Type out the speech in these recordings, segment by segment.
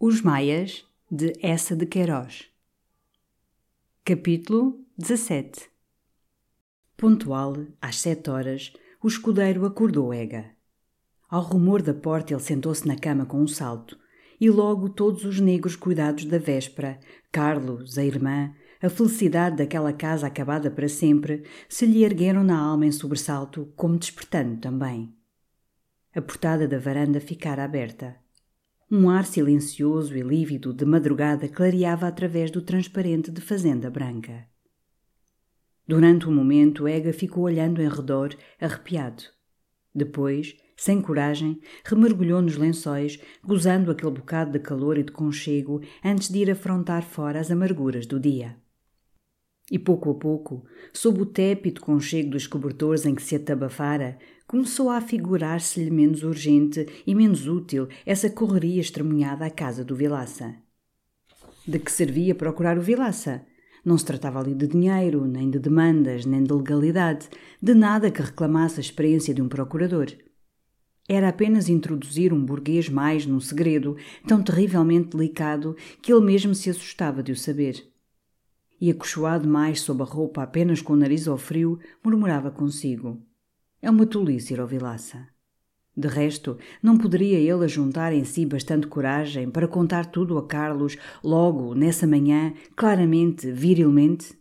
Os Maias, de Essa de Queiroz. Capítulo 17 Pontual, às sete horas, o escudeiro acordou Ega. Ao rumor da porta ele sentou-se na cama com um salto, e logo todos os negros cuidados da véspera, Carlos, a irmã, a felicidade daquela casa acabada para sempre, se lhe ergueram na alma em sobressalto, como despertando também. A portada da varanda ficara aberta. Um ar silencioso e lívido de madrugada clareava através do transparente de fazenda branca. Durante um momento, Ega ficou olhando em redor, arrepiado. Depois, sem coragem, remergulhou nos lençóis, gozando aquele bocado de calor e de conchego antes de ir afrontar fora as amarguras do dia. E pouco a pouco, sob o tépido conchego dos cobertores em que se atabafara, começou a afigurar-se-lhe menos urgente e menos útil essa correria estremunhada à casa do Vilaça. De que servia procurar o Vilaça? Não se tratava ali de dinheiro, nem de demandas, nem de legalidade, de nada que reclamasse a experiência de um procurador. Era apenas introduzir um burguês mais num segredo tão terrivelmente delicado que ele mesmo se assustava de o saber. E acolchoado mais sob a roupa apenas com o nariz ao frio, murmurava consigo. É uma tolice ir ao Vilaça. De resto, não poderia ele juntar em si bastante coragem para contar tudo a Carlos logo, nessa manhã, claramente, virilmente?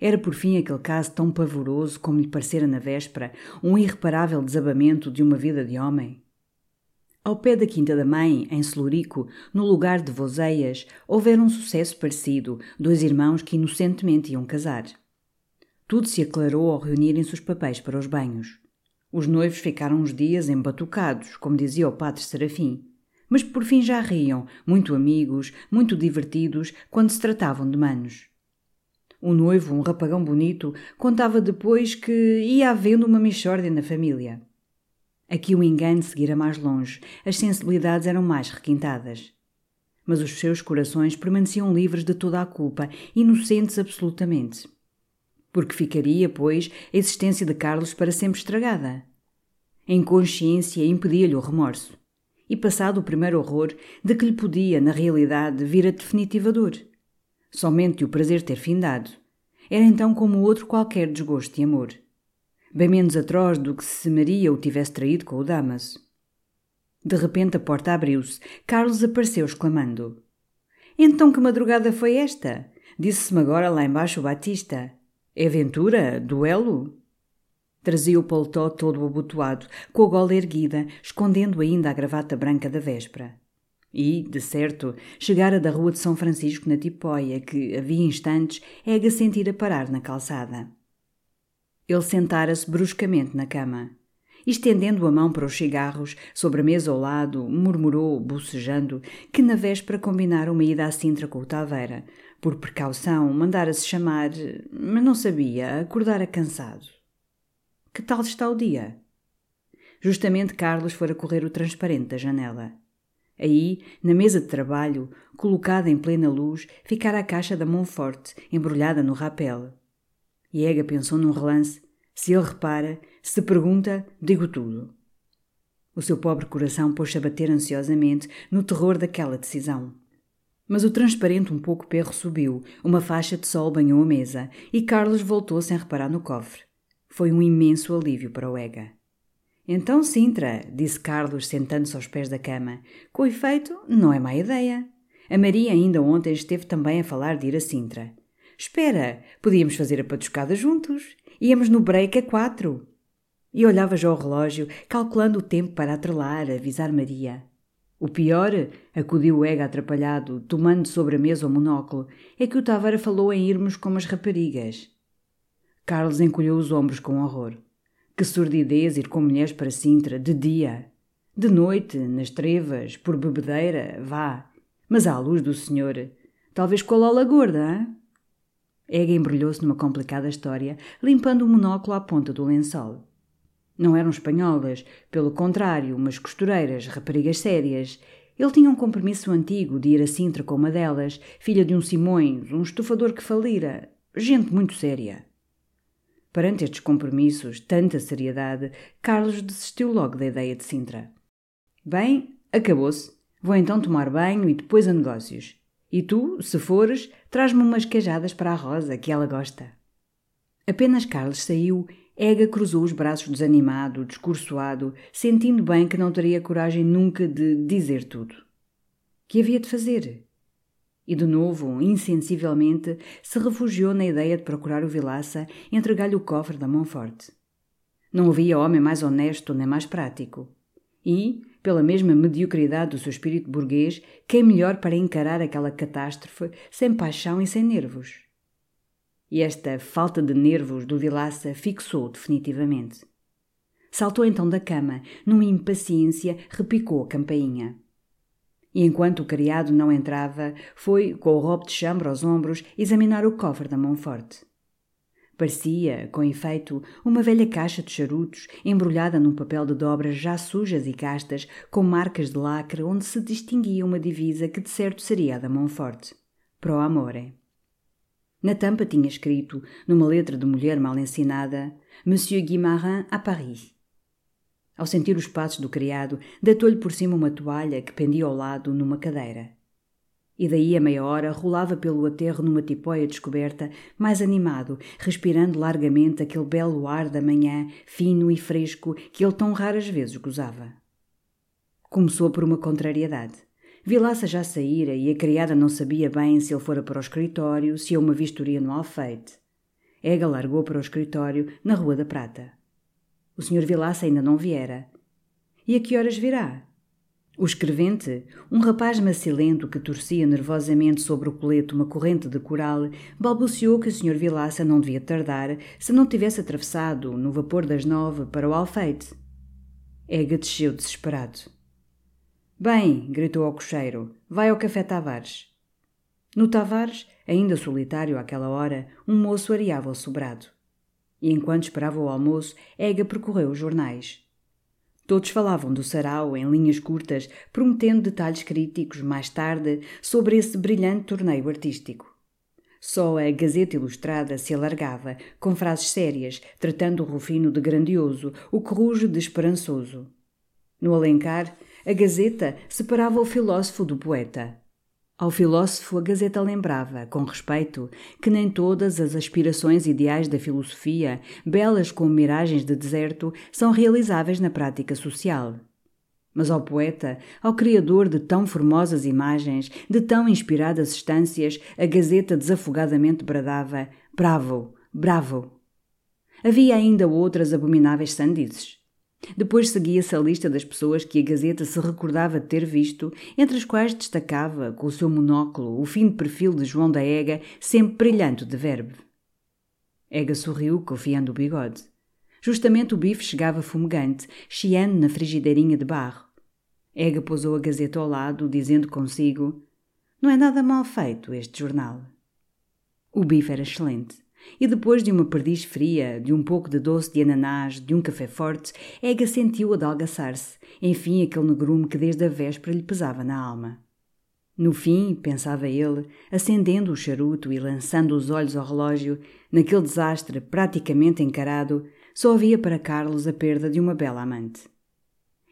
Era por fim aquele caso tão pavoroso como lhe parecera na véspera, um irreparável desabamento de uma vida de homem? Ao pé da Quinta da Mãe, em Celurico, no lugar de Vozeias, houvera um sucesso parecido, dois irmãos que inocentemente iam casar. Tudo se aclarou ao reunirem-se os papéis para os banhos. Os noivos ficaram uns dias embatucados, como dizia o padre Serafim, mas por fim já riam, muito amigos, muito divertidos, quando se tratavam de manos. O noivo, um rapagão bonito, contava depois que ia havendo uma mixórdia na família. Aqui o engano seguira mais longe, as sensibilidades eram mais requintadas. Mas os seus corações permaneciam livres de toda a culpa, inocentes absolutamente porque ficaria, pois, a existência de Carlos para sempre estragada. A inconsciência impedia-lhe o remorso. E passado o primeiro horror, de que lhe podia, na realidade, vir a definitiva dor. Somente o prazer ter findado. Era então como outro qualquer desgosto de amor. Bem menos atroz do que se Maria o tivesse traído com o Damaso. De repente a porta abriu-se. Carlos apareceu exclamando: Então que madrugada foi esta? Disse-me agora lá embaixo o Batista. É aventura? Duelo? Trazia o paletó todo abotoado, com a gola erguida, escondendo ainda a gravata branca da véspera. E, de certo, chegara da rua de São Francisco na tipóia, que, havia instantes, Ega sentira parar na calçada. Ele sentara-se bruscamente na cama. Estendendo a mão para os cigarros, sobre a mesa ao lado, murmurou, bocejando, que na véspera combinara uma ida à Sintra com o Taveira, por precaução, mandara-se chamar, mas não sabia, acordara cansado. Que tal está o dia? Justamente Carlos fora correr o transparente da janela. Aí, na mesa de trabalho, colocada em plena luz, ficara a caixa da Monforte, embrulhada no rapel. Ega pensou num relance. Se ele repara, se pergunta, digo tudo. O seu pobre coração pôs-se a bater ansiosamente no terror daquela decisão. Mas o transparente um pouco perro subiu, uma faixa de sol banhou a mesa e Carlos voltou sem reparar no cofre. Foi um imenso alívio para o Ega. Então, Sintra, disse Carlos, sentando-se aos pés da cama. Com efeito, não é má ideia. A Maria ainda ontem esteve também a falar de ir a Sintra. Espera, podíamos fazer a patuscada juntos. Íamos no break a quatro. E olhava já o relógio, calculando o tempo para atrelar, avisar Maria. O pior, acudiu o Ega atrapalhado, tomando sobre a mesa o monóculo, é que o Tavara falou em irmos como as raparigas. Carlos encolheu os ombros com horror. Que sordidez ir com mulheres para Sintra, de dia. De noite, nas trevas, por bebedeira, vá. Mas à luz do senhor, talvez com a Lola gorda, hein? Ega embrulhou-se numa complicada história, limpando o monóculo à ponta do lençol. Não eram espanholas, pelo contrário, umas costureiras, raparigas sérias. Ele tinha um compromisso antigo de ir a Sintra com uma delas, filha de um Simões, um estufador que falira. Gente muito séria. Perante estes compromissos, tanta seriedade, Carlos desistiu logo da ideia de Sintra. Bem, acabou-se. Vou então tomar banho e depois a negócios. E tu, se fores, traz-me umas queijadas para a Rosa, que ela gosta. Apenas Carlos saiu, Ega cruzou os braços desanimado, discursoado, sentindo bem que não teria coragem nunca de dizer tudo. Que havia de fazer? E de novo, insensivelmente, se refugiou na ideia de procurar o Vilaça e entregar-lhe o cofre da mão forte. Não havia homem mais honesto nem mais prático. E, pela mesma mediocridade do seu espírito burguês, quem melhor para encarar aquela catástrofe sem paixão e sem nervos? E esta falta de nervos do Vilaça fixou definitivamente. Saltou então da cama, numa impaciência, repicou a campainha. E enquanto o criado não entrava, foi, com o robo de chambre aos ombros, examinar o cofre da mão forte. Parecia, com efeito, uma velha caixa de charutos, embrulhada num papel de dobras já sujas e castas, com marcas de lacre onde se distinguia uma divisa que de certo seria a da mão forte. Pro amore. Na tampa tinha escrito, numa letra de mulher mal ensinada, Monsieur Guimarães a Paris. Ao sentir os passos do criado, deitou-lhe por cima uma toalha que pendia ao lado numa cadeira. E daí a meia hora rolava pelo aterro numa tipóia descoberta, mais animado, respirando largamente aquele belo ar da manhã, fino e fresco, que ele tão raras vezes gozava. Começou por uma contrariedade. Vilaça já saíra e a criada não sabia bem se ele fora para o escritório, se a uma vistoria no alfeite. Ega largou para o escritório, na Rua da Prata. O Sr. Vilaça ainda não viera. E a que horas virá? O escrevente, um rapaz macilento que torcia nervosamente sobre o colete uma corrente de coral, balbuciou que o Sr. Vilaça não devia tardar se não tivesse atravessado, no vapor das nove, para o alfeite. Ega desceu desesperado. Bem, gritou ao cocheiro, vai ao Café Tavares. No Tavares, ainda solitário àquela hora, um moço areava o sobrado e enquanto esperava o almoço, Ega percorreu os jornais. Todos falavam do sarau em linhas curtas, prometendo detalhes críticos mais tarde sobre esse brilhante torneio artístico. Só a Gazeta Ilustrada se alargava, com frases sérias, tratando o Rufino de grandioso, o Corrujo de esperançoso. No Alencar, a Gazeta separava o filósofo do poeta. Ao filósofo, a Gazeta lembrava, com respeito, que nem todas as aspirações ideais da filosofia, belas como miragens de deserto, são realizáveis na prática social. Mas ao poeta, ao criador de tão formosas imagens, de tão inspiradas estâncias, a Gazeta desafogadamente bradava: Bravo, bravo! Havia ainda outras abomináveis sandices. Depois seguia-se a lista das pessoas que a Gazeta se recordava de ter visto, entre as quais destacava, com o seu monóculo, o fim de perfil de João da Ega, sempre brilhante de verbe. Ega sorriu, confiando o bigode. Justamente o bife chegava fumegante, chiando na frigideirinha de barro. Ega pousou a Gazeta ao lado, dizendo consigo: Não é nada mal feito este jornal. O bife era excelente. E depois de uma perdiz fria, de um pouco de doce de ananás, de um café forte, Ega sentiu adalgaçar-se, enfim aquele negrume que desde a véspera lhe pesava na alma. No fim, pensava ele, acendendo o charuto e lançando os olhos ao relógio, naquele desastre praticamente encarado, só havia para Carlos a perda de uma bela amante.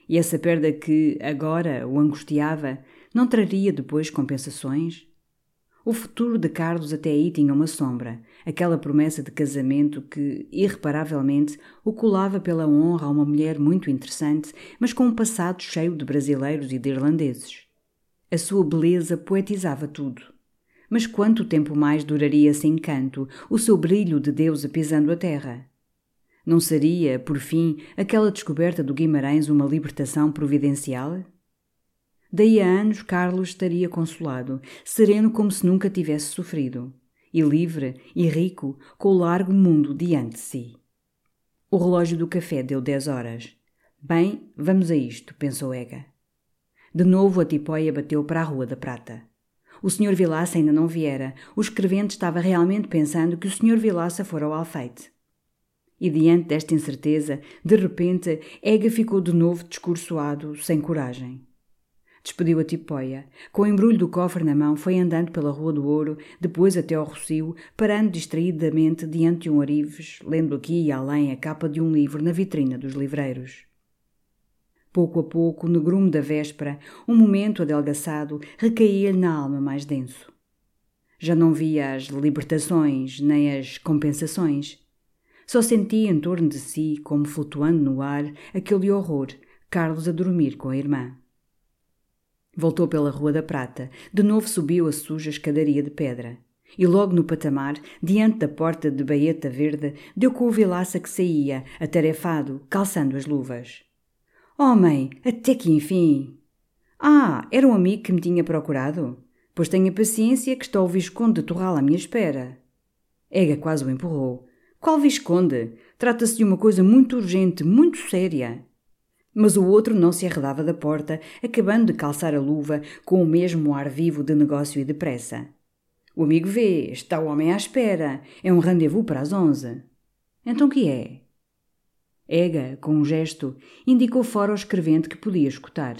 E essa perda que, agora, o angustiava, não traria depois compensações? O futuro de Carlos até aí tinha uma sombra, aquela promessa de casamento que, irreparavelmente, o colava pela honra a uma mulher muito interessante, mas com um passado cheio de brasileiros e de irlandeses. A sua beleza poetizava tudo. Mas quanto tempo mais duraria esse encanto, o seu brilho de deusa pisando a terra? Não seria, por fim, aquela descoberta do Guimarães uma libertação providencial? Daí a anos Carlos estaria consolado, sereno como se nunca tivesse sofrido, e livre e rico, com o largo mundo diante de si. O relógio do café deu dez horas. Bem, vamos a isto, pensou Ega. De novo a tipóia bateu para a Rua da Prata. O Sr. Vilaça ainda não viera. O escrevente estava realmente pensando que o Sr. Vilaça fora ao alfeite. E diante desta incerteza, de repente, Ega ficou de novo discursoado, sem coragem. Despediu a tipóia. Com o embrulho do cofre na mão, foi andando pela Rua do Ouro, depois até ao Rocio, parando distraidamente diante de um arives, lendo aqui e além a capa de um livro na vitrina dos livreiros. Pouco a pouco, no grume da véspera, um momento adelgaçado recaía-lhe na alma mais denso. Já não via as libertações nem as compensações. Só sentia em torno de si, como flutuando no ar, aquele horror, Carlos a dormir com a irmã. Voltou pela Rua da Prata, de novo subiu a suja escadaria de pedra. E logo no patamar, diante da porta de baeta verde, deu com o vilaça que saía, atarefado, calçando as luvas. Homem, até que enfim! Ah, era um amigo que me tinha procurado? Pois tenha paciência que está o Visconde de Torral à minha espera. Ega quase o empurrou. Qual Visconde? Trata-se de uma coisa muito urgente, muito séria. Mas o outro não se arredava da porta, acabando de calçar a luva com o mesmo ar vivo de negócio e de pressa. O amigo vê, está o homem à espera. É um rendezvous para as onze. Então que é? Ega, com um gesto, indicou fora ao escrevente que podia escutar.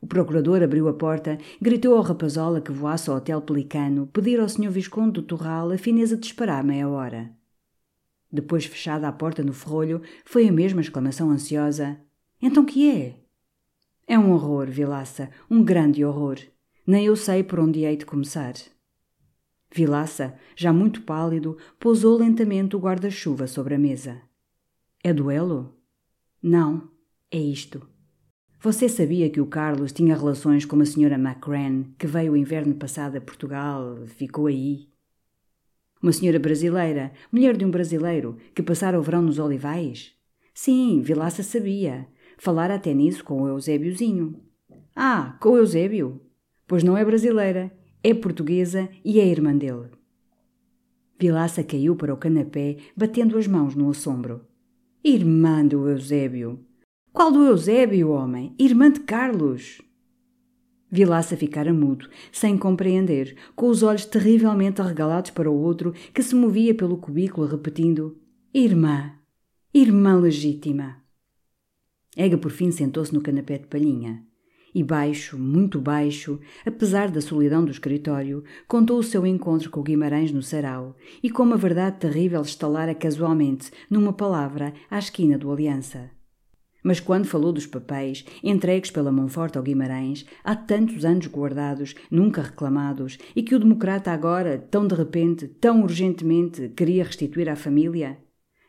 O procurador abriu a porta, gritou ao rapazola que voasse ao Hotel Pelicano pedir ao Sr. Visconde do Torral a fineza de esperar meia hora. Depois, fechada a porta no ferrolho, foi a mesma exclamação ansiosa: então que é? É um horror, Vilaça, um grande horror. Nem eu sei por onde hei de começar. Vilaça, já muito pálido, pousou lentamente o guarda-chuva sobre a mesa. É duelo? Não, é isto. Você sabia que o Carlos tinha relações com uma senhora McCran que veio o inverno passado a Portugal, ficou aí? Uma senhora brasileira, mulher de um brasileiro, que passara o verão nos olivais? Sim, Vilaça sabia. Falara até nisso com o Eusébiozinho. Ah, com o Eusébio? Pois não é brasileira, é portuguesa e é irmã dele. Vilaça caiu para o canapé, batendo as mãos no assombro. Irmã do Eusébio! Qual do Eusébio, homem? Irmã de Carlos! Vilaça ficara mudo, sem compreender, com os olhos terrivelmente arregalados para o outro que se movia pelo cubículo repetindo: Irmã! Irmã legítima! Ega por fim sentou-se no canapé de palhinha. E baixo, muito baixo, apesar da solidão do escritório, contou o seu encontro com o Guimarães no sarau e como a verdade terrível estalara casualmente, numa palavra, à esquina do Aliança. Mas quando falou dos papéis, entregues pela mão forte ao Guimarães, há tantos anos guardados, nunca reclamados, e que o democrata agora, tão de repente, tão urgentemente, queria restituir à família,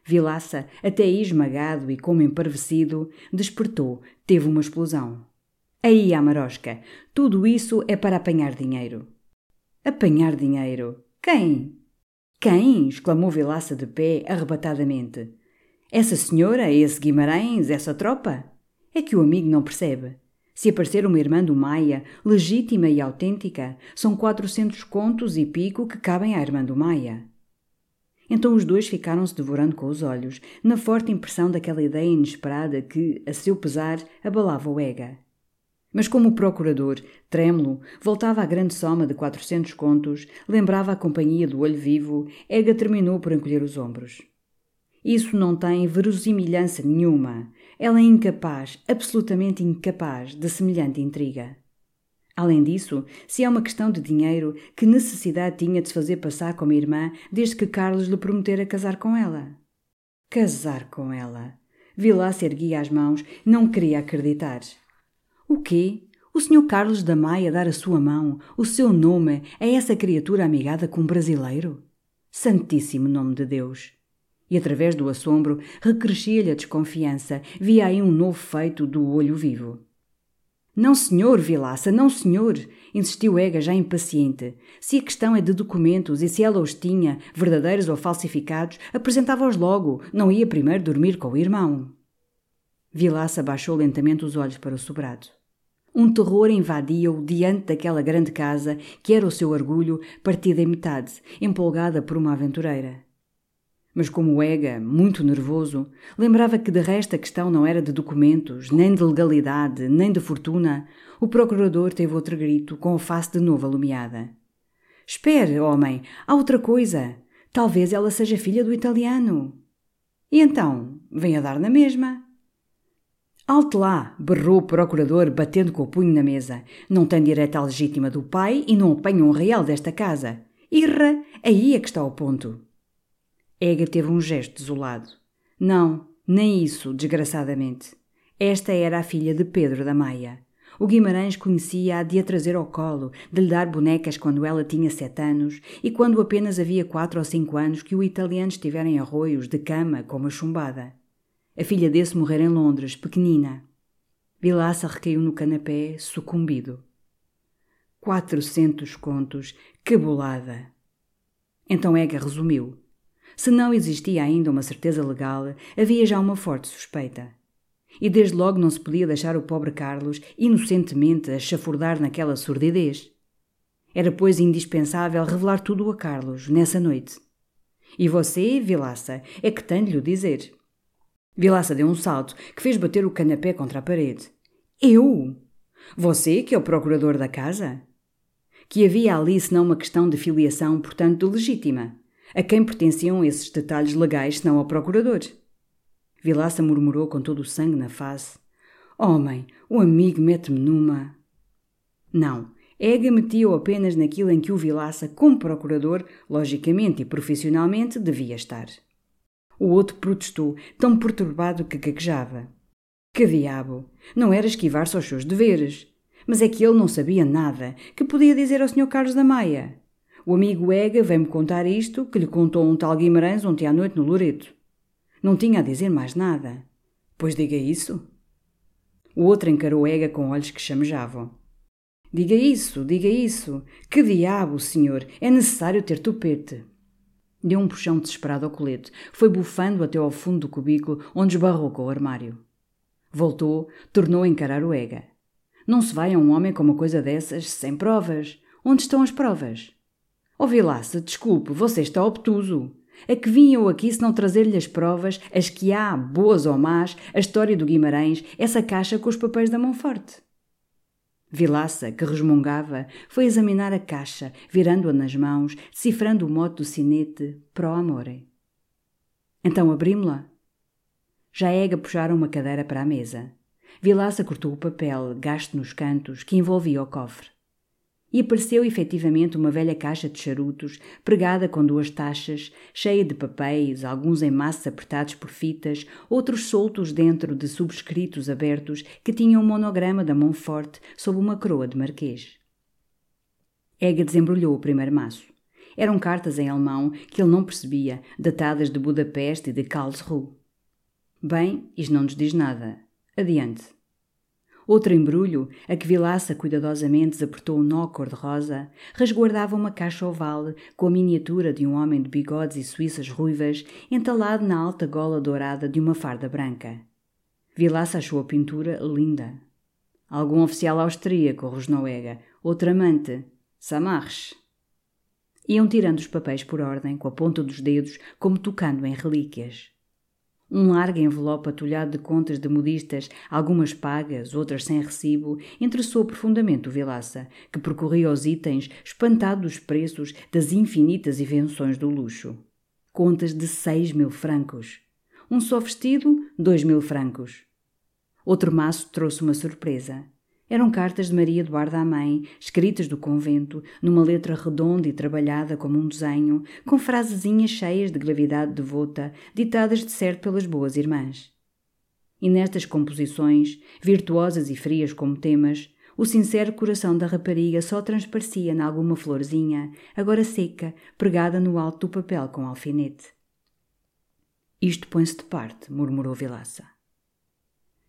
Vilaça, até aí esmagado e como emparvecido, despertou, teve uma explosão. Aí, Amarosca, tudo isso é para apanhar dinheiro. Apanhar dinheiro? Quem? Quem? exclamou Vilaça de pé, arrebatadamente. Essa senhora, esse Guimarães, essa tropa? É que o amigo não percebe. Se aparecer uma irmã do Maia, legítima e autêntica, são quatrocentos contos e pico que cabem à irmã do Maia. Então os dois ficaram-se devorando com os olhos, na forte impressão daquela ideia inesperada que, a seu pesar, abalava o Ega. Mas como o procurador, trêmulo, voltava à grande soma de quatrocentos contos, lembrava a companhia do olho vivo, Ega terminou por encolher os ombros. Isso não tem verosimilhança nenhuma. Ela é incapaz, absolutamente incapaz, de semelhante intriga. Além disso, se é uma questão de dinheiro, que necessidade tinha de se fazer passar como irmã desde que Carlos lhe prometera casar com ela? Casar com ela? Vilá se erguia as mãos, não queria acreditar. O quê? O Sr. Carlos da Maia dar a sua mão, o seu nome, a essa criatura amigada com um brasileiro? Santíssimo nome de Deus! E através do assombro recrescia-lhe a desconfiança, via aí um novo feito do olho vivo. Não, senhor, Vilaça, não, senhor, insistiu Ega já impaciente. Se a questão é de documentos e se ela os tinha, verdadeiros ou falsificados, apresentava-os logo, não ia primeiro dormir com o irmão. Vilaça baixou lentamente os olhos para o sobrado. Um terror invadia-o diante daquela grande casa que era o seu orgulho, partida em metade, empolgada por uma aventureira. Mas como Ega, muito nervoso, lembrava que de resto a questão não era de documentos, nem de legalidade, nem de fortuna, o procurador teve outro grito, com a face de novo alumiada. Espere, homem, há outra coisa. Talvez ela seja filha do italiano. E então, vem a dar na mesma. Alte lá! berrou o procurador, batendo com o punho na mesa. Não tem direta legítima do pai e não apanha um real desta casa. Irra! Aí é que está o ponto. Ega teve um gesto desolado. Não, nem isso, desgraçadamente. Esta era a filha de Pedro da Maia. O Guimarães conhecia-a de a trazer ao colo, de lhe dar bonecas quando ela tinha sete anos e quando apenas havia quatro ou cinco anos que o italiano estivera em arroios, de cama, como a chumbada. A filha desse morrera em Londres, pequenina. Vilaça recaiu no canapé, sucumbido. Quatrocentos contos, que bolada! Então Ega resumiu. Se não existia ainda uma certeza legal, havia já uma forte suspeita. E desde logo não se podia deixar o pobre Carlos inocentemente a chafurdar naquela sordidez. Era, pois, indispensável revelar tudo a Carlos nessa noite. E você, Vilaça, é que tenho de lhe dizer. Vilaça deu um salto que fez bater o canapé contra a parede. Eu? Você, que é o procurador da casa? Que havia ali senão uma questão de filiação, portanto, legítima. A quem pertenciam esses detalhes legais senão ao procurador? Vilaça murmurou com todo o sangue na face. Homem, o amigo mete-me numa. Não, Ega metia-o apenas naquilo em que o Vilaça, como procurador, logicamente e profissionalmente, devia estar. O outro protestou, tão perturbado que caquejava. Que diabo! Não era esquivar-se aos seus deveres. Mas é que ele não sabia nada. Que podia dizer ao Sr. Carlos da Maia? O amigo Ega veio-me contar isto que lhe contou um tal Guimarães ontem à noite no Loreto. Não tinha a dizer mais nada. Pois diga isso. O outro encarou Ega com olhos que chamejavam. Diga isso, diga isso. Que diabo, senhor, é necessário ter tupete. Deu um puxão desesperado ao colete. Foi bufando até ao fundo do cubículo, onde esbarrou com o armário. Voltou, tornou a encarar o Ega. Não se vai a um homem com uma coisa dessas sem provas. Onde estão as provas? Ó oh, Vilaça, desculpe, você está obtuso. A que vim eu aqui se não trazer-lhe as provas, as que há, boas ou más, a história do Guimarães, essa caixa com os papéis da mão forte? Vilaça, que resmungava, foi examinar a caixa, virando-a nas mãos, decifrando o mote do sinete pro amore. Então abrimos-la. Já Ega puxaram uma cadeira para a mesa. Vilaça cortou o papel, gasto nos cantos, que envolvia o cofre e apareceu efetivamente uma velha caixa de charutos, pregada com duas taxas, cheia de papéis, alguns em massa apertados por fitas, outros soltos dentro de subscritos abertos que tinham um monograma da mão forte sob uma coroa de marquês. Ega desembrulhou o primeiro maço. Eram cartas em alemão que ele não percebia, datadas de Budapeste e de Karlsruhe. Bem, isto não nos diz nada. Adiante. Outro embrulho, a que Vilaça cuidadosamente desapertou um nó cor-de-rosa, resguardava uma caixa oval com a miniatura de um homem de bigodes e suíças ruivas entalado na alta gola dourada de uma farda branca. Vilaça achou a pintura linda. Algum oficial austríaco, rosnou Ega. Outro amante. Samarche. Iam tirando os papéis por ordem, com a ponta dos dedos, como tocando em relíquias. Um largo envelope atulhado de contas de modistas, algumas pagas, outras sem recibo, interessou profundamente o Vilaça, que percorria os itens, espantado dos preços das infinitas invenções do luxo. Contas de seis mil francos. Um só vestido, dois mil francos. Outro maço trouxe uma surpresa. Eram cartas de Maria Eduarda à mãe, escritas do convento, numa letra redonda e trabalhada como um desenho, com frasezinhas cheias de gravidade devota, ditadas de certo pelas boas irmãs. E nestas composições, virtuosas e frias como temas, O sincero coração da rapariga só transparecia em alguma florzinha, agora seca, pregada no alto do papel com alfinete. Isto põe-se de parte, murmurou Vilaça.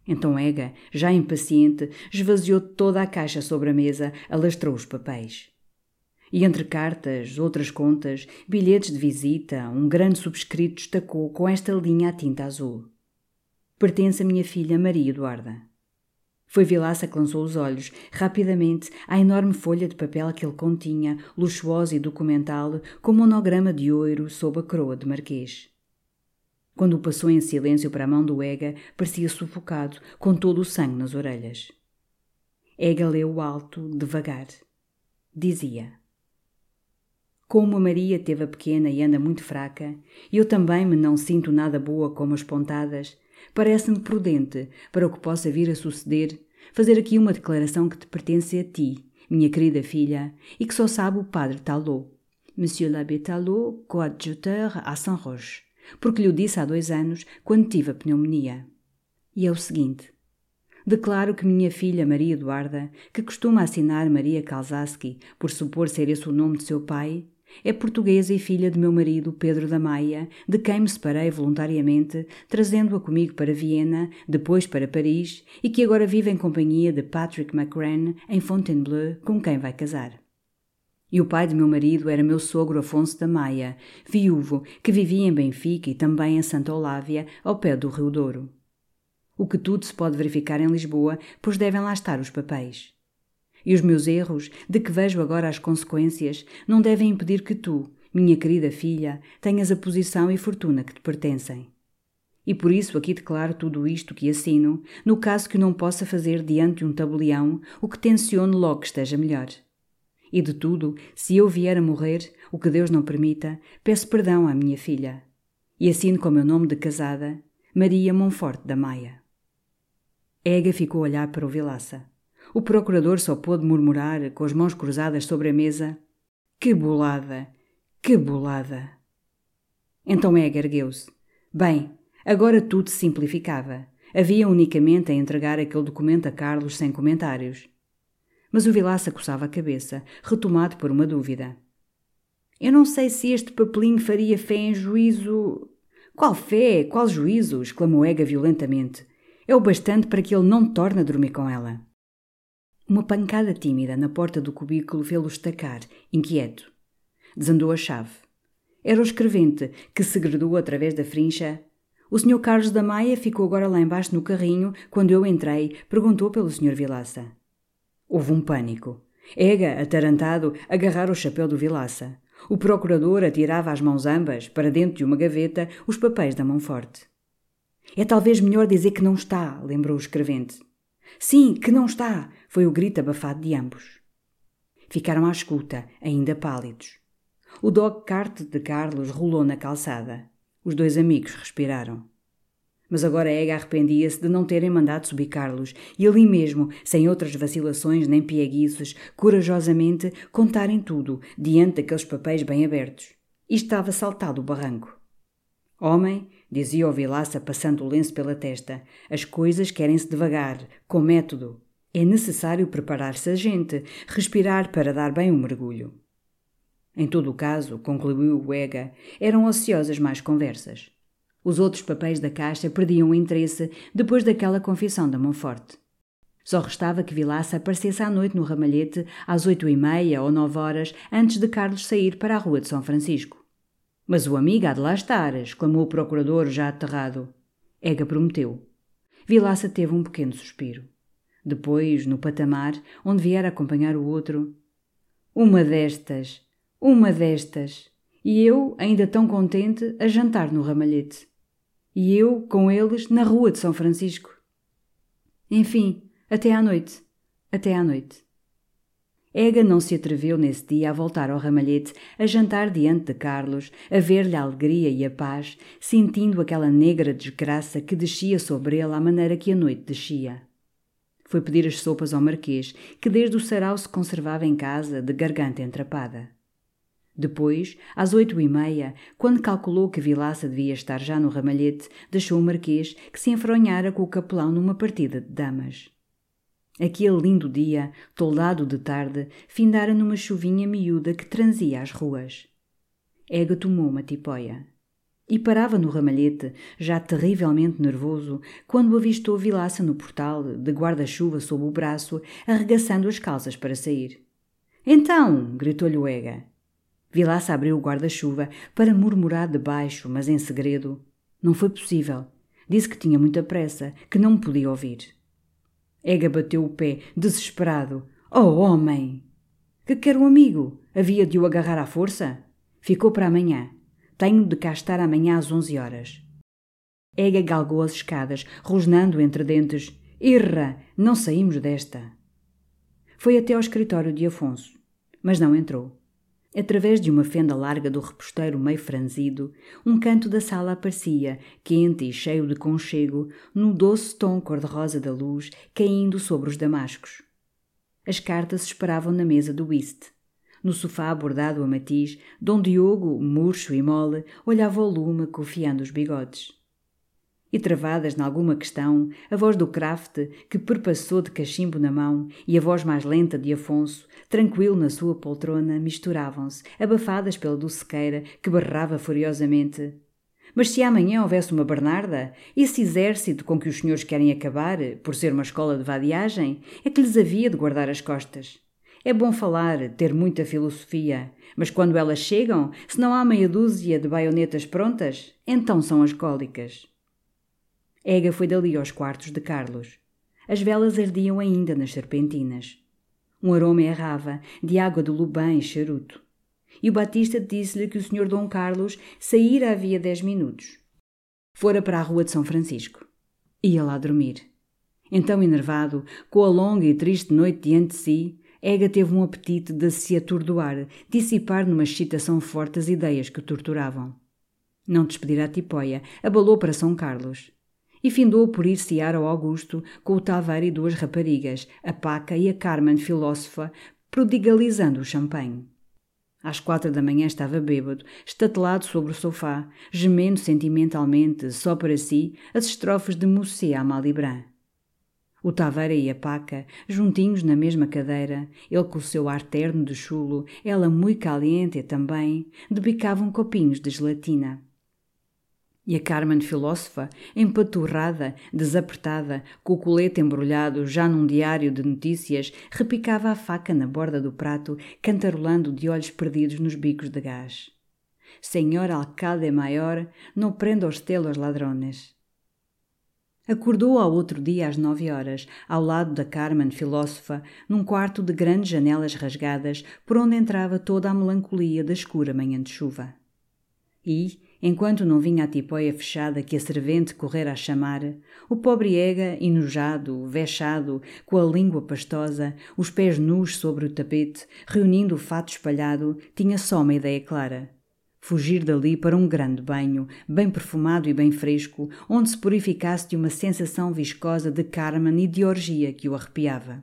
Então Ega, já impaciente, esvaziou toda a caixa sobre a mesa, alastrou os papéis. E entre cartas, outras contas, bilhetes de visita, um grande subscrito destacou com esta linha a tinta azul. Pertence à minha filha Maria Eduarda. Foi Vilaça que lançou os olhos, rapidamente, à enorme folha de papel que ele continha, luxuosa e documental, com monograma de ouro sob a coroa de marquês. Quando o passou em silêncio para a mão do Ega, parecia sufocado, com todo o sangue nas orelhas. Ega leu alto, devagar. Dizia: Como a Maria teve a pequena e anda muito fraca, eu também me não sinto nada boa como as pontadas, parece-me prudente, para o que possa vir a suceder, fazer aqui uma declaração que te pertence a ti, minha querida filha, e que só sabe o padre Talot, Monsieur l'abbé Talot, coadjuteur à Saint-Roch porque lhe disse há dois anos, quando tive a pneumonia. E é o seguinte: declaro que minha filha Maria Eduarda, que costuma assinar Maria Kalzaski, por supor ser esse o nome de seu pai, é portuguesa e filha de meu marido Pedro da Maia, de quem me separei voluntariamente, trazendo-a comigo para Viena, depois para Paris, e que agora vive em companhia de Patrick McCran em Fontainebleau, com quem vai casar. E o pai de meu marido era meu sogro Afonso da Maia, viúvo, que vivia em Benfica e também em Santa Olávia, ao pé do Rio Douro. O que tudo se pode verificar em Lisboa, pois devem lá estar os papéis. E os meus erros, de que vejo agora as consequências, não devem impedir que tu, minha querida filha, tenhas a posição e fortuna que te pertencem. E por isso aqui declaro tudo isto que assino, no caso que não possa fazer diante de um tabelião o que tenciono logo que esteja melhor. E de tudo, se eu vier a morrer, o que Deus não permita, peço perdão à minha filha. E assino com meu nome de casada, Maria Monforte da Maia. Ega ficou a olhar para o Vilaça. O procurador só pôde murmurar, com as mãos cruzadas sobre a mesa: Que bolada! Que bolada! Então Ega ergueu-se. Bem, agora tudo se simplificava. Havia unicamente a entregar aquele documento a Carlos sem comentários. Mas o Vilaça coçava a cabeça, retomado por uma dúvida. Eu não sei se este papelinho faria fé em juízo. Qual fé? Qual juízo? exclamou Ega violentamente. É o bastante para que ele não torne a dormir com ela. Uma pancada tímida na porta do cubículo fê-lo estacar, inquieto. Desandou a chave. Era o escrevente, que segredou através da frincha. O Sr. Carlos da Maia ficou agora lá embaixo no carrinho. Quando eu entrei, perguntou pelo Sr. Vilaça. Houve um pânico. Ega, atarantado, agarrara o chapéu do Vilaça. O procurador atirava as mãos ambas para dentro de uma gaveta os papéis da mão forte. É talvez melhor dizer que não está, lembrou o escrevente. Sim, que não está, foi o grito abafado de ambos. Ficaram à escuta, ainda pálidos. O dog cart de Carlos rolou na calçada. Os dois amigos respiraram. Mas agora Ega arrependia-se de não terem mandado subir Carlos e ali mesmo, sem outras vacilações nem pieguices, corajosamente contarem tudo diante daqueles papéis bem abertos. E estava saltado o barranco. Homem, dizia o Vilaça passando o lenço pela testa, as coisas querem-se devagar, com método. É necessário preparar-se a gente, respirar para dar bem um mergulho. Em todo o caso, concluiu o Ega, eram ociosas mais conversas. Os outros papéis da caixa perdiam o interesse depois daquela confissão da Monforte. Só restava que Vilaça aparecesse à noite no ramalhete às oito e meia ou nove horas antes de Carlos sair para a rua de São Francisco. Mas o amigo há de lá estar, exclamou o procurador já aterrado. Ega prometeu. Vilaça teve um pequeno suspiro. Depois, no patamar, onde viera acompanhar o outro. Uma destas, uma destas. E eu, ainda tão contente, a jantar no ramalhete e eu com eles na rua de São Francisco. Enfim, até à noite. Até à noite. Ega não se atreveu nesse dia a voltar ao ramalhete, a jantar diante de Carlos, a ver-lhe a alegria e a paz, sentindo aquela negra desgraça que descia sobre ele à maneira que a noite descia. Foi pedir as sopas ao Marquês, que desde o sarau se conservava em casa, de garganta entrapada. Depois, às oito e meia, quando calculou que Vilaça devia estar já no ramalhete, deixou o Marquês, que se enfronhara com o capelão numa partida de damas. Aquele lindo dia, toldado de tarde, findara numa chuvinha miúda que transia as ruas. Ega tomou uma tipóia. E parava no ramalhete, já terrivelmente nervoso, quando avistou Vilaça no portal, de guarda-chuva sob o braço, arregaçando as calças para sair. Então! gritou-lhe Ega. Vilaça abriu o guarda-chuva para murmurar de baixo, mas em segredo. Não foi possível. Disse que tinha muita pressa, que não me podia ouvir. Ega bateu o pé, desesperado. Oh, homem! Que quer um amigo? Havia de o agarrar à força? Ficou para amanhã. Tenho de cá estar amanhã às onze horas. Ega galgou as escadas, rosnando entre dentes. Irra! Não saímos desta. Foi até ao escritório de Afonso, mas não entrou. Através de uma fenda larga do reposteiro meio franzido, um canto da sala aparecia, quente e cheio de conchego, no doce tom cor-de-rosa da luz caindo sobre os damascos. As cartas esperavam na mesa do whist. No sofá bordado a matiz, Dom Diogo, murcho e mole, olhava o lume cofiando os bigodes e travadas nalguma questão, a voz do Kraft, que perpassou de cachimbo na mão, e a voz mais lenta de Afonso, tranquilo na sua poltrona, misturavam-se, abafadas pela docequeira, que berrava furiosamente. Mas se amanhã houvesse uma Bernarda, esse exército com que os senhores querem acabar, por ser uma escola de vadiagem, é que lhes havia de guardar as costas. É bom falar, ter muita filosofia, mas quando elas chegam, se não há meia dúzia de baionetas prontas, então são as cólicas. Ega foi dali aos quartos de Carlos. As velas ardiam ainda nas serpentinas. Um aroma errava, de água de lubã e charuto. E o Batista disse-lhe que o Sr. Dom Carlos saíra havia dez minutos. Fora para a rua de São Francisco. Ia lá dormir. Então, enervado, com a longa e triste noite diante de si, Ega teve um apetite de se atordoar, dissipar numa excitação forte as ideias que o torturavam. Não despedir a tipóia, abalou para São Carlos e findou por ir sear ao Augusto com o Taveira e duas raparigas, a Paca e a Carmen filósofa, prodigalizando o champanhe. Às quatro da manhã estava bêbado, estatelado sobre o sofá, gemendo sentimentalmente, só para si, as estrofes de Moussé a Malibran. O Taveira e a Paca, juntinhos na mesma cadeira, ele com o seu ar terno de chulo, ela muito caliente também, debicavam copinhos de gelatina. E a Carmen filósofa, empaturrada, desapertada, com o colete embrulhado já num diário de notícias, repicava a faca na borda do prato, cantarolando de olhos perdidos nos bicos de gás. Senhor alcalde maior, não prenda os telos ladrones. Acordou ao outro dia às nove horas, ao lado da Carmen filósofa, num quarto de grandes janelas rasgadas, por onde entrava toda a melancolia da escura manhã de chuva. E, Enquanto não vinha a tipóia fechada que a servente correra a chamar, o pobre Ega, enojado, vexado, com a língua pastosa, os pés nus sobre o tapete, reunindo o fato espalhado, tinha só uma ideia clara. Fugir dali para um grande banho, bem perfumado e bem fresco, onde se purificasse de uma sensação viscosa de Carmen e de orgia que o arrepiava.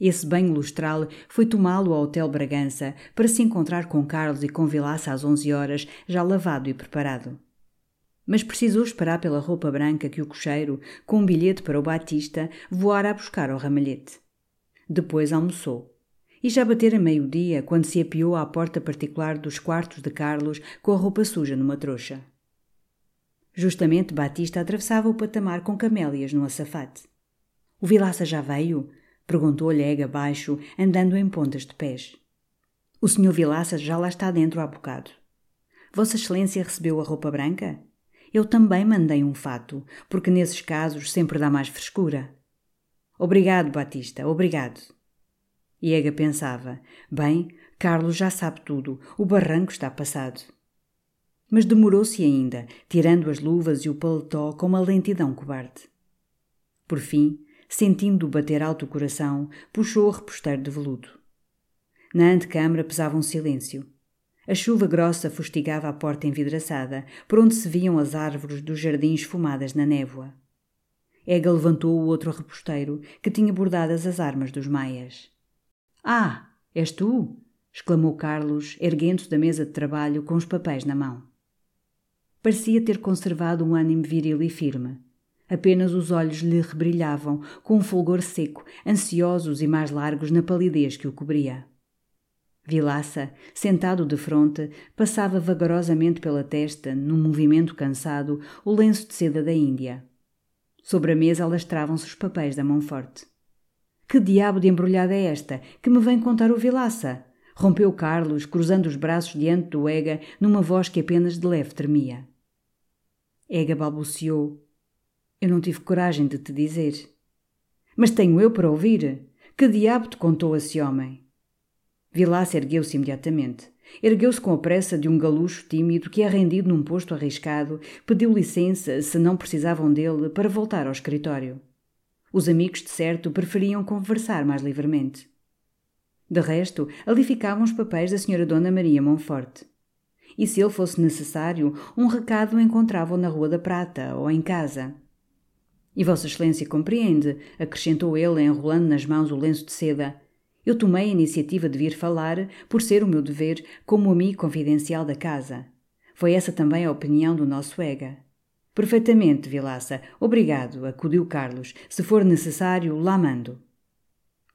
Esse banho lustral foi tomá-lo ao Hotel Bragança para se encontrar com Carlos e com Vilaça às onze horas, já lavado e preparado. Mas precisou esperar pela roupa branca que o cocheiro, com um bilhete para o Batista, voara a buscar ao ramalhete. Depois almoçou. E já batera meio-dia quando se apiou à porta particular dos quartos de Carlos com a roupa suja numa trouxa. Justamente Batista atravessava o patamar com camélias no açafate. O Vilaça já veio? Perguntou-lhe Ega baixo, andando em pontas de pés. O senhor Vilaça já lá está dentro há bocado. Vossa Excelência recebeu a roupa branca? Eu também mandei um fato, porque nesses casos sempre dá mais frescura. Obrigado, Batista, obrigado. E Ega pensava: bem, Carlos já sabe tudo, o barranco está passado. Mas demorou-se ainda, tirando as luvas e o paletó com uma lentidão cobarde. Por fim, sentindo bater alto o coração, puxou o reposteiro de veludo. Na antecâmara pesava um silêncio. A chuva grossa fustigava a porta envidraçada, por onde se viam as árvores dos jardins esfumadas na névoa. Ega levantou o outro reposteiro, que tinha bordadas as armas dos maias. Ah, és tu? exclamou Carlos, erguendo-se da mesa de trabalho com os papéis na mão. Parecia ter conservado um ânimo viril e firme. Apenas os olhos lhe rebrilhavam, com um fulgor seco, ansiosos e mais largos na palidez que o cobria. Vilaça, sentado de fronte, passava vagarosamente pela testa, num movimento cansado, o lenço de seda da Índia. Sobre a mesa alastravam-se os papéis da mão forte. Que diabo de embrulhada é esta que me vem contar o Vilaça? Rompeu Carlos, cruzando os braços diante do Ega, numa voz que apenas de leve tremia. Ega balbuciou. Eu não tive coragem de te dizer. Mas tenho eu para ouvir. Que diabo te contou esse homem? Vilaça ergueu-se imediatamente. Ergueu-se com a pressa de um galucho tímido que é rendido num posto arriscado, pediu licença, se não precisavam dele, para voltar ao escritório. Os amigos, de certo, preferiam conversar mais livremente. De resto, ali ficavam os papéis da senhora Dona Maria Monforte. E se ele fosse necessário, um recado encontravam na Rua da Prata ou em casa. E Vossa Excelência compreende, acrescentou ele, enrolando nas mãos o lenço de seda, eu tomei a iniciativa de vir falar, por ser o meu dever, como amigo confidencial da casa. Foi essa também a opinião do nosso Ega. Perfeitamente, Vilaça. Obrigado, acudiu Carlos. Se for necessário, lá mando.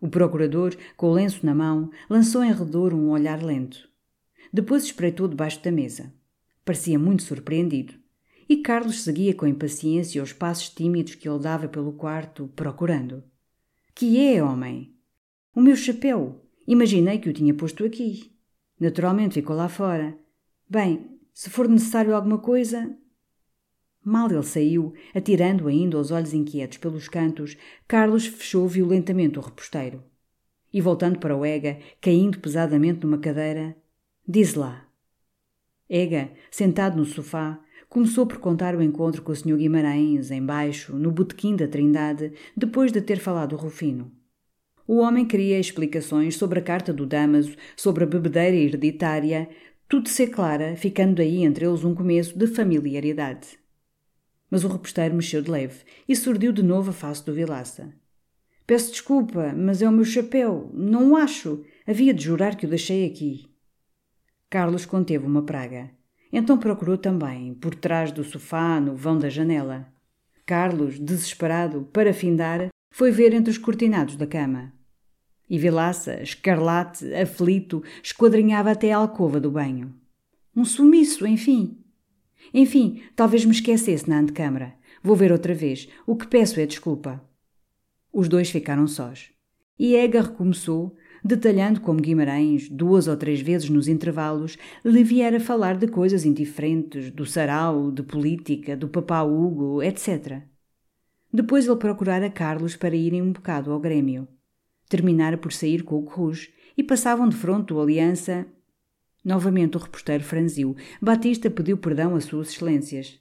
O procurador, com o lenço na mão, lançou em redor um olhar lento. Depois espreitou debaixo da mesa. Parecia muito surpreendido. E Carlos seguia com impaciência os passos tímidos que ele dava pelo quarto, procurando. Que é, homem? O meu chapéu. Imaginei que o tinha posto aqui. Naturalmente ficou lá fora. Bem, se for necessário alguma coisa. Mal ele saiu, atirando ainda os olhos inquietos pelos cantos, Carlos fechou violentamente o reposteiro. E voltando para o Ega, caindo pesadamente numa cadeira, diz lá. Ega, sentado no sofá, começou por contar o encontro com o Sr. Guimarães, embaixo, no botequim da Trindade, depois de ter falado Rufino. O homem queria explicações sobre a carta do Damaso, sobre a bebedeira hereditária, tudo ser clara, ficando aí entre eles um começo de familiaridade. Mas o reposteiro mexeu de leve e surdiu de novo a face do Vilaça. Peço desculpa, mas é o meu chapéu. Não o acho. Havia de jurar que o deixei aqui. Carlos conteve uma praga. Então procurou também, por trás do sofá, no vão da janela. Carlos, desesperado, para findar, foi ver entre os cortinados da cama. E Vilaça, escarlate, aflito, esquadrinhava até a alcova do banho. Um sumiço, enfim. Enfim, talvez me esquecesse na antecâmara. Vou ver outra vez. O que peço é desculpa. Os dois ficaram sós. E Ega recomeçou, detalhando como Guimarães, duas ou três vezes nos intervalos, lhe viera falar de coisas indiferentes, do sarau, de política, do papá Hugo, etc. Depois ele procurara Carlos para irem um bocado ao Grêmio terminara por sair com o Cruz e passavam de fronte o Aliança. Novamente o reposteiro franziu. Batista pediu perdão às suas excelências.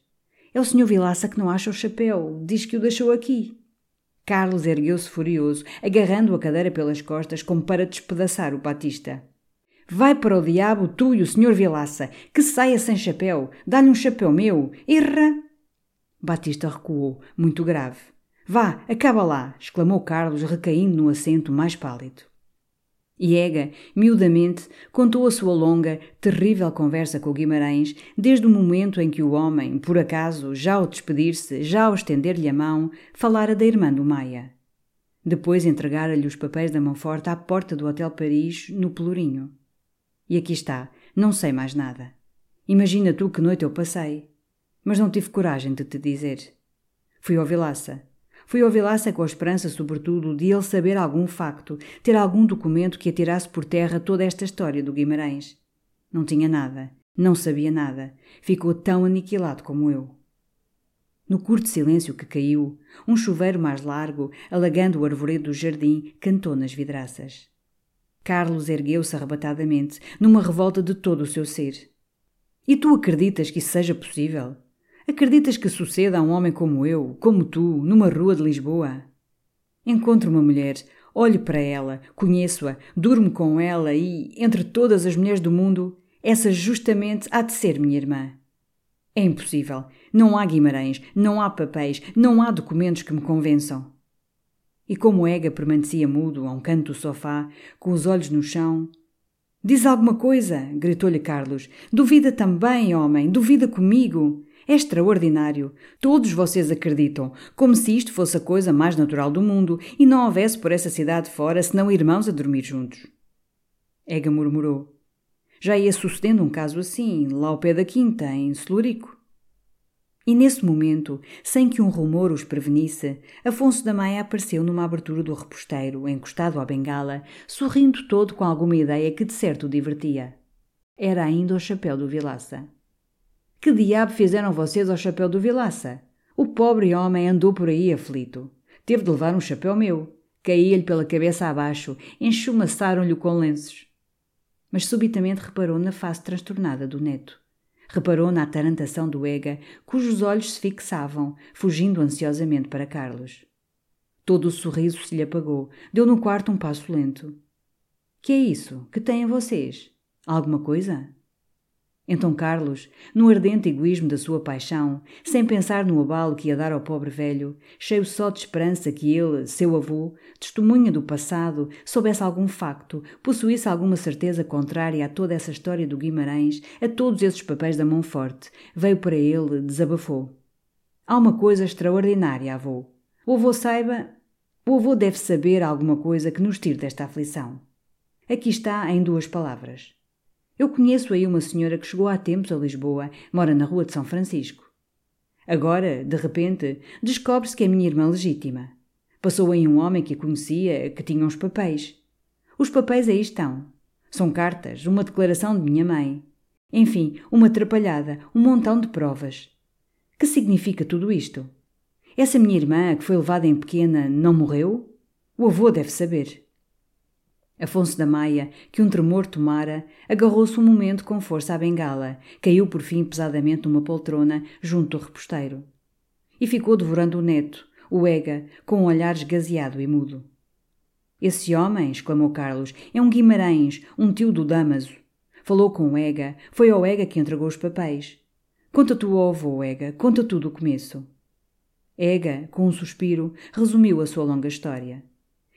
É o senhor Vilaça que não acha o chapéu. Diz que o deixou aqui. Carlos ergueu-se furioso, agarrando a cadeira pelas costas como para despedaçar o Batista. Vai para o diabo, tu e o senhor Vilaça, que saia sem chapéu. Dá-lhe um chapéu meu. Erra! Batista recuou, muito grave. Vá, acaba lá! exclamou Carlos, recaindo no assento mais pálido. Iega, miudamente, contou a sua longa, terrível conversa com Guimarães, desde o momento em que o homem, por acaso, já ao despedir-se, já ao estender-lhe a mão, falara da irmã do Maia. Depois entregara-lhe os papéis da mão forte à porta do Hotel Paris, no Pelourinho. E aqui está, não sei mais nada. Imagina tu que noite eu passei. Mas não tive coragem de te dizer. Fui ao Vilaça. Fui ao Vilaça com a esperança, sobretudo, de ele saber algum facto, ter algum documento que atirasse por terra toda esta história do Guimarães. Não tinha nada, não sabia nada, ficou tão aniquilado como eu. No curto silêncio que caiu, um chuveiro mais largo, alagando o arvoredo do jardim, cantou nas vidraças. Carlos ergueu-se arrebatadamente, numa revolta de todo o seu ser. E tu acreditas que isso seja possível? Acreditas que suceda a um homem como eu, como tu, numa rua de Lisboa? Encontro uma mulher, olho para ela, conheço-a, durmo com ela e, entre todas as mulheres do mundo, essa justamente há de ser minha irmã. É impossível. Não há Guimarães, não há papéis, não há documentos que me convençam. E como Ega permanecia mudo a um canto do sofá, com os olhos no chão. Diz alguma coisa, gritou-lhe Carlos. Duvida também, homem, duvida comigo. É extraordinário. Todos vocês acreditam, como se isto fosse a coisa mais natural do mundo e não houvesse por essa cidade fora senão irmãos a dormir juntos. Ega murmurou. Já ia sucedendo um caso assim, lá ao pé da quinta, em Celurico. E nesse momento, sem que um rumor os prevenisse, Afonso da Maia apareceu numa abertura do reposteiro, encostado à bengala, sorrindo todo com alguma ideia que de certo o divertia. Era ainda o chapéu do Vilaça. Que diabo fizeram vocês ao chapéu do Vilaça? O pobre homem andou por aí aflito. Teve de levar um chapéu meu. Caía-lhe pela cabeça abaixo, enchumaçaram-lhe com lenços. Mas subitamente reparou na face transtornada do neto. Reparou na atarantação do Ega, cujos olhos se fixavam, fugindo ansiosamente para Carlos. Todo o sorriso se lhe apagou. Deu no quarto um passo lento. Que é isso? Que têm vocês? Alguma coisa? Então Carlos, no ardente egoísmo da sua paixão, sem pensar no abalo que ia dar ao pobre velho, cheio só de esperança que ele, seu avô, testemunha do passado, soubesse algum facto, possuísse alguma certeza contrária a toda essa história do Guimarães, a todos esses papéis da mão forte, veio para ele, desabafou. Há uma coisa extraordinária, avô. O avô saiba. O avô deve saber alguma coisa que nos tire desta aflição. Aqui está em duas palavras. Eu conheço aí uma senhora que chegou há tempos a Lisboa, mora na Rua de São Francisco. Agora, de repente, descobre-se que é minha irmã legítima. Passou aí um homem que a conhecia, que tinha uns papéis. Os papéis aí estão. São cartas, uma declaração de minha mãe. Enfim, uma atrapalhada, um montão de provas. Que significa tudo isto? Essa minha irmã, que foi levada em pequena, não morreu? O avô deve saber. Afonso da Maia, que um tremor tomara, agarrou-se um momento com força à bengala, caiu por fim pesadamente numa poltrona junto ao reposteiro. E ficou devorando o neto, o Ega, com um olhar esgazeado e mudo. Esse homem, exclamou Carlos, é um Guimarães, um tio do Damaso. Falou com o Ega, foi ao Ega que entregou os papéis. Conta tu ao avô, Ega, conta tudo o começo. Ega, com um suspiro, resumiu a sua longa história.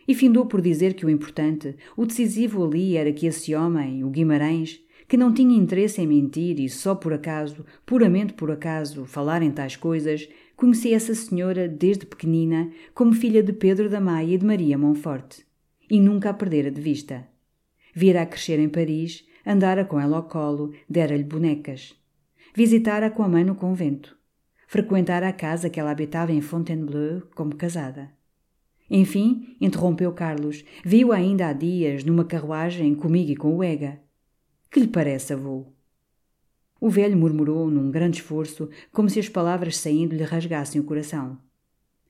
E findou por dizer que o importante, o decisivo ali era que esse homem, o Guimarães, que não tinha interesse em mentir e só por acaso, puramente por acaso, falar em tais coisas, conhecia essa senhora desde pequenina como filha de Pedro da Maia e de Maria Monforte, e nunca a perdera de vista. Vira a crescer em Paris, andara com ela ao colo, dera-lhe bonecas. Visitara com a mãe no convento. Frequentara a casa que ela habitava em Fontainebleau como casada. Enfim, interrompeu Carlos, viu ainda há dias numa carruagem comigo e com o Ega. Que lhe parece, avô? O velho murmurou num grande esforço, como se as palavras saindo lhe rasgassem o coração.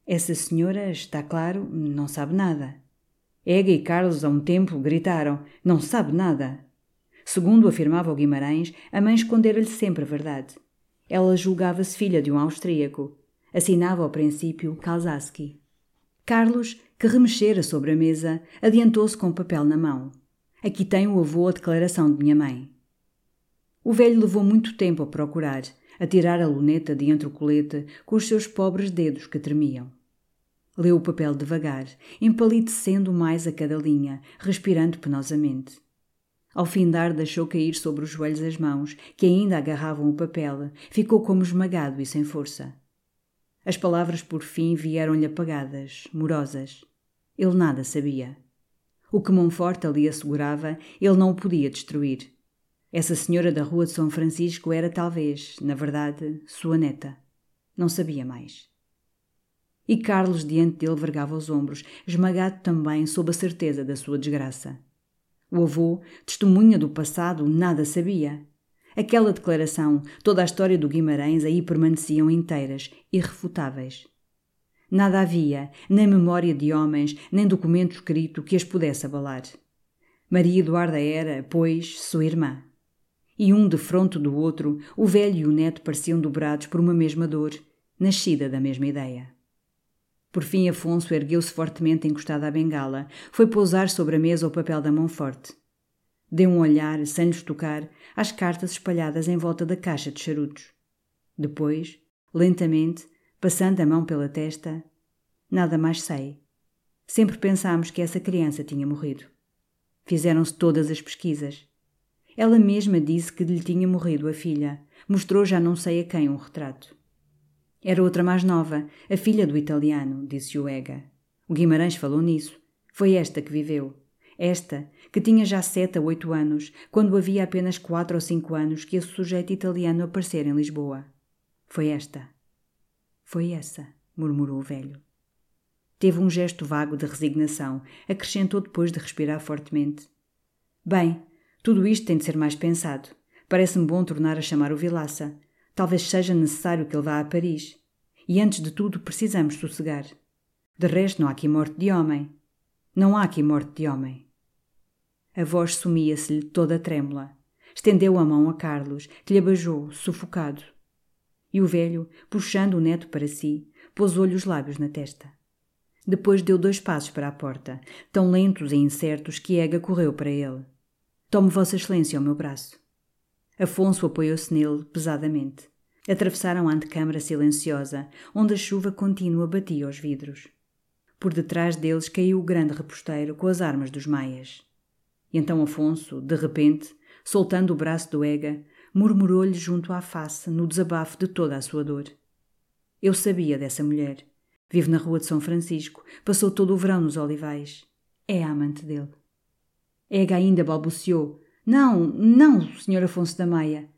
Essa senhora, está claro, não sabe nada. Ega e Carlos, a um tempo, gritaram: Não sabe nada. Segundo afirmava o Guimarães, a mãe escondera-lhe sempre a verdade. Ela julgava-se filha de um austríaco. Assinava ao princípio Kalsaski. Carlos, que remexera sobre a mesa, adiantou-se com o papel na mão. Aqui tem o avô a declaração de minha mãe. O velho levou muito tempo a procurar, a tirar a luneta de entre o colete com os seus pobres dedos que tremiam. Leu o papel devagar, empalidecendo mais a cada linha, respirando penosamente. Ao findar, deixou cair sobre os joelhos as mãos, que ainda agarravam o papel, ficou como esmagado e sem força. As palavras por fim vieram-lhe apagadas, morosas. Ele nada sabia. O que Monforte ali assegurava, ele não o podia destruir. Essa senhora da rua de São Francisco era talvez, na verdade, sua neta. Não sabia mais. E Carlos diante dele vergava os ombros, esmagado também sob a certeza da sua desgraça. O avô, testemunha do passado, nada sabia. Aquela declaração, toda a história do Guimarães aí permaneciam inteiras, irrefutáveis. Nada havia, nem memória de homens, nem documento escrito que as pudesse abalar. Maria Eduarda era, pois, sua irmã. E um defronto do outro, o velho e o neto pareciam dobrados por uma mesma dor, nascida da mesma ideia. Por fim, Afonso ergueu-se fortemente encostado à bengala, foi pousar sobre a mesa o papel da mão forte. Deu um olhar, sem lhes tocar, às cartas espalhadas em volta da caixa de charutos. Depois, lentamente, passando a mão pela testa, nada mais sei. Sempre pensámos que essa criança tinha morrido. Fizeram-se todas as pesquisas. Ela mesma disse que lhe tinha morrido a filha, Mostrou já não sei a quem um retrato. Era outra mais nova, a filha do italiano, disse o Ega. O Guimarães falou nisso. Foi esta que viveu. Esta, que tinha já sete a oito anos, quando havia apenas quatro ou cinco anos que esse sujeito italiano aparecera em Lisboa. Foi esta. Foi essa, murmurou o velho. Teve um gesto vago de resignação, acrescentou depois de respirar fortemente. Bem, tudo isto tem de ser mais pensado. Parece-me bom tornar a chamar o Vilaça. Talvez seja necessário que ele vá a Paris. E antes de tudo precisamos sossegar. De resto, não há aqui morte de homem. Não há aqui morte de homem. A voz sumia-se-lhe toda trêmula. Estendeu a mão a Carlos, que lhe abajou, sufocado. E o velho, puxando o neto para si, pousou-lhe os lábios na testa. Depois deu dois passos para a porta, tão lentos e incertos que Ega correu para ele. Tome Vossa Excelência ao meu braço. Afonso apoiou-se nele pesadamente. Atravessaram a antecâmara silenciosa, onde a chuva contínua batia aos vidros. Por detrás deles caiu o grande reposteiro com as armas dos maias. E então Afonso, de repente, soltando o braço do Ega, murmurou-lhe junto à face, no desabafo de toda a sua dor. Eu sabia dessa mulher. Vive na rua de São Francisco, passou todo o verão nos olivais. É a amante dele. Ega ainda balbuciou, não, não, senhor Afonso da Maia.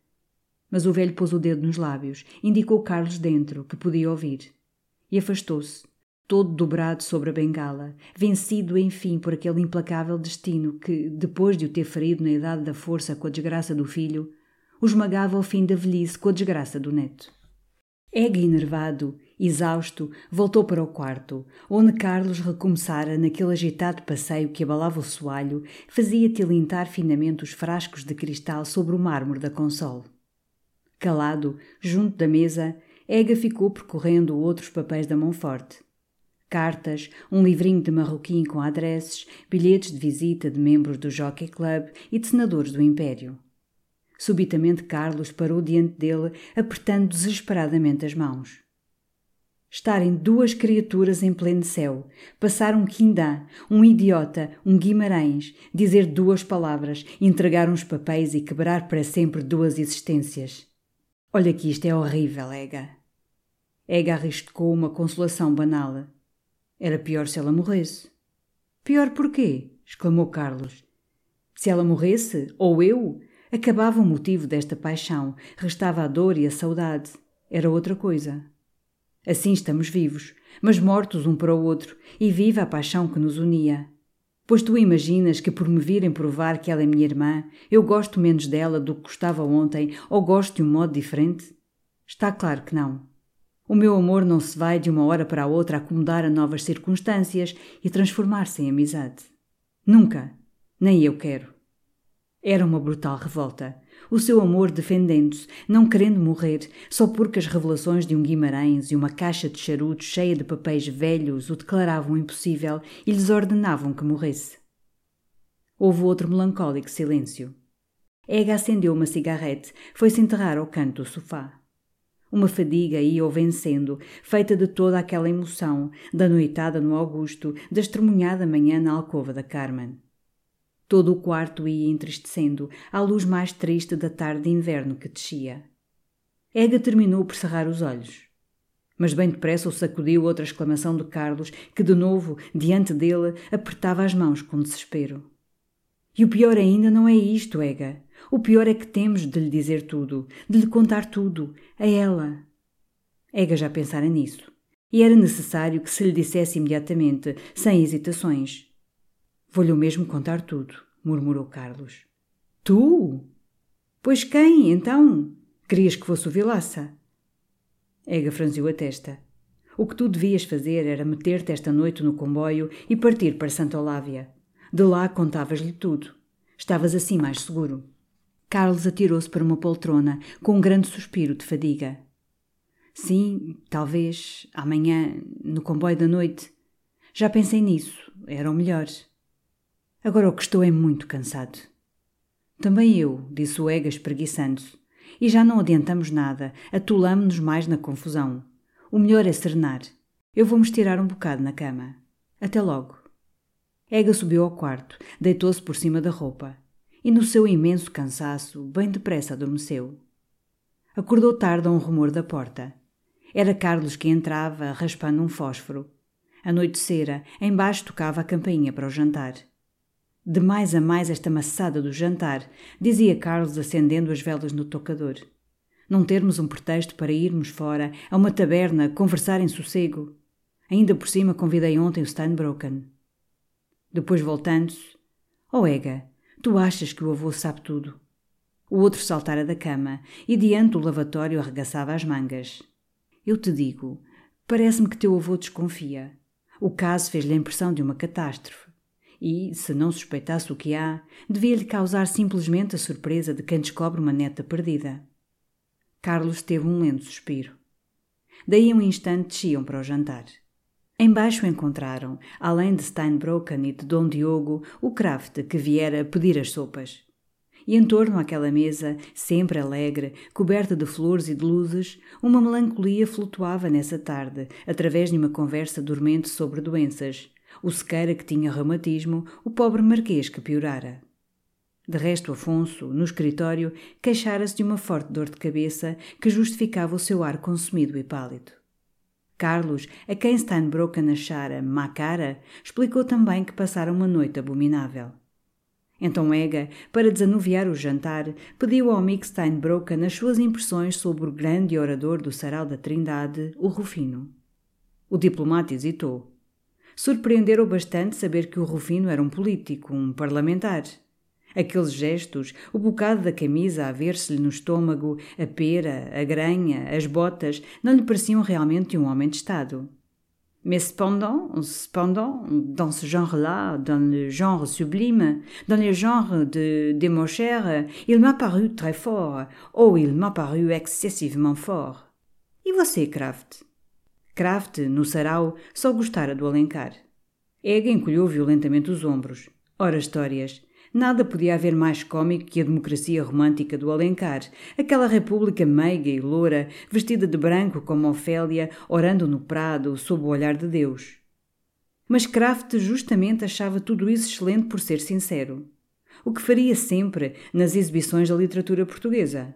Mas o velho pôs o dedo nos lábios, indicou Carlos dentro, que podia ouvir. E afastou-se, todo dobrado sobre a bengala, vencido enfim por aquele implacável destino que, depois de o ter ferido na idade da força com a desgraça do filho, o esmagava ao fim da velhice com a desgraça do neto. Ega enervado, exausto, voltou para o quarto, onde Carlos recomeçara naquele agitado passeio que abalava o soalho, fazia tilintar finamente os frascos de cristal sobre o mármore da console. Calado, junto da mesa, Ega ficou percorrendo outros papéis da mão forte. Cartas, um livrinho de marroquim com adresses, bilhetes de visita de membros do Jockey Club e de senadores do Império. Subitamente Carlos parou diante dele, apertando desesperadamente as mãos. Estarem duas criaturas em pleno céu, passar um quindã, um idiota, um Guimarães, dizer duas palavras, entregar uns papéis e quebrar para sempre duas existências. Olha que isto é horrível, Ega. Ega arriscou uma consolação banal. Era pior se ela morresse. Pior porquê? exclamou Carlos. Se ela morresse, ou eu, Acabava o motivo desta paixão, restava a dor e a saudade. Era outra coisa. Assim estamos vivos, mas mortos um para o outro, e viva a paixão que nos unia. Pois tu imaginas que por me virem provar que ela é minha irmã, eu gosto menos dela do que gostava ontem, ou gosto de um modo diferente? Está claro que não. O meu amor não se vai de uma hora para outra acomodar a novas circunstâncias e transformar-se em amizade. Nunca. Nem eu quero. Era uma brutal revolta. O seu amor defendendo-se, não querendo morrer, só porque as revelações de um Guimarães e uma caixa de charutos cheia de papéis velhos o declaravam impossível e lhes ordenavam que morresse. Houve outro melancólico silêncio. Ega acendeu uma cigarrete, foi-se enterrar ao canto do sofá. Uma fadiga ia-o vencendo, feita de toda aquela emoção, da noitada no Augusto, da estremunhada manhã na alcova da Carmen. Todo o quarto ia entristecendo, à luz mais triste da tarde de inverno que descia. Ega terminou por cerrar os olhos. Mas bem depressa o sacudiu outra exclamação de Carlos, que de novo, diante dele, apertava as mãos com desespero. E o pior ainda não é isto, Ega. O pior é que temos de lhe dizer tudo, de lhe contar tudo, a ela. Ega já pensara nisso. E era necessário que se lhe dissesse imediatamente, sem hesitações. Vou-lhe o mesmo contar tudo, murmurou Carlos. Tu? Pois quem, então? Querias que fosse o Vilaça? Ega franziu a testa. O que tu devias fazer era meter-te esta noite no comboio e partir para Santa Olávia. De lá contavas-lhe tudo. Estavas assim mais seguro. Carlos atirou-se para uma poltrona, com um grande suspiro de fadiga. Sim, talvez, amanhã, no comboio da noite. Já pensei nisso, era o melhor. Agora o que estou é muito cansado. Também eu, disse o Ega espreguiçando-se. E já não adiantamos nada, atolamo-nos mais na confusão. O melhor é serenar. Eu vou-me estirar um bocado na cama. Até logo. Ega subiu ao quarto, deitou-se por cima da roupa e, no seu imenso cansaço, bem depressa adormeceu. Acordou tarde a um rumor da porta. Era Carlos que entrava, raspando um fósforo. Anoitecera, embaixo tocava a campainha para o jantar. De mais a mais esta maçada do jantar, dizia Carlos acendendo as velas no tocador. Não termos um pretexto para irmos fora, a uma taberna, conversar em sossego. Ainda por cima convidei ontem o Steinbroken. Depois voltando-se, Oh Ega, tu achas que o avô sabe tudo? O outro saltara da cama e diante do lavatório arregaçava as mangas. Eu te digo, parece-me que teu avô desconfia. O caso fez-lhe a impressão de uma catástrofe. E, se não suspeitasse o que há, devia-lhe causar simplesmente a surpresa de quem descobre uma neta perdida. Carlos teve um lento suspiro. Daí a um instante desciam para o jantar. Embaixo encontraram, além de Steinbrocken e de Dom Diogo, o Kraft que viera pedir as sopas. E em torno àquela mesa, sempre alegre, coberta de flores e de luzes, uma melancolia flutuava nessa tarde, através de uma conversa dormente sobre doenças. O sequeira que tinha reumatismo, o pobre marquês que piorara. De resto, Afonso, no escritório, queixara-se de uma forte dor de cabeça que justificava o seu ar consumido e pálido. Carlos, a quem Steinbrocken achara má cara, explicou também que passara uma noite abominável. Então Ega, para desanuviar o jantar, pediu ao amigo Steinbrocken as suas impressões sobre o grande orador do Sarau da Trindade, o Rufino. O diplomata hesitou. Surpreendeu bastante saber que o Rufino era um político, um parlamentar. Aqueles gestos, o bocado da camisa a ver-se-lhe no estômago, a pera, a granha, as botas, não lhe pareciam realmente um homem de Estado. Mais cependant, cependant, dans ce genre-là, dans le genre sublime, dans le genre de Desmochères, il m'a paru très fort. Oh, il m'a paru excessivement fort. E você, Kraft? Kraft, no sarau, só gostara do Alencar. Ega encolheu violentamente os ombros. Ora, histórias. Nada podia haver mais cômico que a democracia romântica do Alencar, aquela república meiga e loura, vestida de branco como Ofélia, orando no prado, sob o olhar de Deus. Mas Kraft justamente achava tudo isso excelente por ser sincero. O que faria sempre nas exibições da literatura portuguesa.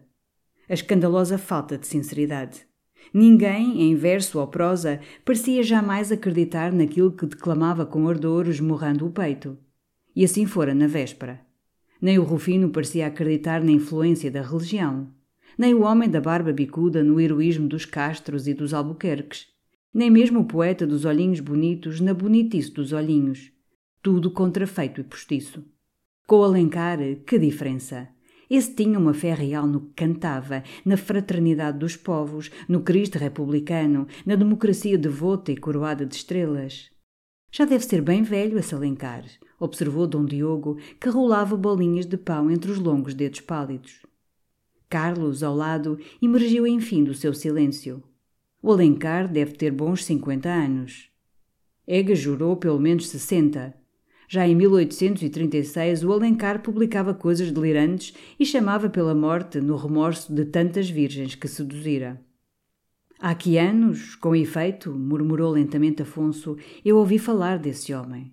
A escandalosa falta de sinceridade. Ninguém, em verso ou prosa, parecia jamais acreditar naquilo que declamava com ardor esmurrando o peito. E assim fora na véspera. Nem o Rufino parecia acreditar na influência da religião, nem o homem da barba bicuda no heroísmo dos Castros e dos Albuquerques, nem mesmo o poeta dos olhinhos bonitos na bonitice dos olhinhos. Tudo contrafeito e postiço. Com o Alencar, que diferença! Esse tinha uma fé real no que cantava, na fraternidade dos povos, no Cristo republicano, na democracia devota e coroada de estrelas. Já deve ser bem velho a se alencar, observou Dom Diogo, que rolava bolinhas de pão entre os longos dedos pálidos. Carlos, ao lado, emergiu enfim do seu silêncio. O Alencar deve ter bons cinquenta anos. Ega jurou pelo menos sessenta. Já em 1836, o Alencar publicava coisas delirantes e chamava pela morte no remorso de tantas virgens que seduzira. Há que anos, com efeito, murmurou lentamente Afonso, eu ouvi falar desse homem.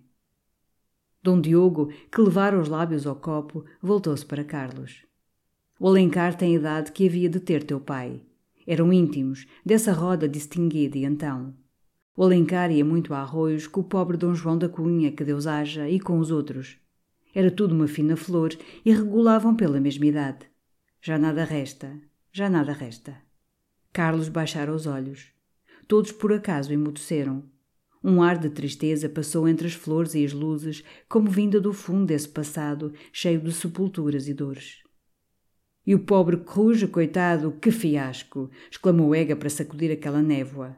Dom Diogo, que levara os lábios ao copo, voltou-se para Carlos. O Alencar tem a idade que havia de ter teu pai. Eram íntimos, dessa roda distinguida e então. O Alencar ia muito a arroios com o pobre Dom João da Cunha, que Deus haja, e com os outros. Era tudo uma fina flor e regulavam pela mesma idade. Já nada resta, já nada resta. Carlos baixara os olhos. Todos por acaso emudeceram. Um ar de tristeza passou entre as flores e as luzes, como vinda do fundo desse passado, cheio de sepulturas e dores. E o pobre Cruz, coitado, que fiasco! exclamou Ega para sacudir aquela névoa.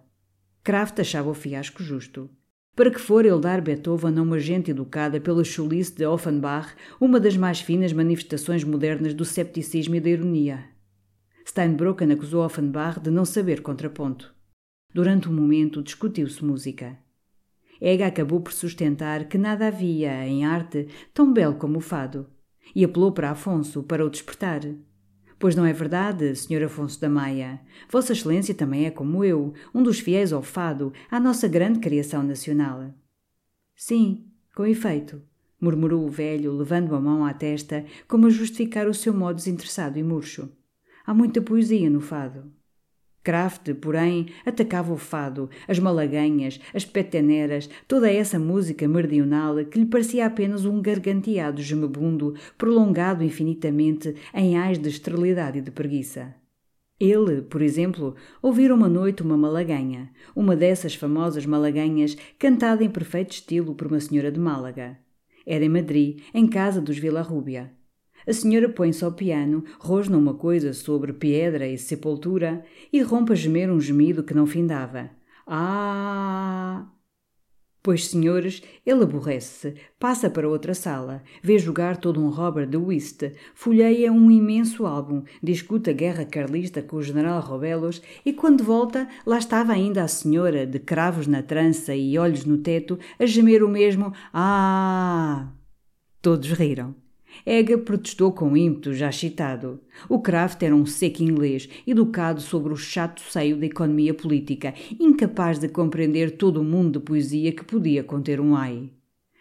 Kraft achava o fiasco justo. Para que for ele dar Beethoven a uma gente educada pela chulice de Offenbach, uma das mais finas manifestações modernas do cepticismo e da ironia. Steinbrocken acusou Offenbach de não saber contraponto. Durante um momento discutiu-se música. Ega acabou por sustentar que nada havia em arte tão belo como o fado, e apelou para Afonso para o despertar. Pois não é verdade, Sr. Afonso da Maia? Vossa Excelência também é como eu, um dos fiéis ao fado, à nossa grande criação nacional. Sim, com efeito, murmurou o velho, levando a mão à testa, como a justificar o seu modo desinteressado e murcho. Há muita poesia no fado. Kraft, porém, atacava o fado, as malaganhas, as peteneras, toda essa música meridional que lhe parecia apenas um garganteado gemebundo prolongado infinitamente em ais de esterilidade e de preguiça. Ele, por exemplo, ouvira uma noite uma malaganha, uma dessas famosas malaganhas cantada em perfeito estilo por uma senhora de Málaga. Era em Madrid, em casa dos Villarrubia. A senhora põe-se ao piano, rosna uma coisa sobre pedra e sepultura e rompe a gemer um gemido que não findava. Ah! Pois, senhores, ele aborrece-se, passa para outra sala, vê jogar todo um Robert de Whist, folheia um imenso álbum, discute a guerra carlista com o general Robelos e, quando volta, lá estava ainda a senhora, de cravos na trança e olhos no teto, a gemer o mesmo Ah! Todos riram. Ega protestou com ímpeto já citado. O Kraft era um seco inglês, educado sobre o chato seio da economia política, incapaz de compreender todo o mundo de poesia que podia conter um ai.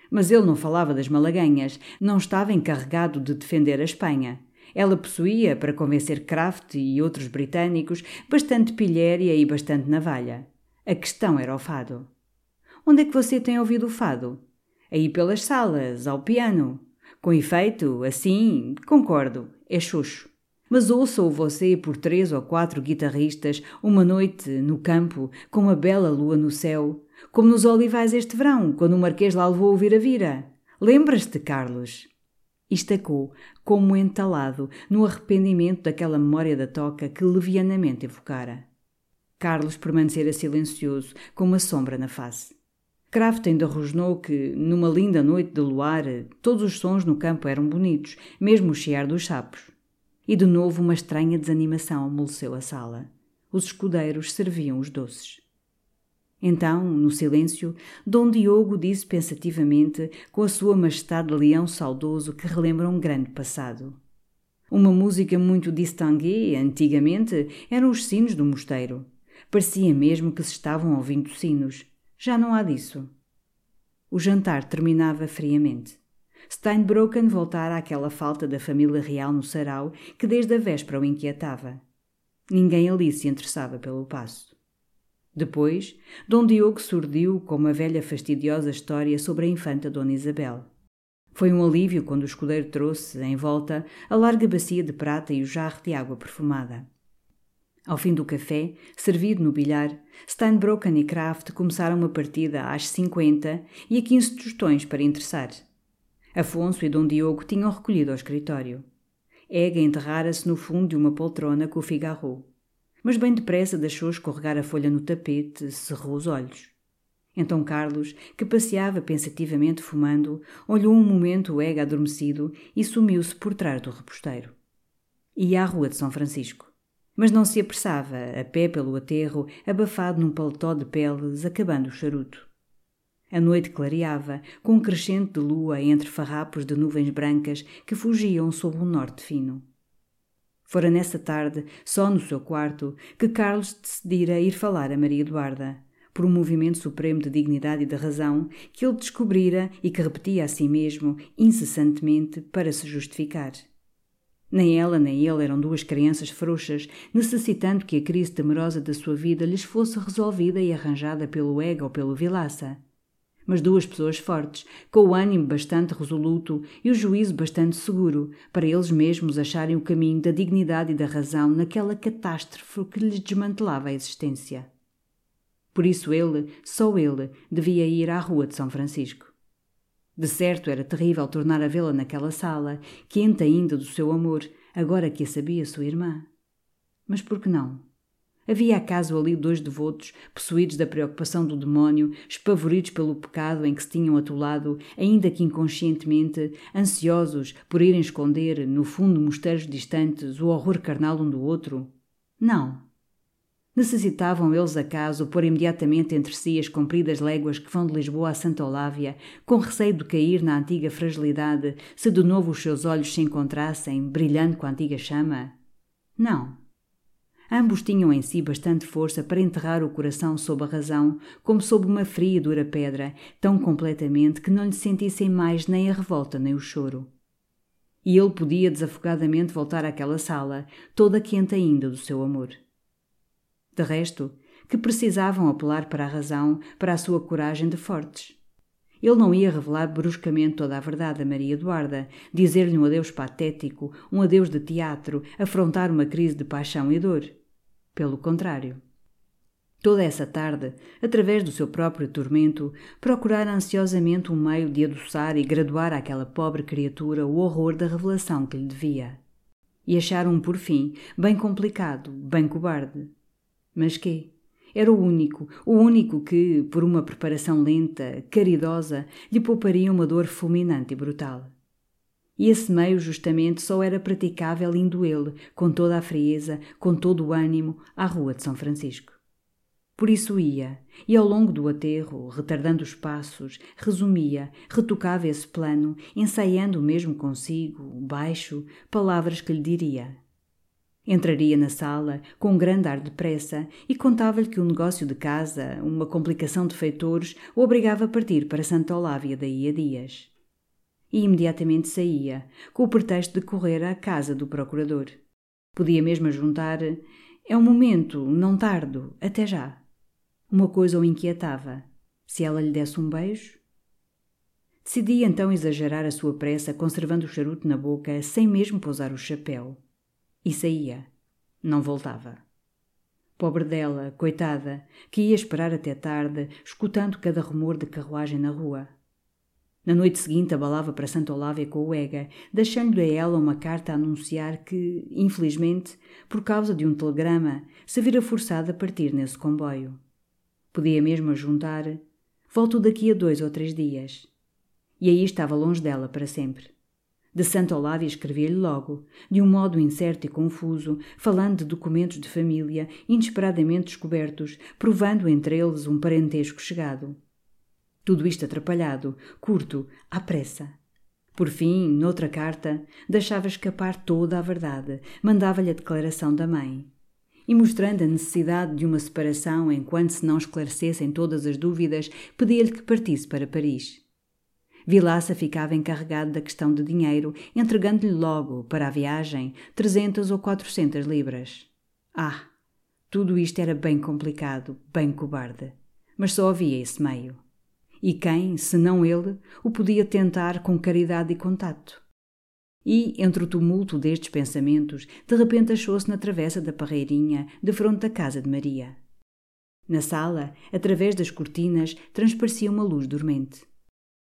Mas ele não falava das malaganhas, não estava encarregado de defender a Espanha. Ela possuía, para convencer Kraft e outros britânicos, bastante pilhéria e bastante navalha. A questão era o fado. Onde é que você tem ouvido o fado? Aí pelas salas, ao piano. Com efeito, assim, concordo, é xoxo. Mas ouça-o você por três ou quatro guitarristas, uma noite, no campo, com uma bela lua no céu, como nos olivais este verão, quando o Marquês lá levou ouvir a vira. Lembras-te, Carlos? Estacou, como entalado, no arrependimento daquela memória da toca que levianamente evocara. Carlos permanecera silencioso, com uma sombra na face. Kraft ainda rosnou que, numa linda noite de luar, todos os sons no campo eram bonitos, mesmo o chiar dos sapos. E de novo uma estranha desanimação amoleceu a sala. Os escudeiros serviam os doces. Então, no silêncio, Dom Diogo disse pensativamente, com a sua majestade de leão saudoso que relembra um grande passado. Uma música muito distinguée, antigamente, eram os sinos do mosteiro. Parecia mesmo que se estavam ouvindo sinos. Já não há disso. O jantar terminava friamente. Steinbrocken voltara àquela falta da família real no sarau que desde a véspera o inquietava. Ninguém ali se interessava pelo passo. Depois, Dom Diogo surdiu com uma velha fastidiosa história sobre a infanta Dona Isabel. Foi um alívio quando o escudeiro trouxe, em volta, a larga bacia de prata e o jarro de água perfumada. Ao fim do café, servido no bilhar, Steinbrocken e Kraft começaram uma partida às 50 e a 15 tostões para interessar. Afonso e Dom Diogo tinham recolhido ao escritório. Ega enterrara-se no fundo de uma poltrona com o Figaro. Mas bem depressa deixou escorregar a folha no tapete, cerrou os olhos. Então Carlos, que passeava pensativamente fumando, olhou um momento o Ega adormecido e sumiu-se por trás do reposteiro. Ia à rua de São Francisco mas não se apressava, a pé pelo aterro, abafado num paletó de peles, acabando o charuto. A noite clareava, com um crescente de lua entre farrapos de nuvens brancas que fugiam sob um norte fino. Fora nessa tarde, só no seu quarto, que Carlos decidira ir falar a Maria Eduarda, por um movimento supremo de dignidade e de razão que ele descobrira e que repetia a si mesmo, incessantemente, para se justificar. Nem ela nem ele eram duas crianças frouxas, necessitando que a crise temerosa da sua vida lhes fosse resolvida e arranjada pelo ego ou pelo vilaça. Mas duas pessoas fortes, com o ânimo bastante resoluto e o juízo bastante seguro, para eles mesmos acharem o caminho da dignidade e da razão naquela catástrofe que lhes desmantelava a existência. Por isso ele, só ele, devia ir à rua de São Francisco. De certo era terrível tornar a vê-la naquela sala, quente ainda do seu amor, agora que a sabia sua irmã. Mas por que não? Havia acaso ali dois devotos, possuídos da preocupação do demónio, espavoridos pelo pecado em que se tinham atolado, ainda que inconscientemente, ansiosos por irem esconder, no fundo mosteiros distantes, o horror carnal um do outro? Não. Necessitavam eles acaso pôr imediatamente entre si as compridas léguas que vão de Lisboa a Santa Olávia, com receio de cair na antiga fragilidade se de novo os seus olhos se encontrassem, brilhando com a antiga chama? Não. Ambos tinham em si bastante força para enterrar o coração sob a razão, como sob uma fria e dura pedra, tão completamente que não lhe sentissem mais nem a revolta nem o choro. E ele podia desafogadamente voltar àquela sala, toda quente ainda do seu amor. De resto, que precisavam apelar para a razão, para a sua coragem de fortes. Ele não ia revelar bruscamente toda a verdade a Maria Eduarda, dizer-lhe um adeus patético, um adeus de teatro, afrontar uma crise de paixão e dor. Pelo contrário. Toda essa tarde, através do seu próprio tormento, procurar ansiosamente um meio de adoçar e graduar àquela pobre criatura o horror da revelação que lhe devia. E acharam, por fim, bem complicado, bem cobarde. Mas quê? Era o único, o único que, por uma preparação lenta, caridosa, lhe pouparia uma dor fulminante e brutal. E esse meio, justamente, só era praticável indo ele, com toda a frieza, com todo o ânimo, à Rua de São Francisco. Por isso ia, e ao longo do aterro, retardando os passos, resumia, retocava esse plano, ensaiando mesmo consigo, baixo, palavras que lhe diria. Entraria na sala, com um grande ar de pressa, e contava-lhe que um negócio de casa, uma complicação de feitores, o obrigava a partir para Santa Olávia daí a dias. E imediatamente saía, com o pretexto de correr à casa do procurador. Podia mesmo juntar: É um momento, não tardo, até já. Uma coisa o inquietava: se ela lhe desse um beijo? Decidia então exagerar a sua pressa, conservando o charuto na boca, sem mesmo pousar o chapéu. E saía. Não voltava. Pobre dela, coitada, que ia esperar até tarde, escutando cada rumor de carruagem na rua. Na noite seguinte abalava para Santa Olávia com o Ega, deixando-lhe a ela uma carta a anunciar que, infelizmente, por causa de um telegrama, se vira forçada a partir nesse comboio. Podia mesmo juntar: Volto daqui a dois ou três dias. E aí estava longe dela para sempre. De Santa Olávia escrevia-lhe logo, de um modo incerto e confuso, falando de documentos de família inesperadamente descobertos, provando entre eles um parentesco chegado. Tudo isto atrapalhado, curto, à pressa. Por fim, noutra carta, deixava escapar toda a verdade, mandava-lhe a declaração da mãe. E mostrando a necessidade de uma separação enquanto se não esclarecessem todas as dúvidas, pedia-lhe que partisse para Paris. Vilaça ficava encarregado da questão de dinheiro, entregando-lhe logo, para a viagem, trezentas ou quatrocentas libras. Ah! Tudo isto era bem complicado, bem cobarde. Mas só havia esse meio. E quem, se não ele, o podia tentar com caridade e contato? E, entre o tumulto destes pensamentos, de repente achou-se na travessa da parreirinha, de fronte da casa de Maria. Na sala, através das cortinas, transparecia uma luz dormente.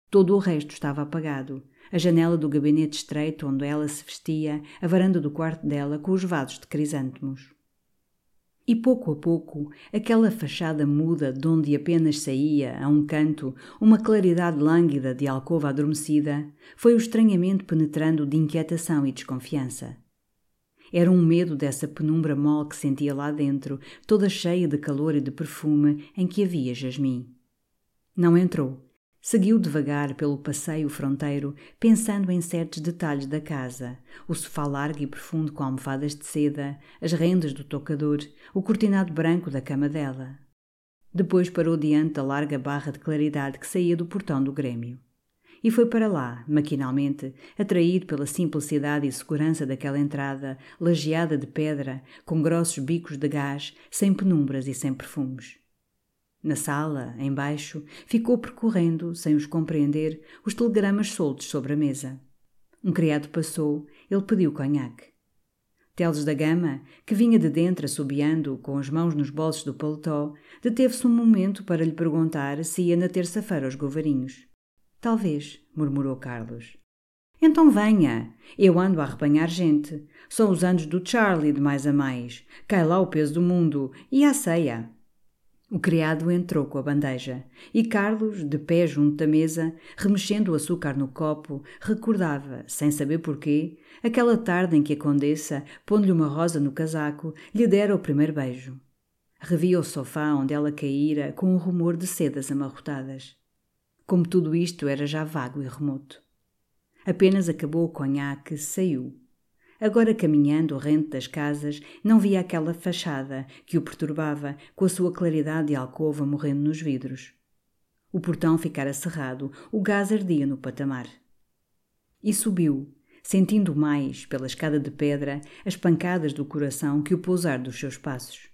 Todo o resto estava apagado. A janela do gabinete estreito onde ela se vestia, a varanda do quarto dela com os vasos de crisântemos. E pouco a pouco, aquela fachada muda de onde apenas saía, a um canto, uma claridade lânguida de alcova adormecida, foi o estranhamento penetrando de inquietação e desconfiança. Era um medo dessa penumbra mole que sentia lá dentro, toda cheia de calor e de perfume, em que havia jasmim. Não entrou, Seguiu devagar pelo passeio fronteiro, pensando em certos detalhes da casa: o sofá largo e profundo com almofadas de seda, as rendas do tocador, o cortinado branco da cama dela. Depois parou diante da larga barra de claridade que saía do portão do Grêmio. E foi para lá, maquinalmente, atraído pela simplicidade e segurança daquela entrada, lajeada de pedra, com grossos bicos de gás, sem penumbras e sem perfumes. Na sala, embaixo, ficou percorrendo, sem os compreender, os telegramas soltos sobre a mesa. Um criado passou, ele pediu conhaque. Teles da Gama, que vinha de dentro assobiando, com as mãos nos bolsos do paletó, deteve-se um momento para lhe perguntar se ia na terça-feira aos Govarinhos. Talvez, murmurou Carlos. Então venha. Eu ando a arrebanhar gente. São os anos do Charlie de mais a mais. Cai lá o peso do mundo. E a ceia. O criado entrou com a bandeja e Carlos, de pé junto da mesa, remexendo o açúcar no copo, recordava, sem saber porquê, aquela tarde em que a condessa, pondo-lhe uma rosa no casaco, lhe dera o primeiro beijo. Revia o sofá onde ela caíra com um rumor de sedas amarrotadas. Como tudo isto era já vago e remoto. Apenas acabou o conhaque, saiu Agora, caminhando rente das casas, não via aquela fachada que o perturbava com a sua claridade de alcova morrendo nos vidros. O portão ficara cerrado, o gás ardia no patamar. E subiu, sentindo mais, pela escada de pedra, as pancadas do coração que o pousar dos seus passos.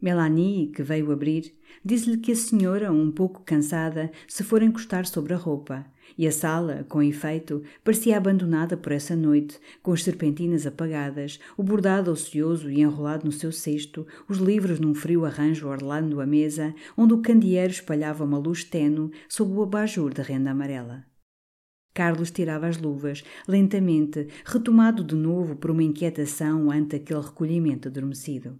Melanie, que veio abrir, disse-lhe que a senhora, um pouco cansada, se fora encostar sobre a roupa, e a sala, com efeito, parecia abandonada por essa noite, com as serpentinas apagadas, o bordado ocioso e enrolado no seu cesto, os livros num frio arranjo orlando a mesa, onde o candeeiro espalhava uma luz tenue sob o abajur da renda amarela. Carlos tirava as luvas, lentamente, retomado de novo por uma inquietação ante aquele recolhimento adormecido.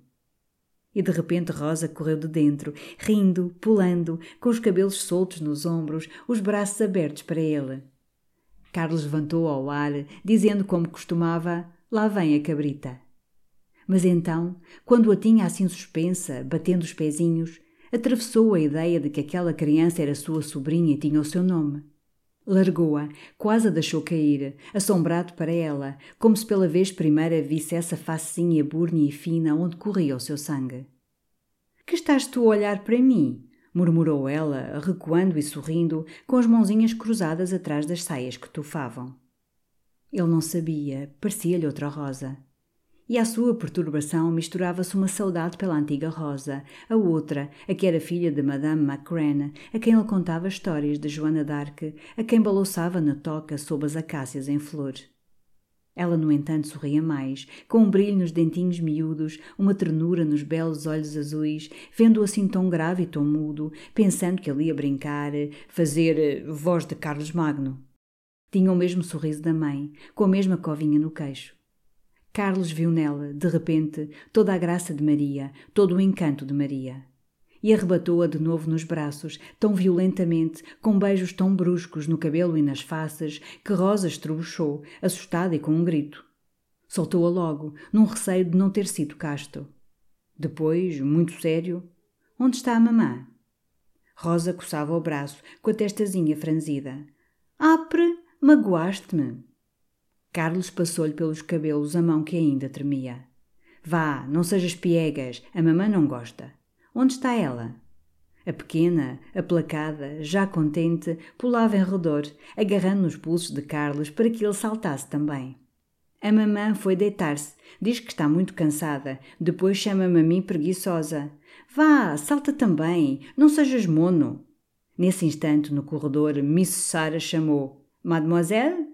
E de repente Rosa correu de dentro, rindo, pulando, com os cabelos soltos nos ombros, os braços abertos para ele. Carlos levantou ao ar, dizendo como costumava: Lá vem a cabrita. Mas então, quando a tinha assim suspensa, batendo os pezinhos, atravessou a ideia de que aquela criança era sua sobrinha e tinha o seu nome. Largou-a, quase a deixou cair, assombrado para ela, como se pela vez primeira visse essa facinha burnia e fina onde corria o seu sangue. Que estás tu a olhar para mim? murmurou ela, recuando e sorrindo, com as mãozinhas cruzadas atrás das saias que tufavam. Ele não sabia, parecia-lhe outra rosa e à sua perturbação misturava-se uma saudade pela antiga Rosa, a outra, a que era filha de Madame Macran, a quem ele contava histórias de Joana d'Arc, a quem balouçava na toca sob as acácias em flor. Ela, no entanto, sorria mais, com um brilho nos dentinhos miúdos, uma ternura nos belos olhos azuis, vendo-o assim tão grave e tão mudo, pensando que ele ia brincar, fazer eh, voz de Carlos Magno. Tinha o mesmo sorriso da mãe, com a mesma covinha no queixo. Carlos viu nela, de repente, toda a graça de Maria, todo o encanto de Maria. E arrebatou-a de novo nos braços, tão violentamente, com beijos tão bruscos no cabelo e nas faces, que Rosa estrebuchou, assustada e com um grito. Soltou-a logo, num receio de não ter sido casto. Depois, muito sério, onde está a mamã? Rosa coçava o braço, com a testazinha franzida. Apre, magoaste-me. Carlos passou-lhe pelos cabelos a mão que ainda tremia. Vá, não sejas piegas, a mamã não gosta. Onde está ela? A pequena, aplacada, já contente, pulava em redor, agarrando nos pulsos de Carlos para que ele saltasse também. A mamã foi deitar-se, diz que está muito cansada, depois chama-me a mim preguiçosa. Vá, salta também, não sejas mono. Nesse instante, no corredor, Miss Sara chamou: Mademoiselle?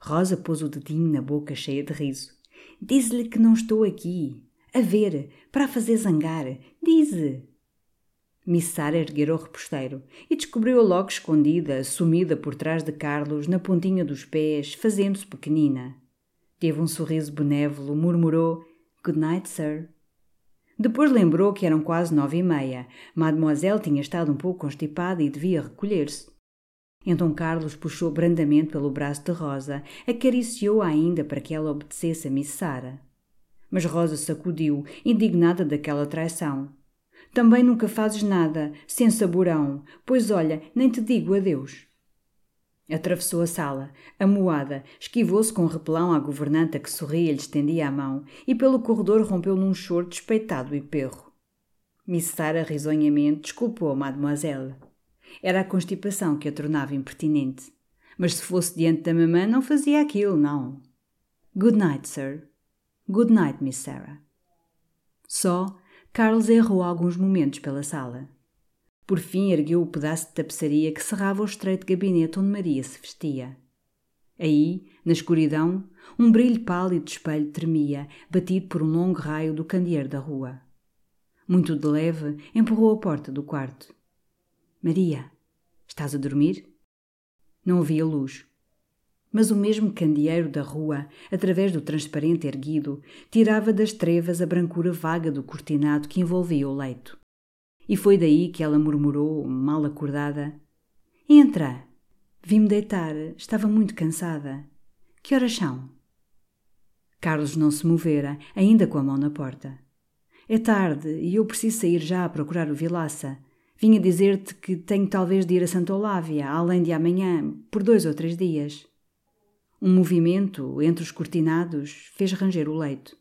Rosa pôs o dedinho na boca cheia de riso. Diz-lhe que não estou aqui. A ver, para a fazer zangar. Dize. Miss Sara erguera o reposteiro e descobriu-a logo escondida, sumida por trás de Carlos, na pontinha dos pés, fazendo-se pequenina. Teve um sorriso benévolo, murmurou Good night, sir. Depois lembrou que eram quase nove e meia. Mademoiselle tinha estado um pouco constipada e devia recolher-se. Então Carlos puxou brandamente pelo braço de Rosa, acariciou-a ainda para que ela obedecesse a Miss Sara. Mas Rosa sacudiu, indignada daquela traição. Também nunca fazes nada, sem saborão, pois olha, nem te digo adeus. Atravessou a sala, amuada, esquivou-se com repelão à governanta que sorria e lhe estendia a mão, e pelo corredor rompeu num choro despeitado e perro. Miss Sara risonhamente desculpou a mademoiselle. Era a constipação que a tornava impertinente. Mas se fosse diante da mamã, não fazia aquilo, não. Good night, sir. Good night, Miss Sarah. Só, Carlos errou alguns momentos pela sala. Por fim, ergueu o pedaço de tapeçaria que cerrava o estreito gabinete onde Maria se vestia. Aí, na escuridão, um brilho pálido de espelho tremia, batido por um longo raio do candeeiro da rua. Muito de leve, empurrou a porta do quarto. Maria, estás a dormir? Não havia luz. Mas o mesmo candeeiro da rua, através do transparente erguido, tirava das trevas a brancura vaga do cortinado que envolvia o leito. E foi daí que ela murmurou, mal acordada: Entra! Vim-me deitar, estava muito cansada. Que horas são? Carlos não se movera, ainda com a mão na porta. É tarde e eu preciso sair já a procurar o Vilaça. Vinha dizer-te que tenho talvez de ir a Santa Olávia, além de amanhã, por dois ou três dias. Um movimento entre os cortinados fez ranger o leito.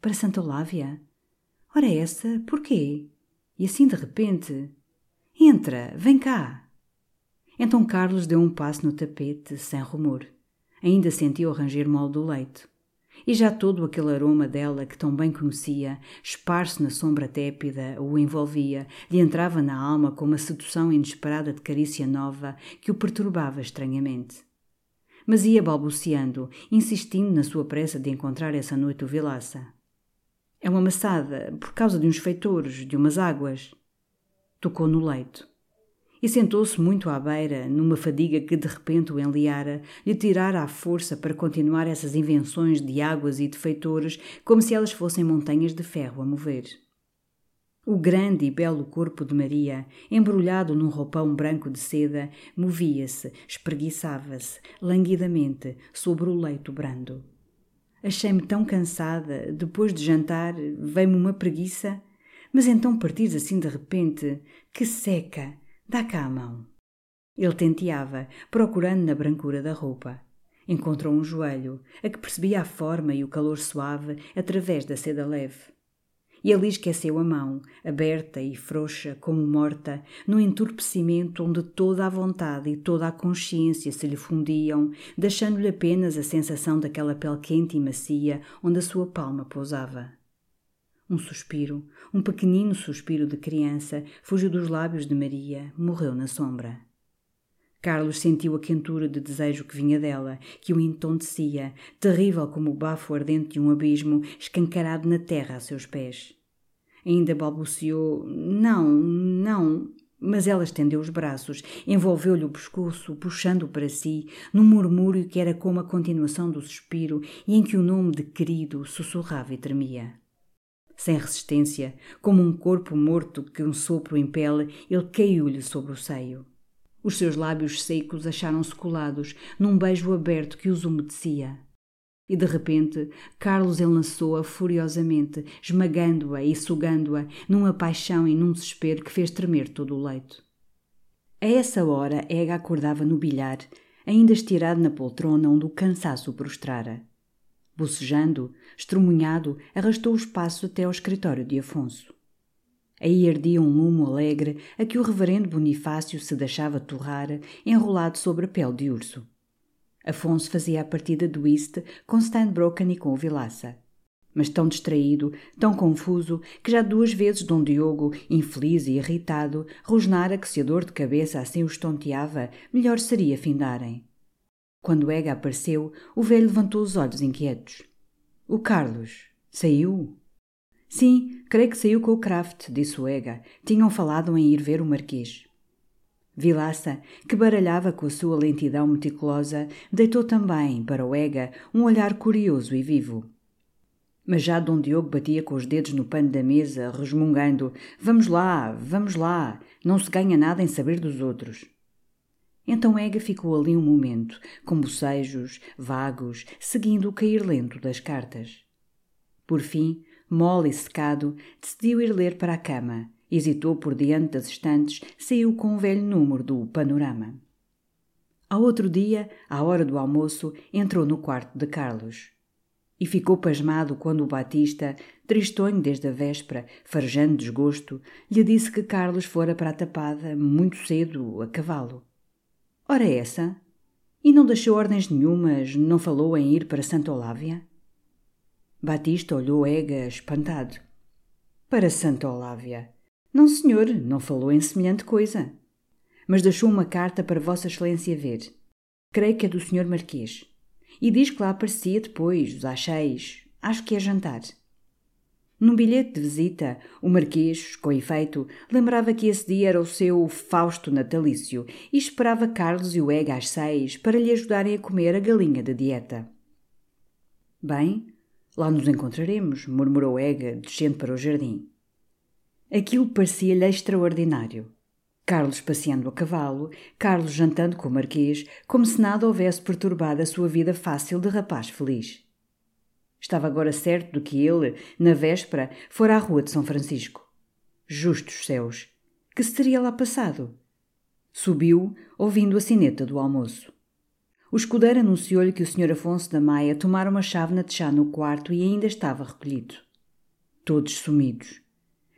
Para Santa Olávia? Ora essa, porquê? E assim de repente? Entra, vem cá. Então Carlos deu um passo no tapete, sem rumor. Ainda sentia o ranger mole do leito. E já todo aquele aroma dela que tão bem conhecia, esparso na sombra tépida, o envolvia, lhe entrava na alma com uma sedução inesperada de carícia nova que o perturbava estranhamente. Mas ia balbuciando, insistindo na sua pressa de encontrar essa noite o Vilaça. É uma maçada, por causa de uns feitores, de umas águas. Tocou no leito e sentou-se muito à beira, numa fadiga que de repente o enliara, lhe tirara a força para continuar essas invenções de águas e de feitores, como se elas fossem montanhas de ferro a mover. O grande e belo corpo de Maria, embrulhado num roupão branco de seda, movia-se, espreguiçava-se, languidamente, sobre o leito brando. Achei-me tão cansada, depois de jantar, veio-me uma preguiça. Mas então partires assim de repente, que seca, Dá cá a mão. Ele tenteava, procurando na brancura da roupa. Encontrou um joelho, a que percebia a forma e o calor suave através da seda leve. E ali esqueceu a mão, aberta e frouxa como morta, no entorpecimento onde toda a vontade e toda a consciência se lhe fundiam, deixando-lhe apenas a sensação daquela pele quente e macia onde a sua palma pousava. Um suspiro, um pequenino suspiro de criança, fugiu dos lábios de Maria, morreu na sombra. Carlos sentiu a quentura de desejo que vinha dela, que o entontecia, terrível como o bafo ardente de um abismo escancarado na terra a seus pés. Ainda balbuciou: Não, não. Mas ela estendeu os braços, envolveu-lhe o pescoço, puxando-o para si, num murmúrio que era como a continuação do suspiro e em que o nome de querido sussurrava e tremia. Sem resistência, como um corpo morto que um sopro impele, ele caiu-lhe sobre o seio. Os seus lábios secos acharam-se colados num beijo aberto que os umedecia. E de repente, Carlos enlaçou-a furiosamente, esmagando-a e sugando-a, numa paixão e num desespero que fez tremer todo o leito. A essa hora, Ega acordava no bilhar, ainda estirado na poltrona onde o cansaço o prostrara. Bocejando, estremunhado, arrastou os passos até ao escritório de Afonso. Aí ardia um lume alegre a que o reverendo Bonifácio se deixava torrar, enrolado sobre a pele de urso. Afonso fazia a partida do whist com Steinbrocken e com o Vilaça. Mas tão distraído, tão confuso, que já duas vezes Dom Diogo, infeliz e irritado, rosnara que se a dor de cabeça assim o estonteava, melhor seria findarem. Quando Ega apareceu, o velho levantou os olhos inquietos. O Carlos saiu? Sim, creio que saiu com o Kraft, disse o Ega. Tinham falado em ir ver o Marquês. Vilaça, que baralhava com a sua lentidão meticulosa, deitou também, para o Ega, um olhar curioso e vivo. Mas já Dom Diogo batia com os dedos no pano da mesa, resmungando: Vamos lá, vamos lá, não se ganha nada em saber dos outros. Então Ega ficou ali um momento, com bocejos, vagos, seguindo o cair lento das cartas. Por fim, mole e secado, decidiu ir ler para a cama. Hesitou por diante das estantes, saiu com o velho número do Panorama. Ao outro dia, à hora do almoço, entrou no quarto de Carlos. E ficou pasmado quando o Batista, tristonho desde a véspera, farejando desgosto, lhe disse que Carlos fora para a tapada muito cedo, a cavalo. Ora essa? E não deixou ordens nenhumas, não falou em ir para Santa Olávia? Batista olhou Ega, espantado. Para Santa Olávia? Não, senhor, não falou em semelhante coisa. Mas deixou uma carta para Vossa Excelência ver. Creio que é do senhor Marquês. E diz que lá aparecia depois, às seis. Acho que é jantar. Num bilhete de visita, o Marquês, com efeito, lembrava que esse dia era o seu Fausto natalício e esperava Carlos e o Ega às seis para lhe ajudarem a comer a galinha da dieta. Bem, lá nos encontraremos, murmurou Ega, descendo para o jardim. Aquilo parecia-lhe extraordinário. Carlos passeando a cavalo, Carlos jantando com o Marquês, como se nada houvesse perturbado a sua vida fácil de rapaz feliz. Estava agora certo de que ele, na véspera, fora à rua de São Francisco. Justos céus! Que se teria lá passado? Subiu, ouvindo a sineta do almoço. O escudeiro anunciou-lhe que o Sr. Afonso da Maia tomara uma chávena de chá no quarto e ainda estava recolhido. Todos sumidos.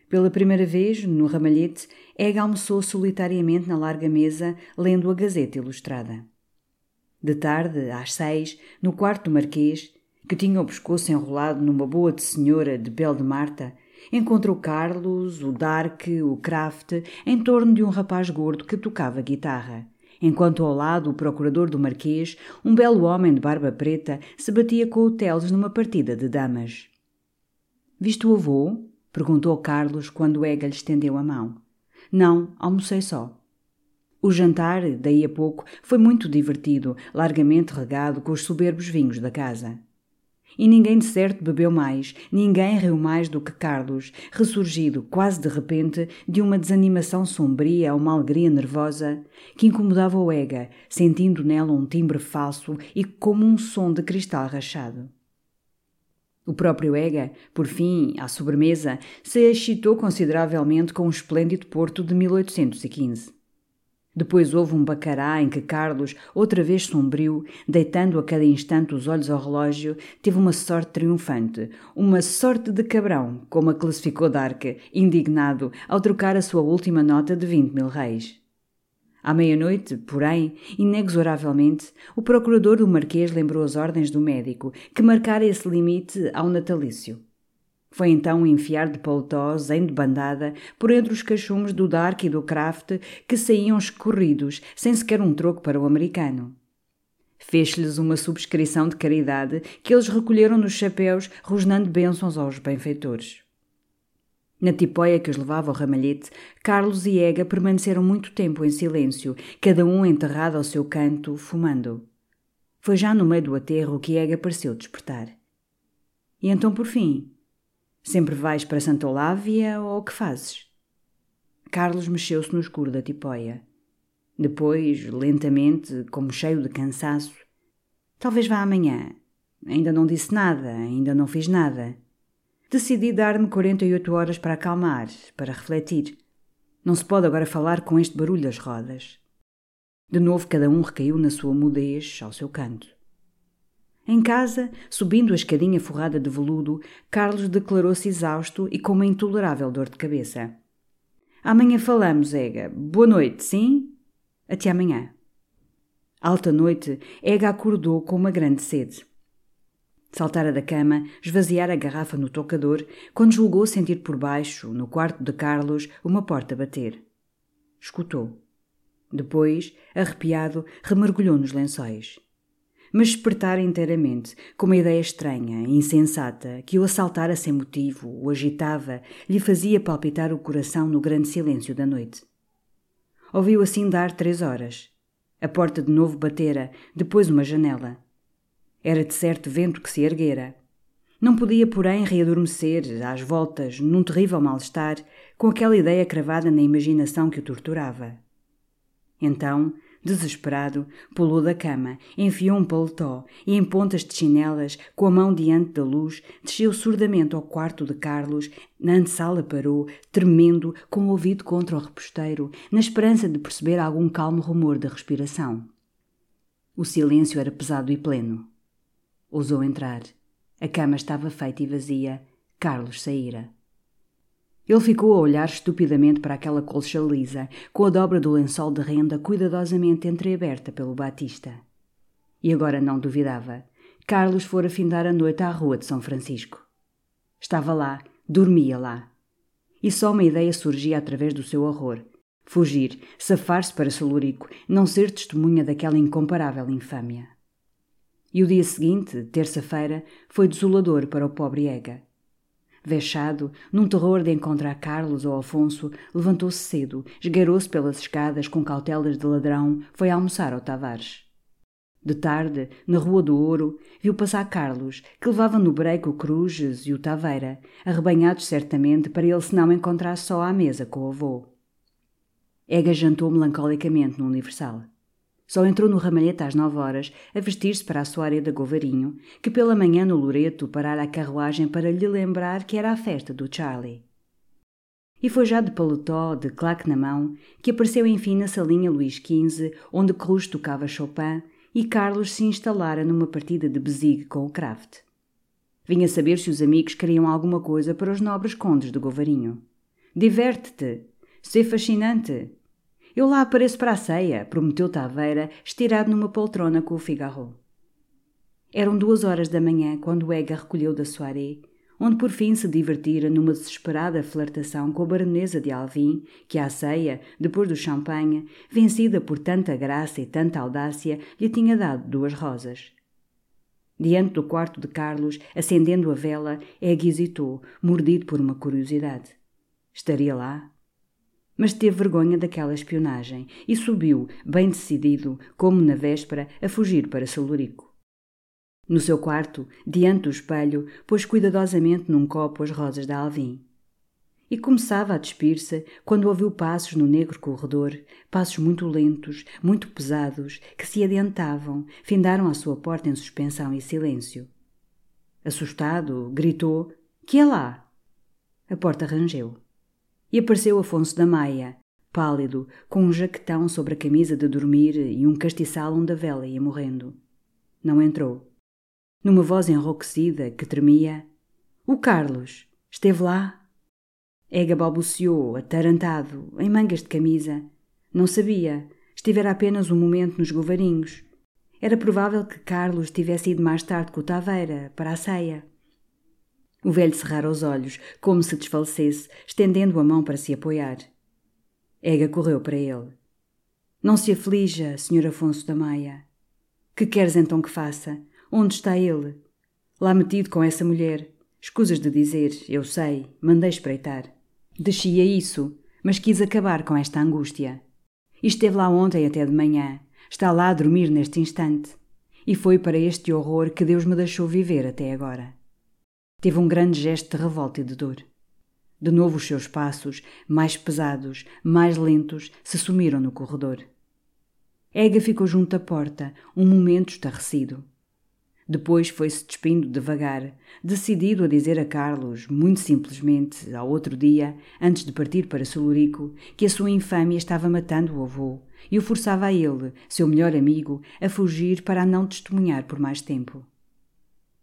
Pela primeira vez, no ramalhete, Ega almoçou solitariamente na larga mesa, lendo a Gazeta Ilustrada. De tarde, às seis, no quarto do Marquês, que tinha o pescoço enrolado numa boa de senhora de pele de Marta, encontrou Carlos, o Dark, o Kraft, em torno de um rapaz gordo que tocava guitarra, enquanto ao lado o procurador do Marquês, um belo homem de barba preta, se batia com o Teles numa partida de damas. Viste o avô? perguntou Carlos quando Ega lhe estendeu a mão. Não, almocei só. O jantar, daí a pouco, foi muito divertido, largamente regado com os soberbos vinhos da casa. E ninguém de certo bebeu mais, ninguém riu mais do que Carlos, ressurgido quase de repente de uma desanimação sombria a uma alegria nervosa que incomodava o Ega, sentindo nela um timbre falso e como um som de cristal rachado. O próprio Ega, por fim, à sobremesa, se excitou consideravelmente com o esplêndido Porto de 1815. Depois houve um bacará em que Carlos, outra vez sombrio, deitando a cada instante os olhos ao relógio, teve uma sorte triunfante, uma sorte de cabrão, como a classificou Dark, indignado, ao trocar a sua última nota de vinte mil reis. À meia-noite, porém, inexoravelmente, o procurador do Marquês lembrou as ordens do médico, que marcara esse limite ao natalício. Foi então enfiar de paletós, em de bandada, por entre os cachumes do Dark e do Kraft, que saíam escorridos, sem sequer um troco para o americano. Fez-lhes uma subscrição de caridade que eles recolheram nos chapéus, rosnando bênçãos aos benfeitores. Na tipóia que os levava ao ramalhete, Carlos e Ega permaneceram muito tempo em silêncio, cada um enterrado ao seu canto, fumando. Foi já no meio do aterro que Ega pareceu despertar. E então, por fim, Sempre vais para Santa Olávia ou o que fazes? Carlos mexeu-se no escuro da tipóia. Depois, lentamente, como cheio de cansaço, talvez vá amanhã. Ainda não disse nada, ainda não fiz nada. Decidi dar-me 48 horas para acalmar, para refletir. Não se pode agora falar com este barulho das rodas. De novo, cada um recaiu na sua mudez, ao seu canto. Em casa, subindo a escadinha forrada de veludo, Carlos declarou-se exausto e com uma intolerável dor de cabeça. Amanhã falamos, Ega. Boa noite, sim? Até amanhã. Alta noite, Ega acordou com uma grande sede. Saltara da cama, esvaziara a garrafa no tocador, quando julgou sentir por baixo, no quarto de Carlos, uma porta bater. Escutou. Depois, arrepiado, remergulhou nos lençóis mas despertara inteiramente, com uma ideia estranha, insensata, que o assaltara sem motivo, o agitava, lhe fazia palpitar o coração no grande silêncio da noite. Ouviu assim dar três horas. A porta de novo batera, depois uma janela. Era de certo vento que se erguera. Não podia, porém, readormecer, às voltas, num terrível mal-estar, com aquela ideia cravada na imaginação que o torturava. Então, Desesperado, pulou da cama, enfiou um paletó e, em pontas de chinelas, com a mão diante da luz, desceu surdamente ao quarto de Carlos. Na antessala parou, tremendo, com o ouvido contra o reposteiro, na esperança de perceber algum calmo rumor da respiração. O silêncio era pesado e pleno. Ousou entrar. A cama estava feita e vazia. Carlos saíra. Ele ficou a olhar estupidamente para aquela colcha lisa, com a dobra do lençol de renda cuidadosamente entreaberta pelo Batista. E agora não duvidava. Carlos fora findar a noite à rua de São Francisco. Estava lá, dormia lá. E só uma ideia surgia através do seu horror. Fugir, safar-se para Solurico, não ser testemunha daquela incomparável infâmia. E o dia seguinte, terça-feira, foi desolador para o pobre Ega. Vexado, num terror de encontrar Carlos ou Afonso, levantou-se cedo, esgueirou-se pelas escadas com cautelas de ladrão, foi almoçar ao Tavares. De tarde, na Rua do Ouro, viu passar Carlos, que levava no breco o Cruzes e o Taveira, arrebanhados certamente para ele se não encontrar só à mesa com o avô. Ega jantou melancolicamente no Universal. Só entrou no ramalhete às nove horas, a vestir-se para a soaré da Govarinho, que pela manhã no Loreto parara a carruagem para lhe lembrar que era a festa do Charlie. E foi já de paletó, de claque na mão, que apareceu enfim na salinha Luís XV, onde Cruz tocava Chopin e Carlos se instalara numa partida de bezigue com o Kraft. Vinha saber se os amigos queriam alguma coisa para os nobres condes de Govarinho. Diverte-te! Sê fascinante! Eu lá apareço para a ceia, prometeu Taveira, estirado numa poltrona com o Figaro. Eram duas horas da manhã quando Ega recolheu da soirée, onde por fim se divertira numa desesperada flertação com a baronesa de Alvim, que à ceia, depois do champanhe, vencida por tanta graça e tanta audácia, lhe tinha dado duas rosas. Diante do quarto de Carlos, acendendo a vela, Ega hesitou, mordido por uma curiosidade. Estaria lá? Mas teve vergonha daquela espionagem e subiu, bem decidido, como na véspera, a fugir para Salurico. No seu quarto, diante do espelho, pôs cuidadosamente num copo as rosas da Alvim. E começava a despir-se quando ouviu passos no negro corredor, passos muito lentos, muito pesados, que se adiantavam, findaram à sua porta em suspensão e silêncio. Assustado, gritou: Que é lá? A porta rangeu. E apareceu Afonso da Maia, pálido, com um jaquetão sobre a camisa de dormir e um castiçal onde a vela ia morrendo. Não entrou numa voz enrouquecida que tremia: O Carlos esteve lá? Ega balbuciou, atarantado, em mangas de camisa. Não sabia, estivera apenas um momento nos govarinhos. Era provável que Carlos tivesse ido mais tarde com o Taveira, para a ceia. O velho cerrara os olhos, como se desfalecesse, estendendo a mão para se apoiar. Ega correu para ele. Não se aflija, Sr. Afonso da Maia. Que queres então que faça? Onde está ele? Lá metido com essa mulher. Escusas de dizer, eu sei, mandei espreitar. Descia isso, mas quis acabar com esta angústia. Esteve lá ontem até de manhã. Está lá a dormir neste instante. E foi para este horror que Deus me deixou viver até agora. Teve um grande gesto de revolta e de dor. De novo os seus passos, mais pesados, mais lentos, se sumiram no corredor. Ega ficou junto à porta, um momento estarrecido. Depois foi-se despindo devagar, decidido a dizer a Carlos, muito simplesmente, ao outro dia, antes de partir para Solurico, que a sua infâmia estava matando o avô e o forçava a ele, seu melhor amigo, a fugir para a não testemunhar por mais tempo.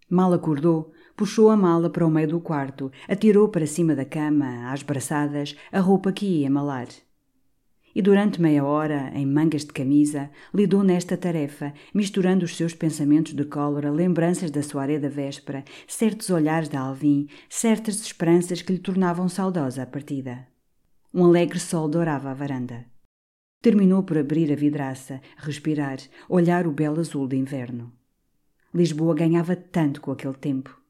Mal acordou, puxou a mala para o meio do quarto, atirou para cima da cama, às braçadas, a roupa que ia malar e durante meia hora, em mangas de camisa, lidou nesta tarefa, misturando os seus pensamentos de cólera, lembranças da soirée da véspera, certos olhares de Alvin, certas esperanças que lhe tornavam saudosa a partida. Um alegre sol dourava a varanda. Terminou por abrir a vidraça, respirar, olhar o belo azul de inverno. Lisboa ganhava tanto com aquele tempo.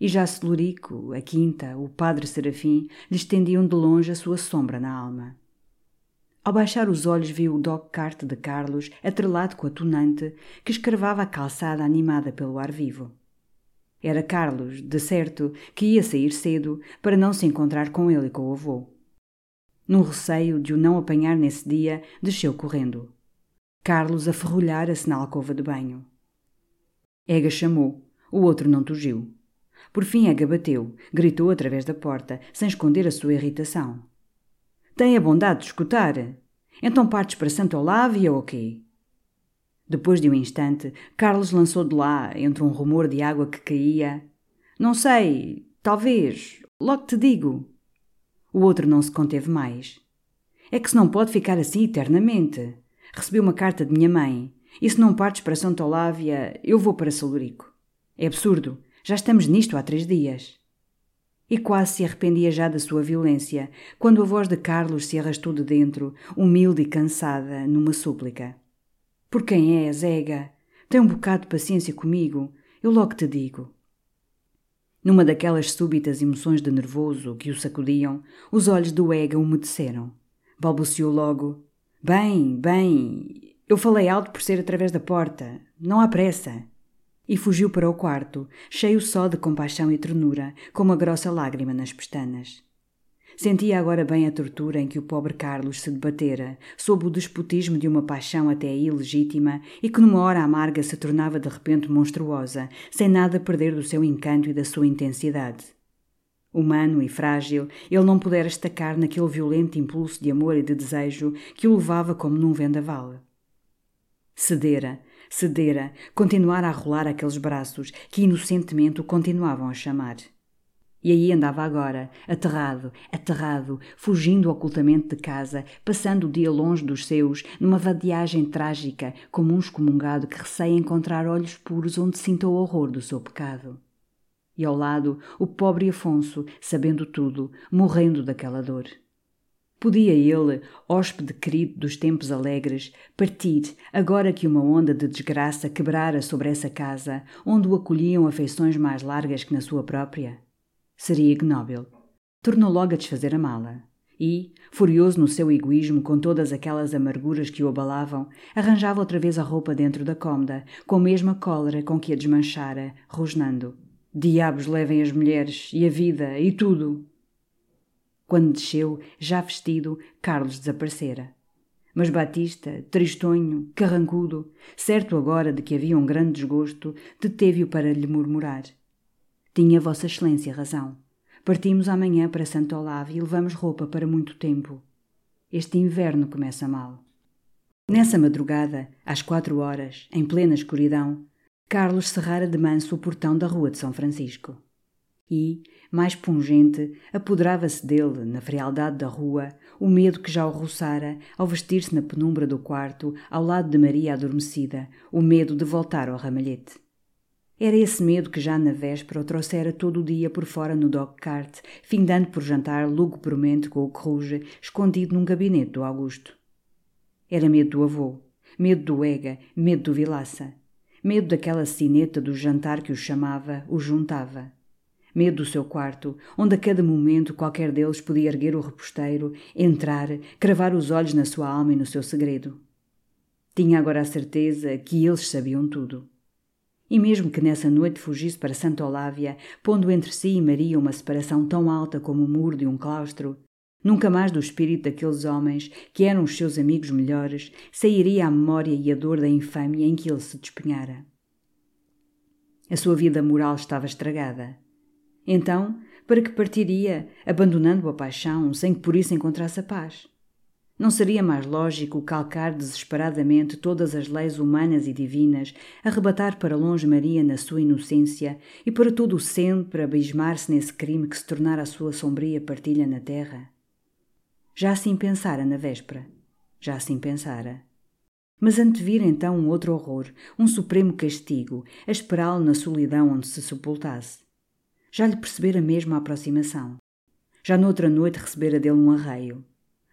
E já Celurico, a Quinta, o Padre Serafim lhe estendiam de longe a sua sombra na alma. Ao baixar os olhos viu o dog cart de Carlos atrelado com a tunante que escravava a calçada animada pelo ar vivo. Era Carlos, de certo, que ia sair cedo para não se encontrar com ele e com o avô. No receio de o não apanhar nesse dia, desceu correndo. Carlos a ferrulhara-se na alcova de banho. Ega chamou. O outro não tugiu. Por fim, Ega bateu, gritou através da porta, sem esconder a sua irritação. Tem a bondade de escutar. Então partes para Santo Olávia ou quê? Depois de um instante, Carlos lançou de lá, entre um rumor de água que caía. Não sei, talvez, logo te digo. O outro não se conteve mais. É que se não pode ficar assim eternamente. Recebi uma carta de minha mãe. E se não partes para Santo Olávia, eu vou para Salurico. É absurdo. Já estamos nisto há três dias e quase se arrependia já da sua violência, quando a voz de Carlos se arrastou de dentro, humilde e cansada, numa súplica. Por quem és, Ega? Tem um bocado de paciência comigo, eu logo te digo. Numa daquelas súbitas emoções de nervoso que o sacudiam, os olhos do Ega umedeceram. Balbuciou logo: Bem, bem, eu falei alto por ser através da porta. Não há pressa e fugiu para o quarto, cheio só de compaixão e ternura, com uma grossa lágrima nas pestanas. Sentia agora bem a tortura em que o pobre Carlos se debatera, sob o despotismo de uma paixão até aí ilegítima e que numa hora amarga se tornava de repente monstruosa, sem nada perder do seu encanto e da sua intensidade. Humano e frágil, ele não pudera estacar naquele violento impulso de amor e de desejo que o levava como num vendaval. Cedera, cedera, continuara a rolar aqueles braços que inocentemente o continuavam a chamar. E aí andava agora, aterrado, aterrado, fugindo ocultamente de casa, passando o dia longe dos seus, numa vadiagem trágica, como um excomungado que receia encontrar olhos puros onde sinta o horror do seu pecado. E ao lado, o pobre Afonso, sabendo tudo, morrendo daquela dor. Podia ele, hóspede querido dos tempos alegres, partir, agora que uma onda de desgraça quebrara sobre essa casa, onde o acolhiam afeições mais largas que na sua própria? Seria ignóbil. Tornou logo a desfazer a mala. E, furioso no seu egoísmo com todas aquelas amarguras que o abalavam, arranjava outra vez a roupa dentro da cômoda, com a mesma cólera com que a desmanchara, rosnando. Diabos levem as mulheres, e a vida, e tudo! Quando desceu, já vestido, Carlos desaparecera. Mas Batista, tristonho, carrancudo, certo agora de que havia um grande desgosto, deteve-o para lhe murmurar. Tinha Vossa Excelência razão. Partimos amanhã para Santo Olavo e levamos roupa para muito tempo. Este inverno começa mal. Nessa madrugada, às quatro horas, em plena escuridão, Carlos cerrara de manso o portão da rua de São Francisco. E, mais pungente, apoderava-se dele, na frialdade da rua, o medo que já o roçara ao vestir-se na penumbra do quarto, ao lado de Maria adormecida, o medo de voltar ao ramalhete. Era esse medo que já na véspera o trouxera todo o dia por fora no dog-cart, findando por jantar lugubremente com o Cruz, escondido num gabinete do Augusto. Era medo do avô, medo do Ega, medo do Vilaça, medo daquela cineta do jantar que o chamava, o juntava. Medo do seu quarto, onde a cada momento qualquer deles podia erguer o reposteiro, entrar, cravar os olhos na sua alma e no seu segredo. Tinha agora a certeza que eles sabiam tudo. E mesmo que nessa noite fugisse para Santa Olávia, pondo entre si e Maria uma separação tão alta como o muro de um claustro, nunca mais do espírito daqueles homens, que eram os seus amigos melhores, sairia a memória e a dor da infâmia em que ele se despenhara. A sua vida moral estava estragada. Então, para que partiria, abandonando a paixão, sem que por isso encontrasse a paz? Não seria mais lógico calcar desesperadamente todas as leis humanas e divinas, arrebatar para longe Maria na sua inocência e para todo o sempre abismar-se nesse crime que se tornara a sua sombria partilha na terra? Já assim pensara na véspera. Já assim pensara. Mas antevira então um outro horror, um supremo castigo, a esperá-lo na solidão onde se sepultasse. Já lhe percebera mesmo a aproximação. Já noutra noite recebera dele um arreio.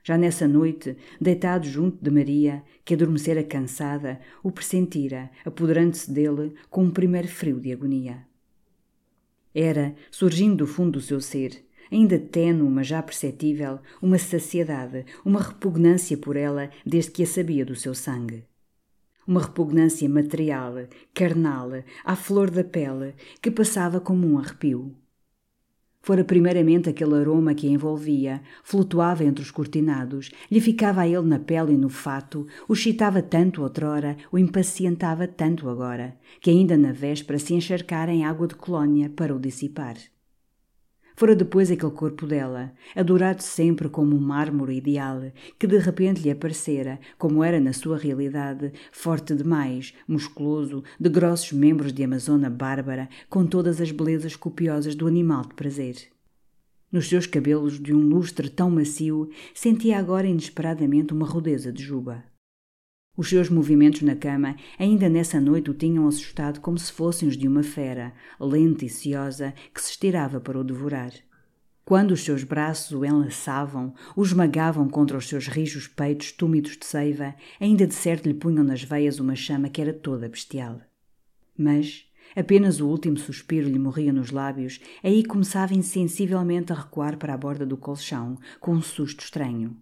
Já nessa noite, deitado junto de Maria, que adormecera cansada, o pressentira, apoderando-se dele com um primeiro frio de agonia. Era, surgindo do fundo do seu ser, ainda tênue, mas já perceptível, uma saciedade, uma repugnância por ela desde que a sabia do seu sangue. Uma repugnância material, carnal, à flor da pele, que passava como um arrepio. Fora primeiramente aquele aroma que a envolvia, flutuava entre os cortinados, lhe ficava a ele na pele e no fato, o excitava tanto outrora, o impacientava tanto agora, que ainda na véspera se encharcara em água de colónia para o dissipar. Fora depois aquele corpo dela, adorado sempre como um mármore ideal, que de repente lhe aparecera, como era na sua realidade, forte demais, musculoso, de grossos membros de amazona bárbara, com todas as belezas copiosas do animal de prazer. Nos seus cabelos de um lustre tão macio, sentia agora inesperadamente uma rudeza de juba. Os seus movimentos na cama, ainda nessa noite, o tinham assustado como se fossem os de uma fera, lenta e ciosa, que se estirava para o devorar. Quando os seus braços o enlaçavam, o esmagavam contra os seus rijos peitos túmidos de seiva, ainda de certo lhe punham nas veias uma chama que era toda bestial. Mas, apenas o último suspiro lhe morria nos lábios, aí começava insensivelmente a recuar para a borda do colchão, com um susto estranho.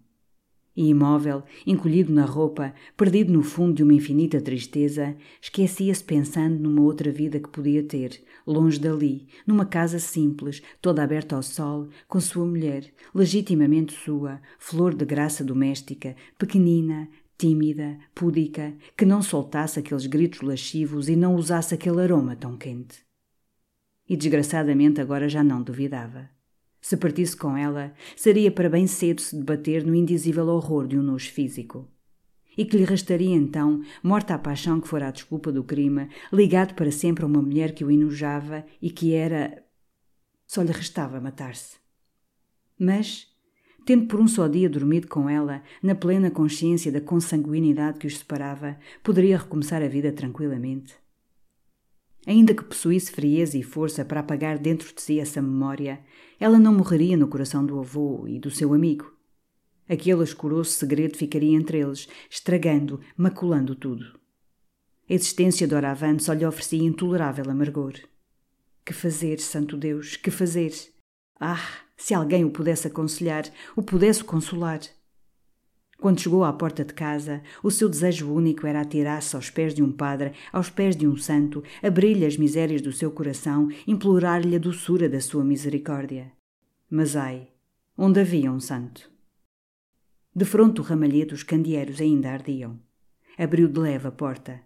E imóvel, encolhido na roupa, perdido no fundo de uma infinita tristeza, esquecia-se pensando numa outra vida que podia ter, longe dali, numa casa simples, toda aberta ao sol, com sua mulher, legitimamente sua, flor de graça doméstica, pequenina, tímida, púdica, que não soltasse aqueles gritos lascivos e não usasse aquele aroma tão quente. E desgraçadamente agora já não duvidava. Se partisse com ela, seria para bem cedo se debater no indizível horror de um nojo físico. E que lhe restaria então, morta a paixão que fora a desculpa do crime, ligado para sempre a uma mulher que o enojava e que era. Só lhe restava matar-se. Mas, tendo por um só dia dormido com ela, na plena consciência da consanguinidade que os separava, poderia recomeçar a vida tranquilamente. Ainda que possuísse frieza e força para apagar dentro de si essa memória, ela não morreria no coração do avô e do seu amigo. Aquele escuroso segredo ficaria entre eles, estragando, maculando tudo. A existência de Oravan só lhe oferecia intolerável amargor. Que fazer, santo Deus, que fazer? Ah, se alguém o pudesse aconselhar, o pudesse consolar. Quando chegou à porta de casa, o seu desejo único era atirar-se aos pés de um padre, aos pés de um santo, abrir-lhe as misérias do seu coração, implorar-lhe a doçura da sua misericórdia. Mas ai, onde havia um santo? De fronte do ramalhete os candeeiros ainda ardiam. Abriu de leve a porta.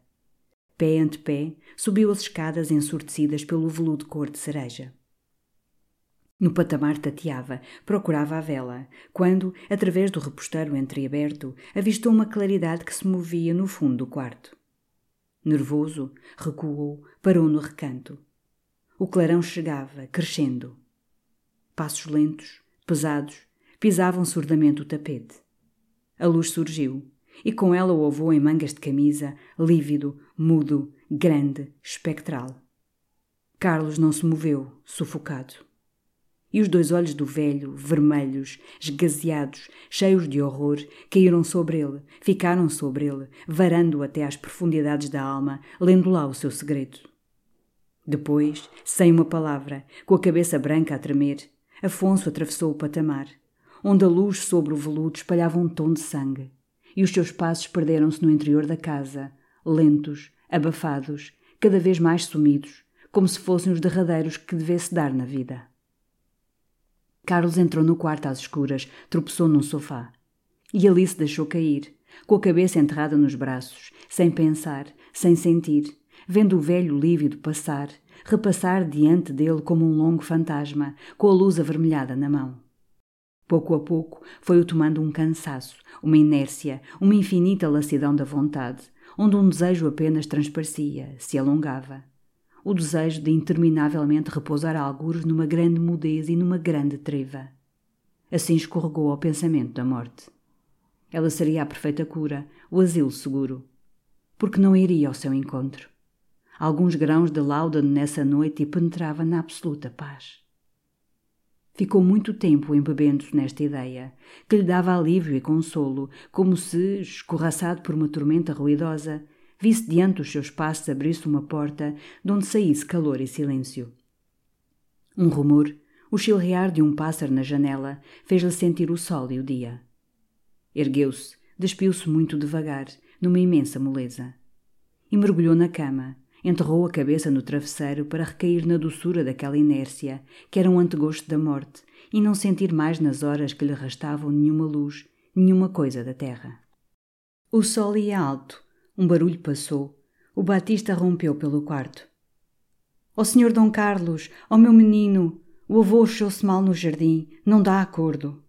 Pé ante pé, subiu as escadas ensurdecidas pelo veludo cor de cereja. No patamar tateava, procurava a vela, quando, através do reposteiro entreaberto, avistou uma claridade que se movia no fundo do quarto. Nervoso, recuou, parou no recanto. O clarão chegava, crescendo. Passos lentos, pesados, pisavam surdamente o tapete. A luz surgiu, e com ela o avô em mangas de camisa, lívido, mudo, grande, espectral. Carlos não se moveu, sufocado. E os dois olhos do velho, vermelhos, esgazeados, cheios de horror, caíram sobre ele, ficaram sobre ele, varando-o até às profundidades da alma, lendo lá o seu segredo. Depois, sem uma palavra, com a cabeça branca a tremer, Afonso atravessou o patamar, onde a luz sobre o veludo espalhava um tom de sangue, e os seus passos perderam-se no interior da casa, lentos, abafados, cada vez mais sumidos, como se fossem os derradeiros que devesse dar na vida. Carlos entrou no quarto às escuras, tropeçou num sofá. E ali se deixou cair, com a cabeça enterrada nos braços, sem pensar, sem sentir, vendo o velho lívido passar, repassar diante dele como um longo fantasma, com a luz avermelhada na mão. Pouco a pouco foi-o tomando um cansaço, uma inércia, uma infinita lassidão da vontade, onde um desejo apenas transparecia, se alongava o desejo de interminavelmente repousar algures numa grande mudez e numa grande treva. Assim escorregou ao pensamento da morte. Ela seria a perfeita cura, o asilo seguro. Porque não iria ao seu encontro. Alguns grãos de lauda nessa noite e penetrava na absoluta paz. Ficou muito tempo embebendo-se nesta ideia, que lhe dava alívio e consolo, como se, escorraçado por uma tormenta ruidosa, visse diante dos seus passos abrir-se uma porta de onde saísse calor e silêncio. Um rumor, o chilrear de um pássaro na janela, fez-lhe sentir o sol e o dia. Ergueu-se, despiu-se muito devagar, numa imensa moleza. E mergulhou na cama, enterrou a cabeça no travesseiro para recair na doçura daquela inércia, que era um antegosto da morte, e não sentir mais nas horas que lhe restavam nenhuma luz, nenhuma coisa da terra. O sol ia alto, um barulho passou. O Batista rompeu pelo quarto. Ó oh, senhor Dom Carlos, ó oh, meu menino, o avô achou-se mal no jardim, não dá acordo.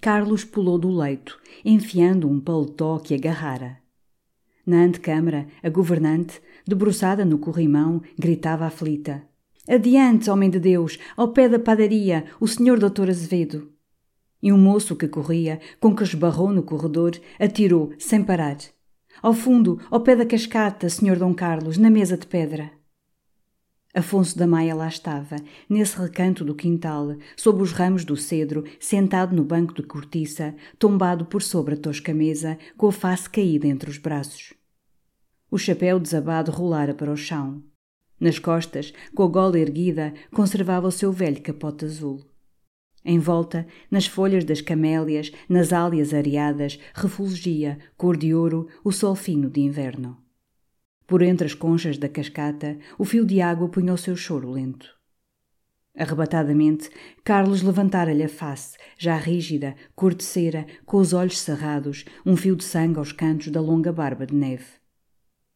Carlos pulou do leito, enfiando um paletó que agarrara. Na antecâmara, a governante, debruçada no corrimão, gritava aflita. Adiante, homem de Deus, ao pé da padaria, o senhor doutor Azevedo. E um moço que corria, com que esbarrou no corredor, atirou, sem parar. Ao fundo, ao pé da cascata, Senhor Dom Carlos, na mesa de pedra. Afonso da Maia lá estava, nesse recanto do quintal, sob os ramos do cedro, sentado no banco de cortiça, tombado por sobre a tosca mesa, com a face caída entre os braços. O chapéu desabado rolara para o chão. Nas costas, com a gola erguida, conservava o seu velho capote azul. Em volta, nas folhas das camélias, nas álias areadas, refulgia, cor de ouro, o sol fino de inverno. Por entre as conchas da cascata, o fio de água punha o seu choro lento. Arrebatadamente, Carlos levantara-lhe a face, já rígida, cor de cera, com os olhos cerrados, um fio de sangue aos cantos da longa barba de neve.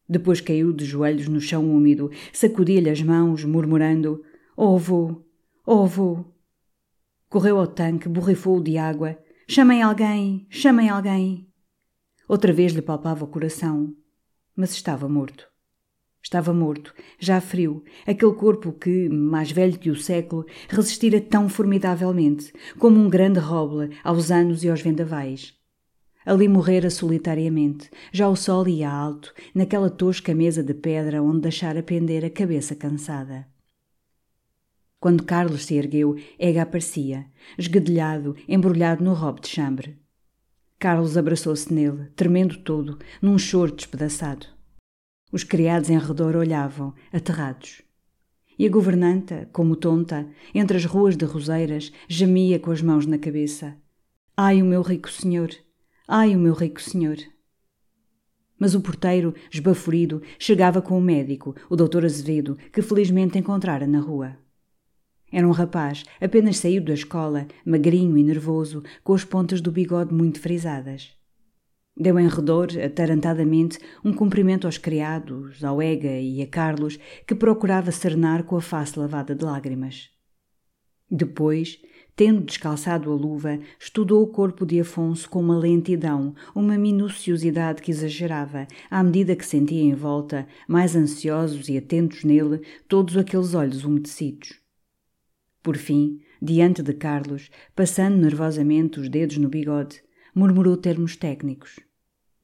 Depois caiu de joelhos no chão úmido, sacudia-lhe as mãos, murmurando: Oh, avô! Oh! Correu ao tanque, borrifou-o de água. Chamem alguém! Chamem alguém! Outra vez lhe palpava o coração, mas estava morto. Estava morto, já frio, aquele corpo que, mais velho que o século, resistira tão formidavelmente, como um grande roble aos anos e aos vendavais. Ali morrera solitariamente, já o sol ia alto, naquela tosca mesa de pedra onde deixara pender a cabeça cansada. Quando Carlos se ergueu, Ega aparecia, esguedelhado, embrulhado no robe de chambre. Carlos abraçou-se nele, tremendo todo, num choro despedaçado. Os criados em redor olhavam, aterrados. E a governanta, como tonta, entre as ruas de roseiras, gemia com as mãos na cabeça. Ai, o meu rico senhor! Ai, o meu rico senhor! Mas o porteiro, esbaforido, chegava com o médico, o doutor Azevedo, que felizmente encontrara na rua. Era um rapaz, apenas saído da escola, magrinho e nervoso, com as pontas do bigode muito frisadas. Deu em redor, atarantadamente, um cumprimento aos criados, ao Ega e a Carlos, que procurava serenar com a face lavada de lágrimas. Depois, tendo descalçado a luva, estudou o corpo de Afonso com uma lentidão, uma minuciosidade que exagerava, à medida que sentia em volta, mais ansiosos e atentos nele, todos aqueles olhos umedecidos. Por fim, diante de Carlos, passando nervosamente os dedos no bigode, murmurou termos técnicos.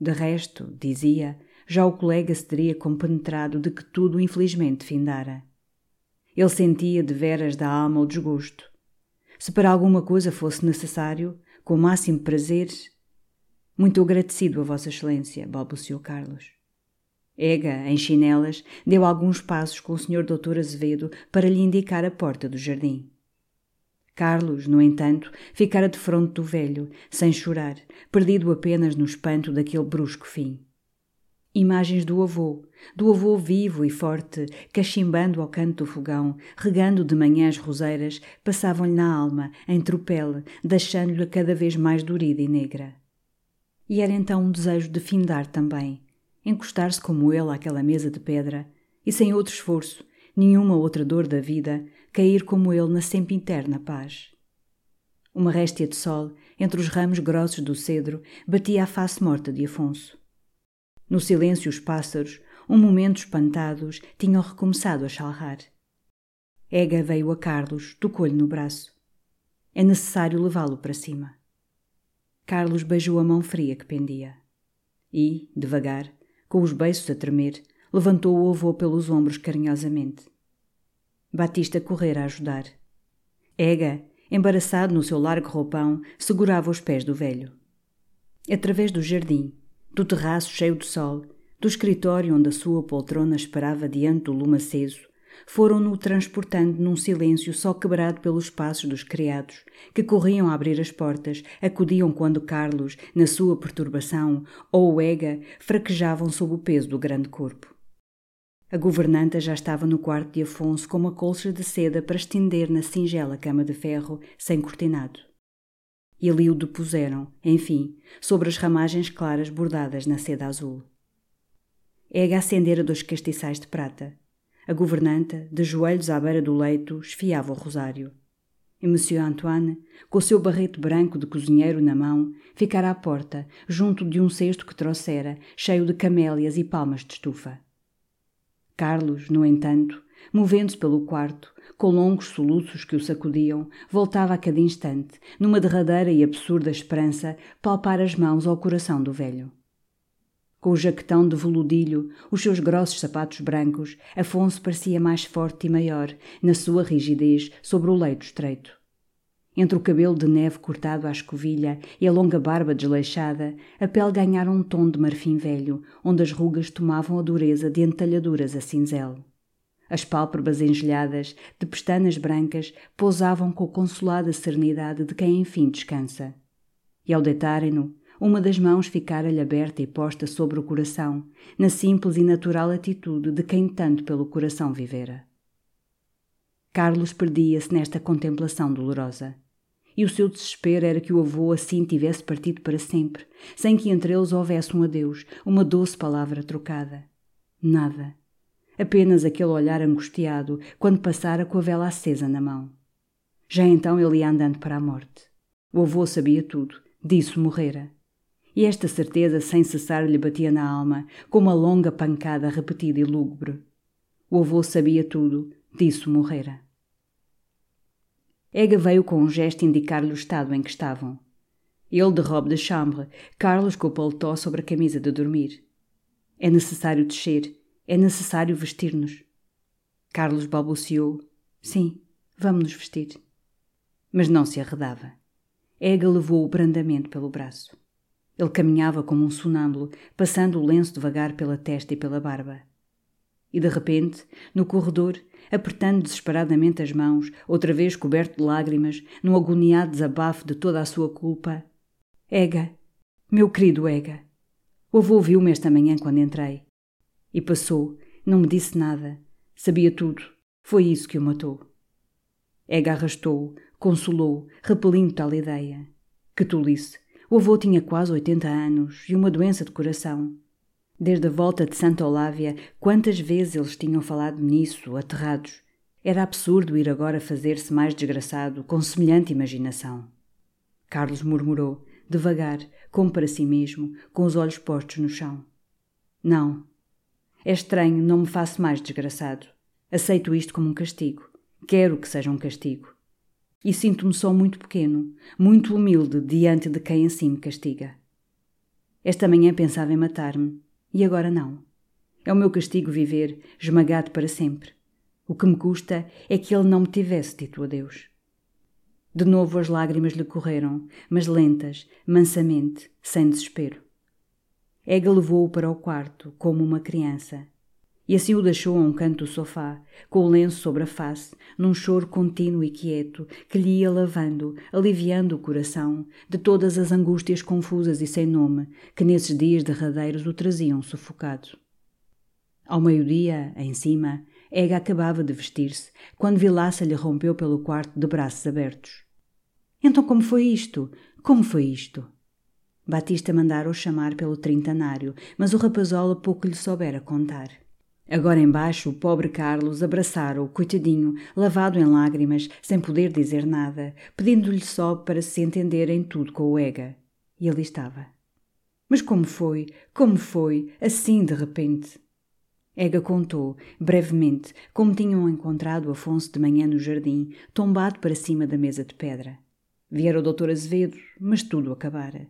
De resto, dizia, já o colega se teria compenetrado de que tudo infelizmente findara. Ele sentia de veras da alma o desgosto. Se para alguma coisa fosse necessário, com o máximo prazer. Muito agradecido a Vossa Excelência, balbuciou Carlos. Ega, em chinelas, deu alguns passos com o Sr. Doutor Azevedo para lhe indicar a porta do jardim. Carlos, no entanto, ficara de fronte do velho, sem chorar, perdido apenas no espanto daquele brusco fim. Imagens do avô, do avô vivo e forte, cachimbando ao canto do fogão, regando de manhã as roseiras, passavam-lhe na alma, em tropel, deixando-lhe cada vez mais dorida e negra. E era então um desejo de findar também, encostar-se como ele àquela mesa de pedra, e sem outro esforço, nenhuma outra dor da vida, cair como ele na sempre interna paz. Uma réstia de sol, entre os ramos grossos do cedro, batia a face morta de Afonso. No silêncio, os pássaros, um momento espantados, tinham recomeçado a chalrar. Ega veio a Carlos, tocou-lhe no braço. É necessário levá-lo para cima. Carlos beijou a mão fria que pendia. E, devagar, com os beiços a tremer, levantou o avô pelos ombros carinhosamente. Batista correra a ajudar. Ega, embaraçado no seu largo roupão, segurava os pés do velho. Através do jardim, do terraço cheio de sol, do escritório onde a sua poltrona esperava diante do lume aceso, foram-no transportando num silêncio só quebrado pelos passos dos criados, que corriam a abrir as portas, acudiam quando Carlos, na sua perturbação, ou Ega, fraquejavam sob o peso do grande corpo. A governanta já estava no quarto de Afonso com uma colcha de seda para estender na singela cama de ferro, sem cortinado. E ali o depuseram, enfim, sobre as ramagens claras bordadas na seda azul. Ega acendera dois castiçais de prata. A governanta, de joelhos à beira do leito, esfiava o rosário. E Monsieur Antoine, com o seu barrete branco de cozinheiro na mão, ficara à porta, junto de um cesto que trouxera, cheio de camélias e palmas de estufa. Carlos, no entanto, movendo-se pelo quarto, com longos soluços que o sacudiam, voltava a cada instante, numa derradeira e absurda esperança, palpar as mãos ao coração do velho. Com o jaquetão de veludilho, os seus grossos sapatos brancos, Afonso parecia mais forte e maior, na sua rigidez, sobre o leito estreito. Entre o cabelo de neve cortado à escovilha e a longa barba desleixada, a pele ganhara um tom de marfim velho, onde as rugas tomavam a dureza de entalhaduras a cinzel. As pálpebras engelhadas, de pestanas brancas, pousavam com a consolada serenidade de quem enfim descansa. E ao deitarem-no, uma das mãos ficara-lhe aberta e posta sobre o coração, na simples e natural atitude de quem tanto pelo coração vivera. Carlos perdia-se nesta contemplação dolorosa. E o seu desespero era que o avô assim tivesse partido para sempre, sem que entre eles houvesse um adeus, uma doce palavra trocada. Nada. Apenas aquele olhar angustiado quando passara com a vela acesa na mão. Já então ele ia andando para a morte. O avô sabia tudo, disso morrera. E esta certeza sem cessar lhe batia na alma, como uma longa pancada repetida e lúgubre. O avô sabia tudo, disso morrera. Ega veio com um gesto indicar-lhe o estado em que estavam. Ele de robe de chambre, Carlos com o paletó sobre a camisa de dormir. É necessário descer, é necessário vestir-nos. Carlos balbuciou: Sim, vamos nos vestir. Mas não se arredava. Ega levou-o brandamente pelo braço. Ele caminhava como um sonâmbulo, passando o lenço devagar pela testa e pela barba. E de repente, no corredor, apertando desesperadamente as mãos, outra vez coberto de lágrimas, num agoniado desabafo de toda a sua culpa. Ega, meu querido Ega, o avô viu-me esta manhã quando entrei. E passou, não me disse nada. Sabia tudo. Foi isso que o matou. Ega arrastou-o, consolou, repelindo tal ideia. Que tolice! O avô tinha quase 80 anos e uma doença de coração. Desde a volta de Santa Olávia, quantas vezes eles tinham falado nisso, aterrados. Era absurdo ir agora fazer-se mais desgraçado com semelhante imaginação. Carlos murmurou, devagar, como para si mesmo, com os olhos postos no chão. Não. É estranho, não me faço mais desgraçado. Aceito isto como um castigo. Quero que seja um castigo. E sinto-me só muito pequeno, muito humilde diante de quem assim me castiga. Esta manhã pensava em matar-me, e agora não. É o meu castigo viver, esmagado para sempre. O que me custa é que ele não me tivesse dito adeus. De novo as lágrimas lhe correram, mas lentas, mansamente, sem desespero. Ega levou-o para o quarto, como uma criança, e assim o deixou a um canto do sofá, com o lenço sobre a face, num choro contínuo e quieto, que lhe ia lavando, aliviando o coração de todas as angústias confusas e sem nome que nesses dias derradeiros o traziam sufocado. Ao meio-dia, em cima, Ega acabava de vestir-se, quando Vilaça lhe rompeu pelo quarto de braços abertos. Então como foi isto? Como foi isto? Batista mandara-o chamar pelo trintanário, mas o rapazola pouco lhe soubera contar. Agora embaixo, o pobre Carlos abraçara-o, coitadinho, lavado em lágrimas, sem poder dizer nada, pedindo-lhe só para se entender em tudo com o Ega. E ali estava. Mas como foi? Como foi? Assim, de repente. Ega contou, brevemente, como tinham encontrado Afonso de manhã no jardim, tombado para cima da mesa de pedra. Viera o doutor Azevedo, mas tudo acabara.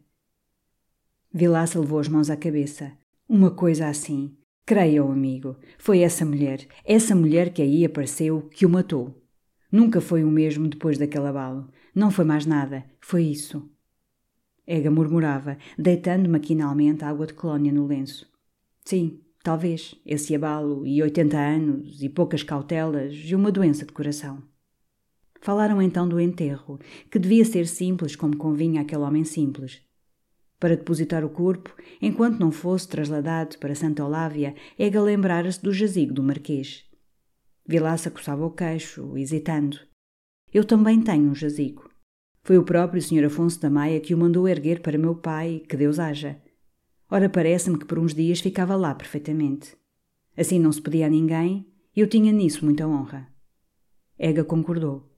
Vilaça levou as mãos à cabeça. Uma coisa assim, Creia, o amigo, foi essa mulher, essa mulher que aí apareceu, que o matou. Nunca foi o mesmo depois daquele abalo. Não foi mais nada, foi isso. Ega murmurava, deitando maquinalmente água de colónia no lenço. Sim, talvez, esse abalo, e oitenta anos, e poucas cautelas, e uma doença de coração. Falaram então do enterro, que devia ser simples como convinha àquele homem simples, para depositar o corpo, enquanto não fosse trasladado para Santa Olávia, Ega lembrara-se do jazigo do Marquês. Vilaça coçava o queixo, hesitando. Eu também tenho um jazigo. Foi o próprio Sr. Afonso da Maia que o mandou erguer para meu pai, que Deus haja. Ora, parece-me que por uns dias ficava lá perfeitamente. Assim não se pedia a ninguém, e eu tinha nisso muita honra. Ega concordou.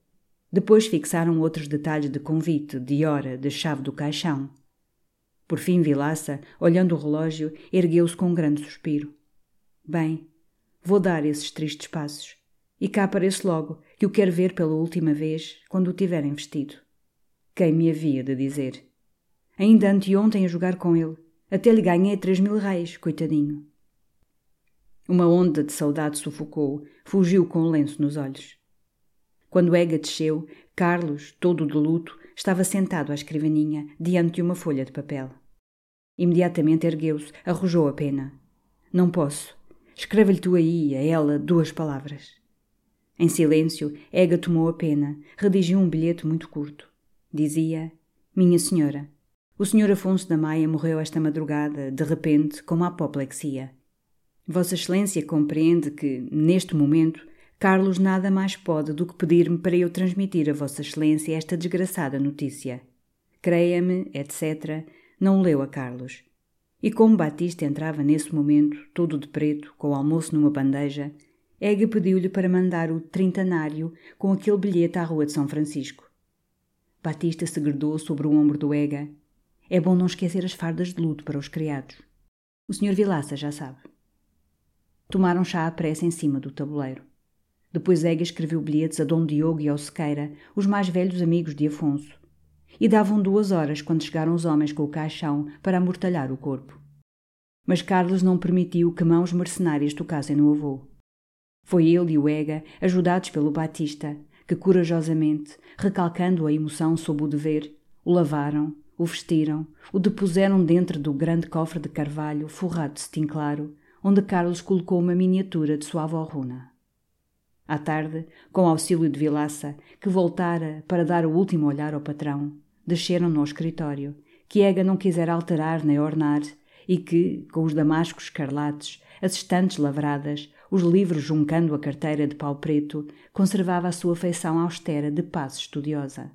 Depois fixaram outros detalhes de convite, de hora, de chave do caixão. Por fim, Vilaça, olhando o relógio, ergueu-se com um grande suspiro. Bem, vou dar esses tristes passos. E cá apareço logo, que o quero ver pela última vez, quando o tiverem vestido. Quem me havia de dizer? Ainda anteontem a jogar com ele. Até lhe ganhei três mil reis, coitadinho. Uma onda de saudade sufocou, fugiu com o lenço nos olhos. Quando Ega desceu, Carlos, todo de luto, estava sentado à escrivaninha, diante de uma folha de papel. Imediatamente ergueu-se, arrojou a pena. Não posso. Escreve-lhe tu aí, a ela, duas palavras. Em silêncio, Ega tomou a pena, redigiu um bilhete muito curto. Dizia: Minha Senhora, o Senhor Afonso da Maia morreu esta madrugada, de repente, com uma apoplexia. Vossa Excelência compreende que, neste momento, Carlos nada mais pode do que pedir-me para eu transmitir a Vossa Excelência esta desgraçada notícia. Creia-me, etc., não leu a Carlos. E como Batista entrava nesse momento, todo de preto, com o almoço numa bandeja, Ega pediu-lhe para mandar o trintanário com aquele bilhete à Rua de São Francisco. Batista segredou sobre o ombro do Ega. É bom não esquecer as fardas de luto para os criados. O Sr. Vilaça já sabe. Tomaram chá à pressa em cima do tabuleiro. Depois Ega escreveu bilhetes a Dom Diogo e ao Sequeira, os mais velhos amigos de Afonso. E davam duas horas quando chegaram os homens com o caixão para amortalhar o corpo. Mas Carlos não permitiu que mãos mercenárias tocassem no avô. Foi ele e o Ega, ajudados pelo Batista, que corajosamente, recalcando a emoção sob o dever, o lavaram, o vestiram, o depuseram dentro do grande cofre de carvalho forrado de cetim claro, onde Carlos colocou uma miniatura de sua avó Runa. À tarde, com auxílio de Vilaça, que voltara para dar o último olhar ao patrão, desceram-no ao escritório, que Ega não quisera alterar nem ornar, e que, com os damascos escarlates, as estantes lavradas, os livros juncando a carteira de pau preto, conservava a sua feição austera de paz estudiosa.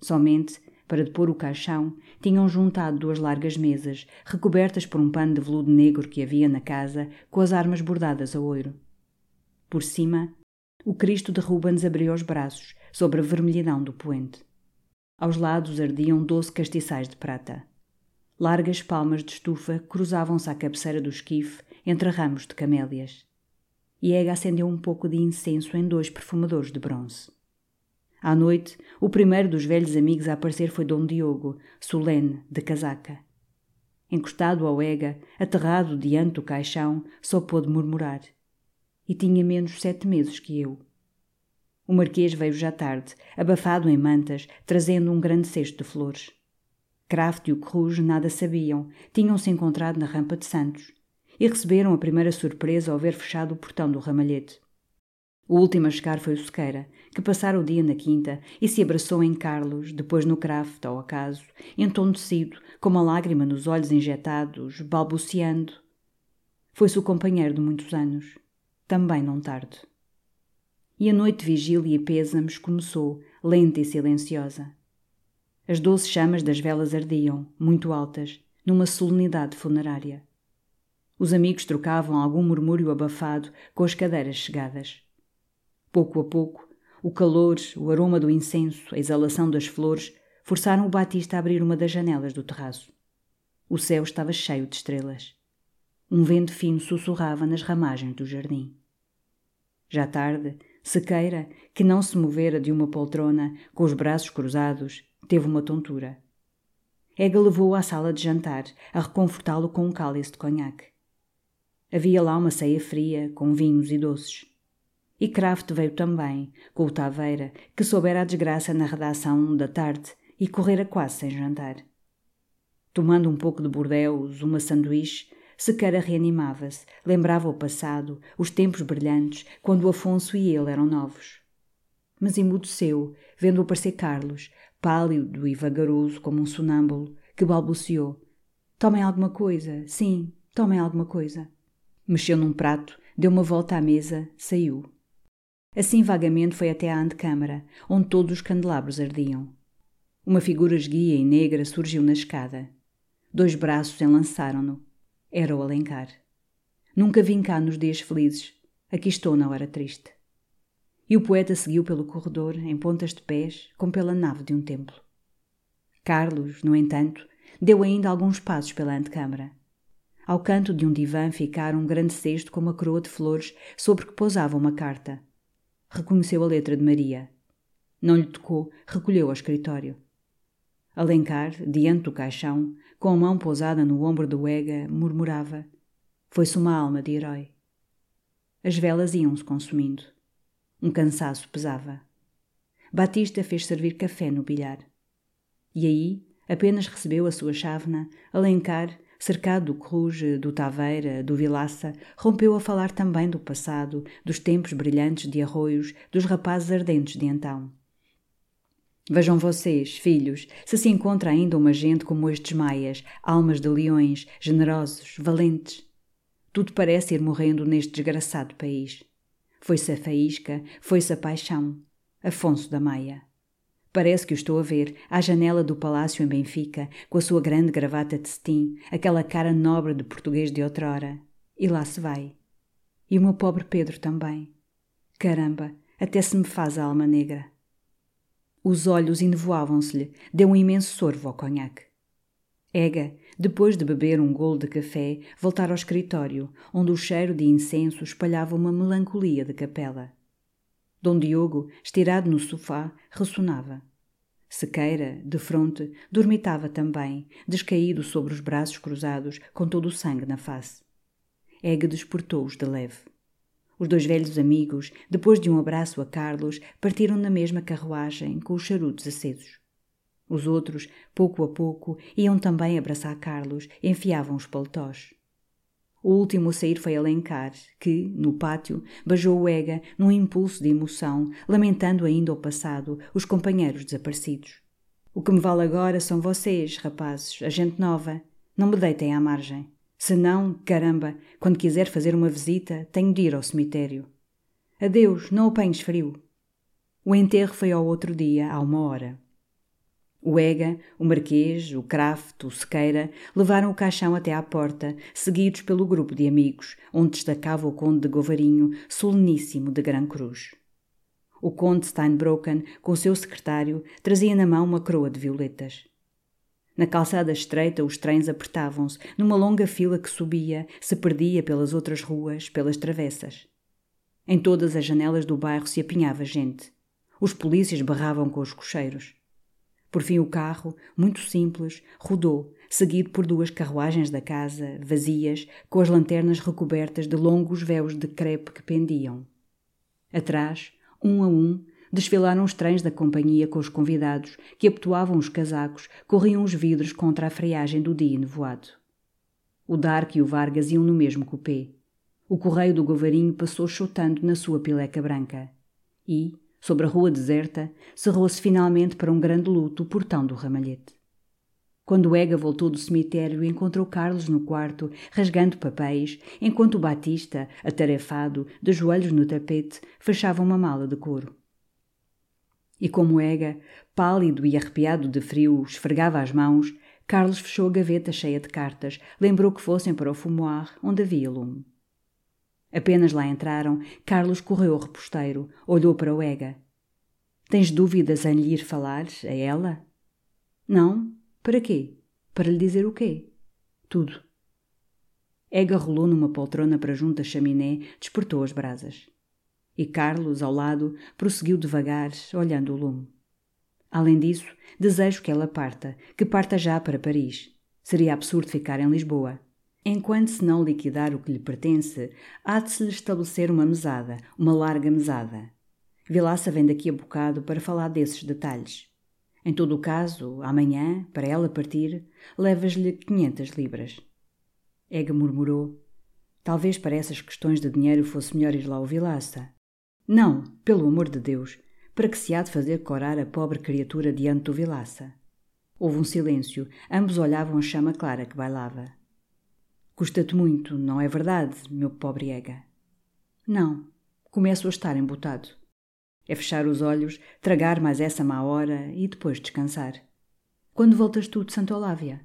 Somente, para depor o caixão, tinham juntado duas largas mesas, recobertas por um pano de veludo negro que havia na casa, com as armas bordadas a ouro. Por cima, o Cristo de Rubens abriu os braços, sobre a vermelhidão do poente. Aos lados ardiam doze castiçais de prata. Largas palmas de estufa cruzavam-se à cabeceira do esquife entre ramos de camélias. E Ega acendeu um pouco de incenso em dois perfumadores de bronze. À noite, o primeiro dos velhos amigos a aparecer foi Dom Diogo, solene, de casaca. Encostado ao Ega, aterrado diante do caixão, só pôde murmurar. E tinha menos sete meses que eu. O marquês veio já tarde, abafado em mantas, trazendo um grande cesto de flores. Kraft e o Cruz nada sabiam, tinham-se encontrado na rampa de Santos e receberam a primeira surpresa ao ver fechado o portão do ramalhete. O último a chegar foi o Sequeira, que passara o dia na quinta e se abraçou em Carlos, depois no Kraft, ao acaso, entontecido, com uma lágrima nos olhos injetados, balbuciando. Foi-se o companheiro de muitos anos, também não tarde. E a noite de vigília e pêsames começou, lenta e silenciosa. As doces chamas das velas ardiam, muito altas, numa solenidade funerária. Os amigos trocavam algum murmúrio abafado com as cadeiras chegadas. Pouco a pouco, o calor, o aroma do incenso, a exalação das flores forçaram o Batista a abrir uma das janelas do terraço. O céu estava cheio de estrelas. Um vento fino sussurrava nas ramagens do jardim. Já tarde, Sequeira, que não se movera de uma poltrona, com os braços cruzados, teve uma tontura. Ega levou-o à sala de jantar, a reconfortá-lo com um cálice de conhaque. Havia lá uma ceia fria, com vinhos e doces. E Kraft veio também, com o Taveira, que soubera a desgraça na redação da tarde e correra quase sem jantar. Tomando um pouco de bordeus, uma sanduíche, Sequeira reanimava-se, lembrava o passado, os tempos brilhantes, quando Afonso e ele eram novos. Mas emudeceu, vendo aparecer Carlos, pálido e vagaroso como um sonâmbulo, que balbuciou: Tomem alguma coisa, sim, tomem alguma coisa. Mexeu num prato, deu uma volta à mesa, saiu. Assim vagamente foi até à antecâmara, onde todos os candelabros ardiam. Uma figura esguia e negra surgiu na escada. Dois braços enlançaram-no. Era o Alencar. Nunca vim cá nos dias felizes. Aqui estou na hora triste. E o poeta seguiu pelo corredor, em pontas de pés, como pela nave de um templo. Carlos, no entanto, deu ainda alguns passos pela antecâmara. Ao canto de um divã ficara um grande cesto com uma coroa de flores sobre que pousava uma carta. Reconheceu a letra de Maria. Não lhe tocou, recolheu ao escritório. Alencar, diante do caixão, com a mão pousada no ombro do Ega, murmurava: Foi-se uma alma de herói. As velas iam-se consumindo. Um cansaço pesava. Batista fez servir café no bilhar. E aí, apenas recebeu a sua chávena, Alencar, cercado do Cruz, do Taveira, do Vilaça, rompeu a falar também do passado, dos tempos brilhantes de arroios, dos rapazes ardentes de então. Vejam vocês, filhos, se se encontra ainda uma gente como estes maias, almas de leões, generosos, valentes. Tudo parece ir morrendo neste desgraçado país. Foi-se a faísca, foi-se a paixão. Afonso da Maia. Parece que o estou a ver, à janela do palácio em Benfica, com a sua grande gravata de cetim, aquela cara nobre de português de outrora. E lá se vai. E o meu pobre Pedro também. Caramba, até se me faz a alma negra. Os olhos enevoavam-se-lhe, deu um imenso sorvo ao conhaque. Ega, depois de beber um golo de café, voltara ao escritório, onde o cheiro de incenso espalhava uma melancolia de capela. Dom Diogo, estirado no sofá, ressonava. Sequeira, de fronte, dormitava também, descaído sobre os braços cruzados, com todo o sangue na face. Ega despertou-os de leve. Os dois velhos amigos, depois de um abraço a Carlos, partiram na mesma carruagem, com os charutos acesos. Os outros, pouco a pouco, iam também abraçar Carlos, enfiavam os paletós. O último a sair foi Alencar, que, no pátio, beijou o Ega num impulso de emoção, lamentando ainda o passado, os companheiros desaparecidos. O que me vale agora são vocês, rapazes, a gente nova. Não me deitem à margem. Se não, caramba, quando quiser fazer uma visita, tenho de ir ao cemitério. Adeus, não apanhes frio. O enterro foi ao outro dia, à uma hora. O Ega, o Marquês, o Kraft, o Sequeira levaram o caixão até à porta, seguidos pelo grupo de amigos, onde destacava o Conde de Govarinho, soleníssimo de Gran Cruz. O Conde Steinbrocken, com o seu secretário, trazia na mão uma coroa de violetas. Na calçada estreita, os trens apertavam-se, numa longa fila que subia, se perdia pelas outras ruas, pelas travessas. Em todas as janelas do bairro se apinhava gente. Os polícias barravam com os cocheiros. Por fim, o carro, muito simples, rodou, seguido por duas carruagens da casa, vazias, com as lanternas recobertas de longos véus de crepe que pendiam. Atrás, um a um, desfilaram os trens da companhia com os convidados, que abotoavam os casacos, corriam os vidros contra a friagem do dia nevoado. O Dark e o Vargas iam no mesmo cupê. O correio do Govarinho passou chutando na sua pileca branca. E, sobre a rua deserta, cerrou-se finalmente para um grande luto o portão do ramalhete. Quando Ega voltou do cemitério, encontrou Carlos no quarto, rasgando papéis, enquanto o Batista, atarefado, de joelhos no tapete, fechava uma mala de couro. E como Ega, pálido e arrepiado de frio, esfregava as mãos, Carlos fechou a gaveta cheia de cartas, lembrou que fossem para o fumoir, onde havia lume. Apenas lá entraram, Carlos correu ao reposteiro, olhou para o Ega. Tens dúvidas em lhe ir falar, a ela? Não. Para quê? Para lhe dizer o quê? Tudo. Ega rolou numa poltrona para junto da chaminé, despertou as brasas. E Carlos, ao lado, prosseguiu devagar, olhando o lume. Além disso, desejo que ela parta, que parta já para Paris. Seria absurdo ficar em Lisboa. Enquanto se não liquidar o que lhe pertence, há de se lhe estabelecer uma mesada, uma larga mesada. Vilaça vem daqui a bocado para falar desses detalhes. Em todo o caso, amanhã, para ela partir, levas-lhe quinhentas libras. Ega murmurou. Talvez para essas questões de dinheiro fosse melhor ir lá ao Vilaça. Não, pelo amor de Deus, para que se há de fazer corar a pobre criatura diante do Vilaça. Houve um silêncio, ambos olhavam a chama clara que bailava. Custa-te muito, não é verdade, meu pobre Ega? Não, começo a estar embotado. É fechar os olhos, tragar mais essa má hora e depois descansar. Quando voltas tu de Santa Olávia?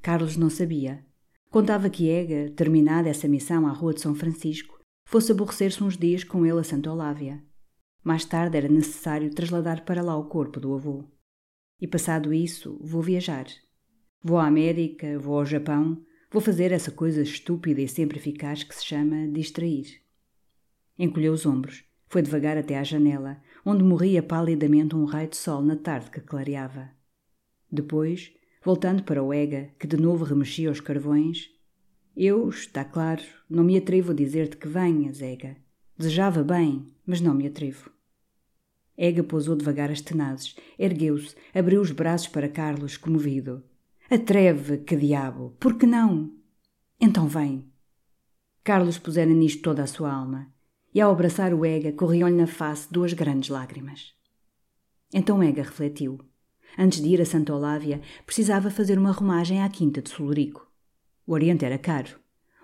Carlos não sabia. Contava que Ega, terminada essa missão à Rua de São Francisco, fosse aborrecer-se uns dias com ele a Santa Olávia. Mais tarde era necessário trasladar para lá o corpo do avô. E passado isso, vou viajar. Vou à América, vou ao Japão, Vou fazer essa coisa estúpida e sempre eficaz que se chama distrair. Encolheu os ombros. Foi devagar até à janela, onde morria palidamente um raio de sol na tarde que clareava. Depois, voltando para o Ega, que de novo remexia os carvões, eu, está claro, não me atrevo a dizer-te que venhas, Ega. Desejava bem, mas não me atrevo. Ega pousou devagar as tenazes, ergueu-se, abriu os braços para Carlos, comovido. Atreve, que diabo, por que não? Então vem. Carlos pusera nisto toda a sua alma, e ao abraçar o Ega corriam-lhe na face duas grandes lágrimas. Então Ega refletiu. Antes de ir a Santa Olávia, precisava fazer uma romagem à quinta de Solurico. O Oriente era caro.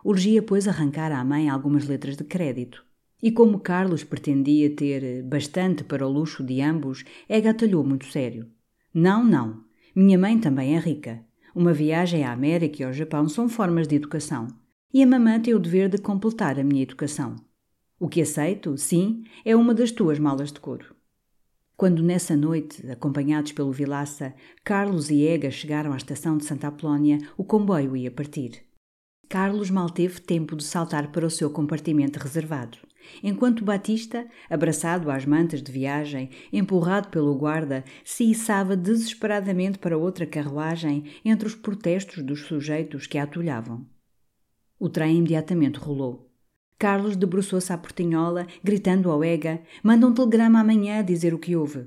Urgia, pois, arrancar à mãe algumas letras de crédito. E como Carlos pretendia ter bastante para o luxo de ambos, Ega atalhou muito sério. Não, não. Minha mãe também é rica. Uma viagem à América e ao Japão são formas de educação, e a mamã tem o dever de completar a minha educação. O que aceito, sim, é uma das tuas malas de couro. Quando nessa noite, acompanhados pelo Vilaça, Carlos e Ega chegaram à estação de Santa Apolónia, o comboio ia partir. Carlos mal teve tempo de saltar para o seu compartimento reservado, enquanto Batista, abraçado às mantas de viagem, empurrado pelo guarda, se içava desesperadamente para outra carruagem entre os protestos dos sujeitos que a atulhavam. O trem imediatamente rolou. Carlos debruçou-se à portinhola, gritando ao Ega: Manda um telegrama amanhã a dizer o que houve.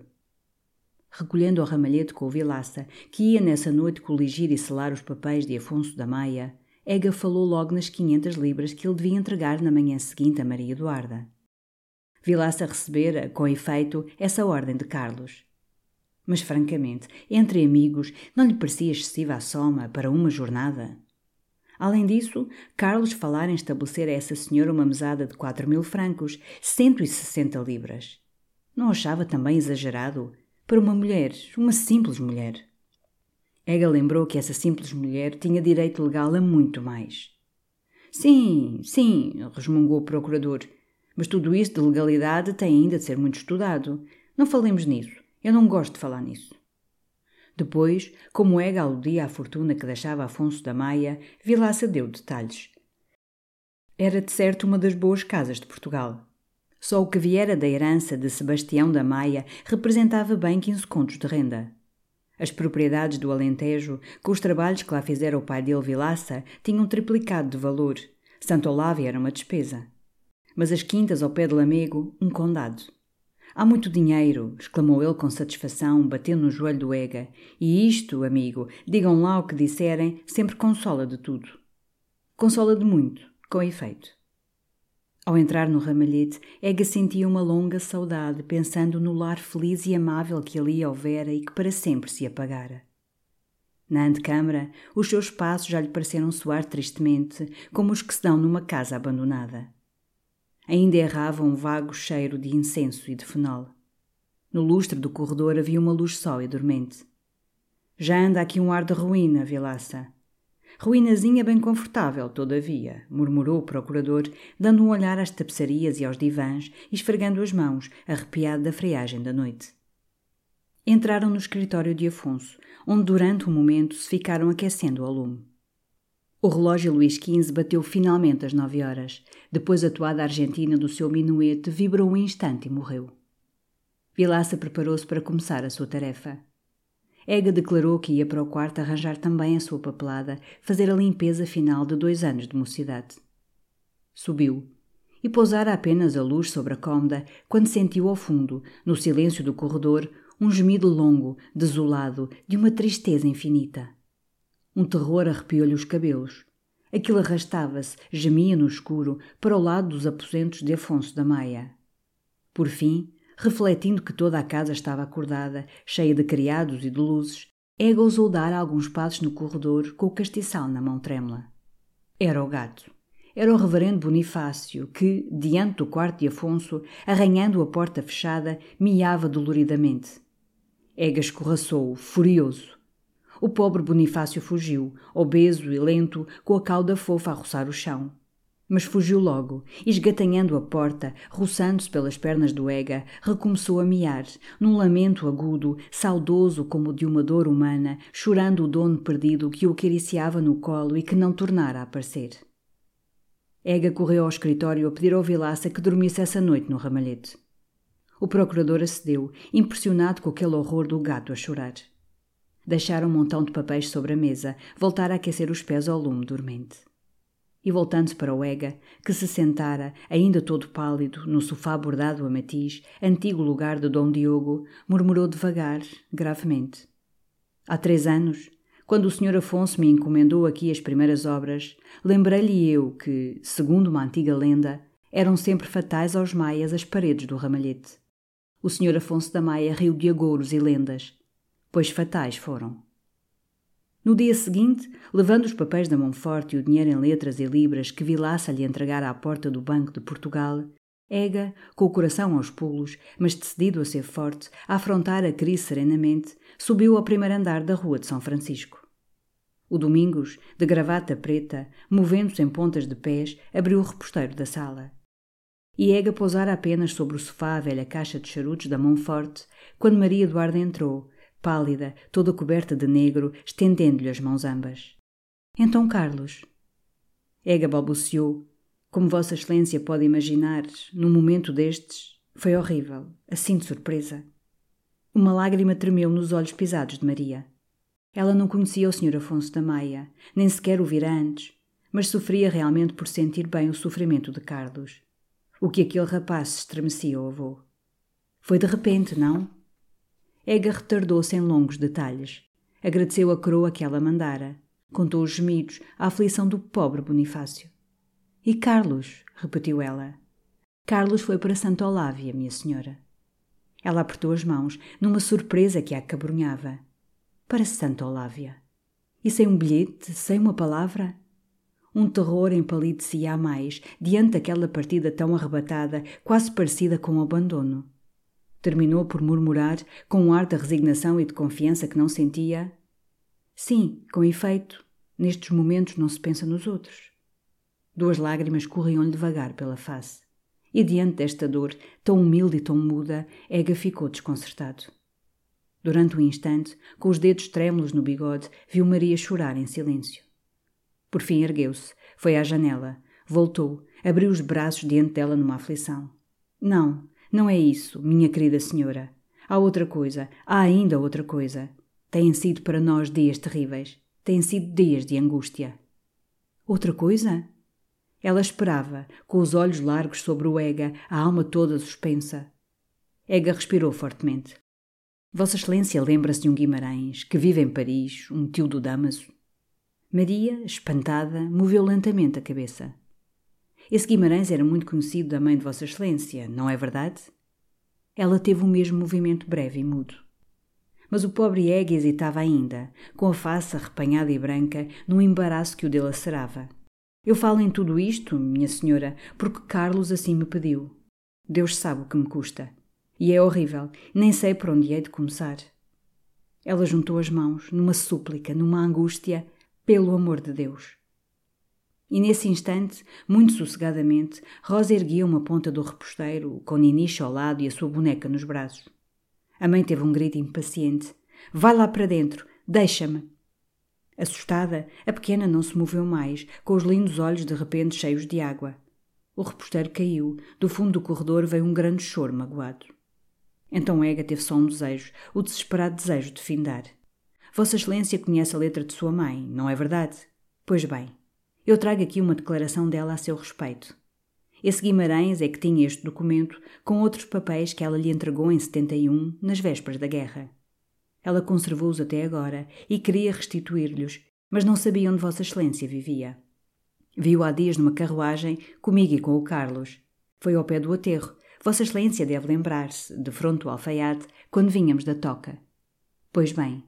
Recolhendo o ramalhete com o Vilaça, que ia nessa noite coligir e selar os papéis de Afonso da Maia, Ega falou logo nas 500 libras que ele devia entregar na manhã seguinte a Maria Eduarda. Vilaça recebera, com efeito, essa ordem de Carlos. Mas, francamente, entre amigos, não lhe parecia excessiva a soma para uma jornada? Além disso, Carlos falara em estabelecer a essa senhora uma mesada de quatro mil francos, 160 libras. Não achava também exagerado? Para uma mulher, uma simples mulher. Ega lembrou que essa simples mulher tinha direito legal a muito mais. Sim, sim, resmungou o procurador, mas tudo isso de legalidade tem ainda de ser muito estudado. Não falemos nisso. Eu não gosto de falar nisso. Depois, como Ega aludia à fortuna que deixava Afonso da Maia, Vilaça deu detalhes. Era de certo uma das boas casas de Portugal. Só o que viera da herança de Sebastião da Maia representava bem 15 contos de renda. As propriedades do Alentejo, com os trabalhos que lá fizera o pai dele Vilaça, tinham triplicado de valor. Santo Olávio era uma despesa. Mas as quintas ao pé de Lamego, um condado. Há muito dinheiro, exclamou ele com satisfação, batendo no joelho do Ega. E isto, amigo, digam lá o que disserem, sempre consola de tudo. Consola de muito, com efeito. Ao entrar no ramalhete, Ega sentia uma longa saudade, pensando no lar feliz e amável que ali houvera e que para sempre se apagara. Na antecâmara, os seus passos já lhe pareceram soar tristemente, como os que se dão numa casa abandonada. Ainda errava um vago cheiro de incenso e de fenol. No lustre do corredor havia uma luz só e dormente. Já anda aqui um ar de ruína, Vilaça. Ruinazinha bem confortável, todavia, murmurou o procurador, dando um olhar às tapeçarias e aos divãs e esfregando as mãos, arrepiado da friagem da noite. Entraram no escritório de Afonso, onde durante um momento se ficaram aquecendo ao lume. O relógio Luís XV bateu finalmente às nove horas. Depois a toada argentina do seu minuete vibrou um instante e morreu. Vilaça preparou-se para começar a sua tarefa. Ega declarou que ia para o quarto arranjar também a sua papelada, fazer a limpeza final de dois anos de mocidade. Subiu e pousara apenas a luz sobre a cômoda quando sentiu ao fundo, no silêncio do corredor, um gemido longo, desolado, de uma tristeza infinita. Um terror arrepiou-lhe os cabelos. Aquilo arrastava-se, gemia no escuro, para o lado dos aposentos de Afonso da Maia. Por fim, refletindo que toda a casa estava acordada, cheia de criados e de luzes, Ega ousou dar alguns passos no corredor com o castiçal na mão trêmula. Era o gato. Era o reverendo Bonifácio que, diante do quarto de Afonso, arranhando a porta fechada, miava doloridamente. Ega escorraçou, furioso. O pobre Bonifácio fugiu, obeso e lento, com a cauda fofa a roçar o chão. Mas fugiu logo, esgatanhando a porta, roçando-se pelas pernas do Ega, recomeçou a miar, num lamento agudo, saudoso como o de uma dor humana, chorando o dono perdido que o acariciava no colo e que não tornara a aparecer. Ega correu ao escritório a pedir ao Vilaça que dormisse essa noite no ramalhete. O procurador acedeu, impressionado com aquele horror do gato a chorar. Deixaram um montão de papéis sobre a mesa, voltar a aquecer os pés ao lume dormente e voltando-se para o Ega, que se sentara, ainda todo pálido, no sofá bordado a matiz, antigo lugar de Dom Diogo, murmurou devagar, gravemente. Há três anos, quando o Sr. Afonso me encomendou aqui as primeiras obras, lembrei-lhe eu que, segundo uma antiga lenda, eram sempre fatais aos maias as paredes do ramalhete. O Sr. Afonso da Maia riu de agouros e lendas, pois fatais foram. No dia seguinte, levando os papéis da mão forte e o dinheiro em letras e libras que Vilaça lhe entregara à porta do Banco de Portugal, Ega, com o coração aos pulos, mas decidido a ser forte, a afrontar a crise serenamente, subiu ao primeiro andar da Rua de São Francisco. O Domingos, de gravata preta, movendo-se em pontas de pés, abriu o reposteiro da sala. e Ega pousara apenas sobre o sofá a velha caixa de charutos da Montfort quando Maria Eduarda entrou, pálida, toda coberta de negro, estendendo-lhe as mãos ambas. Então, Carlos. Ega balbuciou. Como Vossa Excelência pode imaginar, num momento destes, foi horrível, assim de surpresa. Uma lágrima tremeu nos olhos pisados de Maria. Ela não conhecia o Sr. Afonso da Maia, nem sequer o vira antes, mas sofria realmente por sentir bem o sofrimento de Carlos. O que aquele rapaz estremecia o avô. Foi de repente, não? Ega retardou-se em longos detalhes. Agradeceu a coroa que ela mandara. Contou os gemidos, a aflição do pobre Bonifácio. E Carlos, repetiu ela. Carlos foi para Santa Olávia, minha senhora. Ela apertou as mãos, numa surpresa que a acabrunhava para Santa Olávia. E sem um bilhete, sem uma palavra? Um terror empalidecia a mais diante daquela partida tão arrebatada, quase parecida com o abandono. Terminou por murmurar, com um ar de resignação e de confiança que não sentia: Sim, com efeito, nestes momentos não se pensa nos outros. Duas lágrimas corriam-lhe devagar pela face. E diante desta dor, tão humilde e tão muda, Ega ficou desconcertado. Durante um instante, com os dedos trêmulos no bigode, viu Maria chorar em silêncio. Por fim ergueu-se, foi à janela, voltou, abriu os braços diante dela numa aflição. Não, não é isso, minha querida senhora. Há outra coisa, há ainda outra coisa. Têm sido para nós dias terríveis. Têm sido dias de angústia. Outra coisa? Ela esperava, com os olhos largos sobre o Ega, a alma toda suspensa. Ega respirou fortemente. Vossa Excelência lembra-se de um Guimarães que vive em Paris, um tio do Damaso? Maria, espantada, moveu lentamente a cabeça. Esse Guimarães era muito conhecido da mãe de Vossa Excelência, não é verdade? Ela teve o mesmo movimento breve e mudo. Mas o pobre Ega hesitava ainda, com a face arrepanhada e branca, num embaraço que o delacerava. Eu falo em tudo isto, minha senhora, porque Carlos assim me pediu. Deus sabe o que me custa. E é horrível, nem sei por onde hei de começar. Ela juntou as mãos, numa súplica, numa angústia, pelo amor de Deus. E nesse instante, muito sossegadamente, Rosa erguia uma ponta do reposteiro, com Ninicha ao lado e a sua boneca nos braços. A mãe teve um grito impaciente. Vai lá para dentro, deixa-me. Assustada, a pequena não se moveu mais, com os lindos olhos de repente cheios de água. O reposteiro caiu. Do fundo do corredor veio um grande choro magoado. Então Ega teve só um desejo, o desesperado desejo de findar. Vossa Excelência conhece a letra de sua mãe, não é verdade? Pois bem, eu trago aqui uma declaração dela a seu respeito. Esse Guimarães é que tinha este documento com outros papéis que ela lhe entregou em 71, nas vésperas da guerra. Ela conservou-os até agora e queria restituir-lhes, mas não sabia onde Vossa Excelência vivia. Viu há dias numa carruagem, comigo e com o Carlos. Foi ao pé do aterro Vossa Excelência deve lembrar-se, de fronte ao alfaiate, quando vinhamos da toca. Pois bem,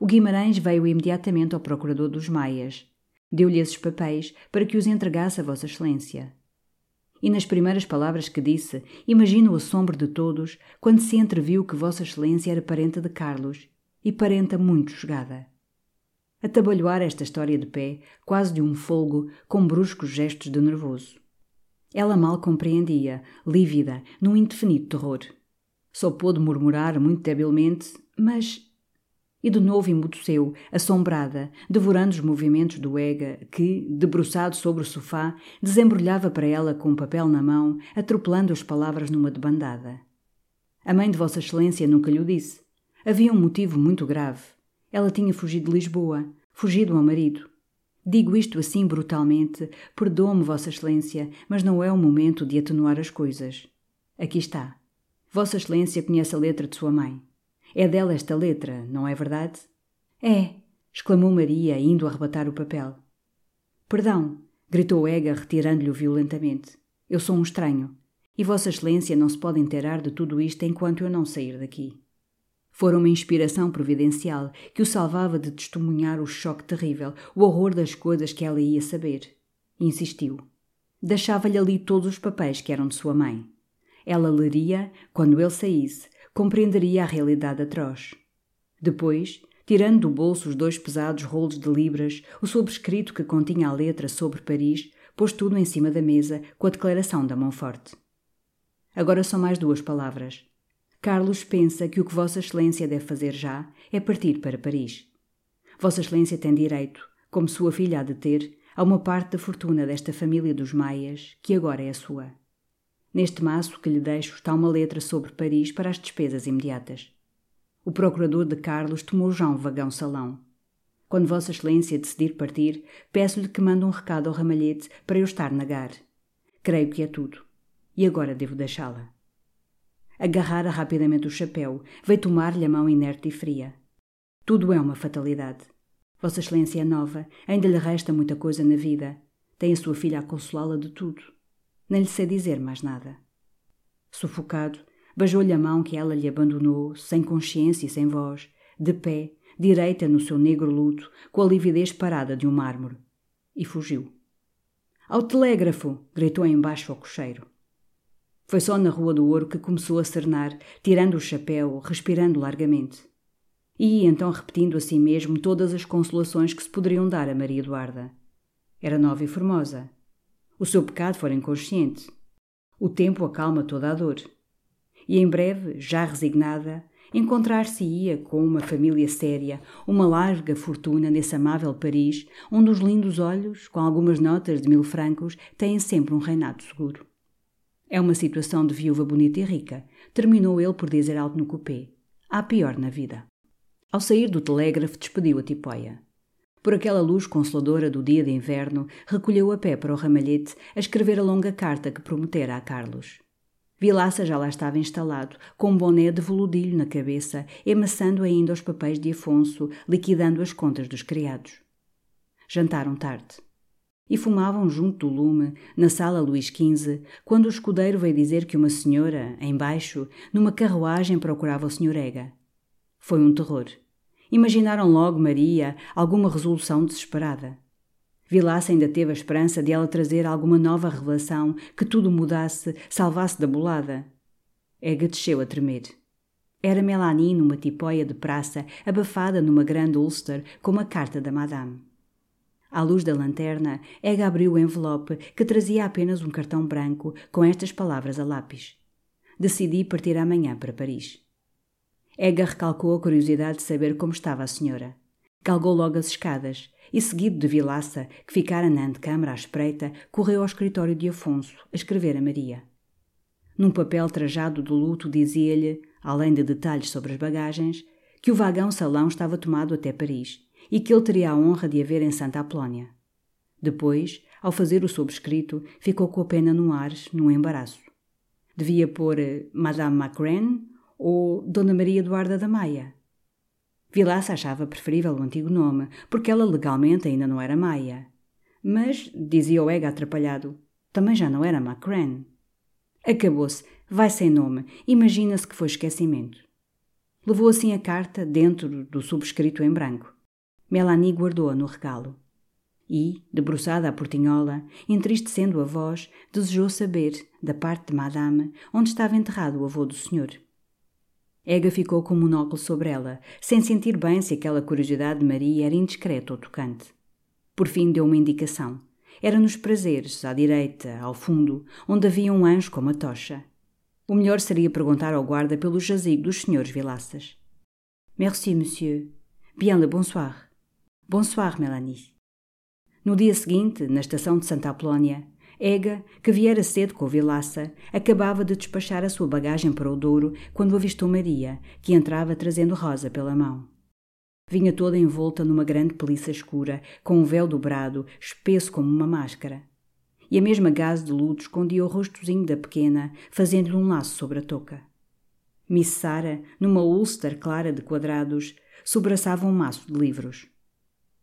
o Guimarães veio imediatamente ao procurador dos Maias. Deu-lhe esses papéis para que os entregasse a Vossa Excelência. E nas primeiras palavras que disse, imagina o assombro de todos quando se entreviu que Vossa Excelência era parenta de Carlos, e parenta muito chegada. Atabalhoar esta história de pé, quase de um folgo, com bruscos gestos de nervoso. Ela mal compreendia, lívida, num indefinido terror. Só pôde murmurar muito debilmente, mas. E de novo emudeceu, assombrada, devorando os movimentos do Ega, que, debruçado sobre o sofá, desembrulhava para ela com um papel na mão, atropelando as palavras numa debandada. A mãe de Vossa Excelência nunca lhe disse. Havia um motivo muito grave. Ela tinha fugido de Lisboa, fugido ao marido. Digo isto assim brutalmente, perdoe-me, Vossa Excelência, mas não é o momento de atenuar as coisas. Aqui está. Vossa Excelência conhece a letra de sua mãe. É dela esta letra, não é verdade? É, exclamou Maria, indo arrebatar o papel. Perdão, gritou Ega, retirando-lhe violentamente. Eu sou um estranho, e Vossa Excelência não se pode inteirar de tudo isto enquanto eu não sair daqui. Fora uma inspiração providencial que o salvava de testemunhar o choque terrível, o horror das coisas que ela ia saber. Insistiu. Deixava-lhe ali todos os papéis que eram de sua mãe. Ela leria, quando ele saísse, compreenderia a realidade atroz. Depois, tirando do bolso os dois pesados rolos de libras, o sobrescrito que continha a letra sobre Paris, pôs tudo em cima da mesa com a declaração da Monforte. Agora são mais duas palavras. Carlos pensa que o que Vossa Excelência deve fazer já é partir para Paris. Vossa Excelência tem direito, como sua filha há de ter, a uma parte da fortuna desta família dos Maias, que agora é a sua. Neste maço que lhe deixo está uma letra sobre Paris para as despesas imediatas. O procurador de Carlos tomou já um vagão salão. Quando Vossa Excelência decidir partir, peço-lhe que mande um recado ao ramalhete para eu estar na gar. Creio que é tudo. E agora devo deixá-la. Agarrara rapidamente o chapéu, veio tomar-lhe a mão inerte e fria. Tudo é uma fatalidade. Vossa Excelência é nova, ainda lhe resta muita coisa na vida. Tem a sua filha a consolá-la de tudo. Nem lhe sei dizer mais nada. Sufocado, beijou-lhe a mão que ela lhe abandonou, sem consciência e sem voz, de pé, direita no seu negro luto, com a lividez parada de um mármore. E fugiu. Ao telégrafo! gritou embaixo ao cocheiro. Foi só na Rua do Ouro que começou a cernar, tirando o chapéu, respirando largamente. E então repetindo a si mesmo todas as consolações que se poderiam dar a Maria Eduarda. Era nova e formosa. O seu pecado fora inconsciente. O tempo acalma toda a dor. E em breve, já resignada, encontrar-se-ia com uma família séria, uma larga fortuna nesse amável Paris, onde os lindos olhos, com algumas notas de mil francos, têm sempre um reinado seguro. É uma situação de viúva bonita e rica, terminou ele por dizer alto no cupê. Há pior na vida. Ao sair do telégrafo, despediu a tipóia. Por aquela luz consoladora do dia de inverno, recolheu a pé para o ramalhete a escrever a longa carta que prometera a Carlos. Vilaça já lá estava instalado, com um boné de veludilho na cabeça, emaçando ainda os papéis de Afonso, liquidando as contas dos criados. Jantaram tarde. E fumavam junto do lume, na sala Luís XV, quando o escudeiro veio dizer que uma senhora, embaixo, numa carruagem procurava o Sr. Ega. Foi um terror. Imaginaram logo Maria alguma resolução desesperada. Vilaça ainda teve a esperança de ela trazer alguma nova revelação que tudo mudasse, salvasse da bolada. Ega desceu a tremer. Era Melanie numa tipóia de praça, abafada numa grande Ulster com uma carta da Madame. À luz da lanterna, Ega abriu o envelope que trazia apenas um cartão branco com estas palavras a lápis. Decidi partir amanhã para Paris. Ega recalcou a curiosidade de saber como estava a senhora. Galgou logo as escadas e, seguido de Vilaça, que ficara na antecâmara à espreita, correu ao escritório de Afonso a escrever a Maria. Num papel trajado de luto dizia-lhe, além de detalhes sobre as bagagens, que o vagão-salão estava tomado até Paris e que ele teria a honra de haver em Santa Apolónia. Depois, ao fazer o sobrescrito, ficou com a pena no ar, num embaraço. Devia pôr eh, Madame Macran ou Dona Maria Eduarda da Maia. Vilaça achava preferível o antigo nome, porque ela legalmente ainda não era Maia. Mas, dizia o Ega atrapalhado, também já não era Macran. Acabou-se, vai sem nome, imagina-se que foi esquecimento. Levou assim a carta dentro do subscrito em branco. Melanie guardou-a no regalo. E, debruçada à portinhola, entristecendo a voz, desejou saber, da parte de Madame, onde estava enterrado o avô do senhor. Ega ficou com o monóculo sobre ela, sem sentir bem se aquela curiosidade de Maria era indiscreta ou tocante. Por fim deu uma indicação. Era nos prazeres, à direita, ao fundo, onde havia um anjo com uma tocha. O melhor seria perguntar ao guarda pelo jazigo dos senhores Vilaças. Merci, monsieur. Bien le bonsoir. Bonsoir, Melanie. No dia seguinte, na estação de Santa Apolónia, Ega, que viera cedo com Vilaça, acabava de despachar a sua bagagem para o Douro quando avistou Maria, que entrava trazendo Rosa pela mão. Vinha toda envolta numa grande pelissa escura, com um véu dobrado, espesso como uma máscara. E a mesma gaze de luto escondia o rostozinho da pequena, fazendo-lhe um laço sobre a touca. Miss Sara, numa Ulster clara de quadrados, sobraçava um maço de livros.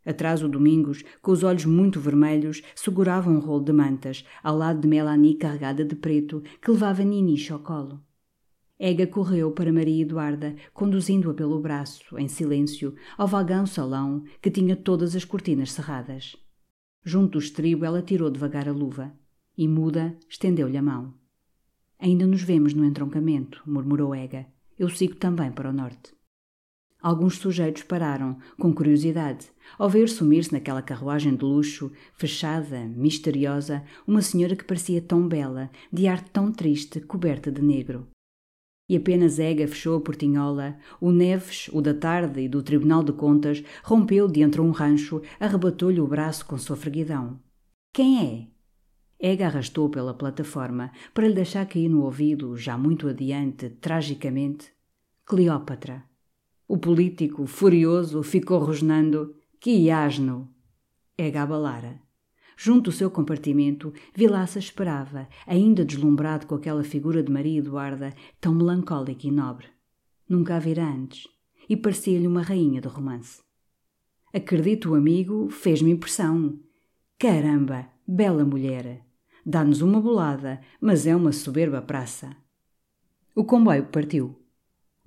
Atrás o Domingos, com os olhos muito vermelhos, segurava um rolo de mantas, ao lado de Melanie carregada de preto, que levava Ninicho ao colo. Ega correu para Maria Eduarda, conduzindo-a pelo braço, em silêncio, ao vagão-salão, que tinha todas as cortinas cerradas. Junto do estribo, ela tirou devagar a luva e, muda, estendeu-lhe a mão. Ainda nos vemos no entroncamento, murmurou Ega. Eu sigo também para o norte. Alguns sujeitos pararam, com curiosidade, ao ver sumir-se naquela carruagem de luxo, fechada, misteriosa, uma senhora que parecia tão bela, de ar tão triste, coberta de negro. E apenas Ega fechou a portinhola, o Neves, o da tarde e do Tribunal de Contas, rompeu de entre um rancho, arrebatou-lhe o braço com sofreguidão. Quem é? Ega arrastou pela plataforma para lhe deixar cair no ouvido, já muito adiante, tragicamente, Cleópatra. O político, furioso, ficou rosnando: Que asno! Ega abalara. Junto ao seu compartimento, Vilaça esperava, ainda deslumbrado com aquela figura de Maria Eduarda, tão melancólica e nobre. Nunca a vira antes, e parecia-lhe uma rainha de romance. Acredito, amigo, fez-me impressão. Caramba, bela mulher! Dá-nos uma bolada, mas é uma soberba praça. O comboio partiu.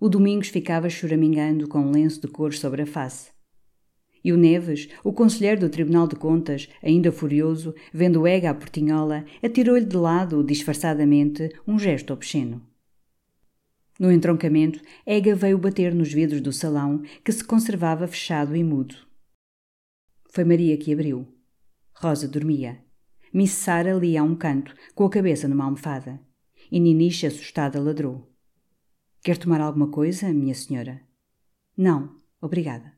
O Domingos ficava choramingando com um lenço de cor sobre a face. E o Neves, o conselheiro do Tribunal de Contas, ainda furioso, vendo Ega à portinhola, atirou-lhe de lado, disfarçadamente, um gesto obsceno. No entroncamento, Ega veio bater nos vidros do salão, que se conservava fechado e mudo. Foi Maria que abriu. Rosa dormia. Miss Sara lia a um canto, com a cabeça numa almofada. E Niniche, assustada, ladrou. Quer tomar alguma coisa, minha senhora? Não, obrigada.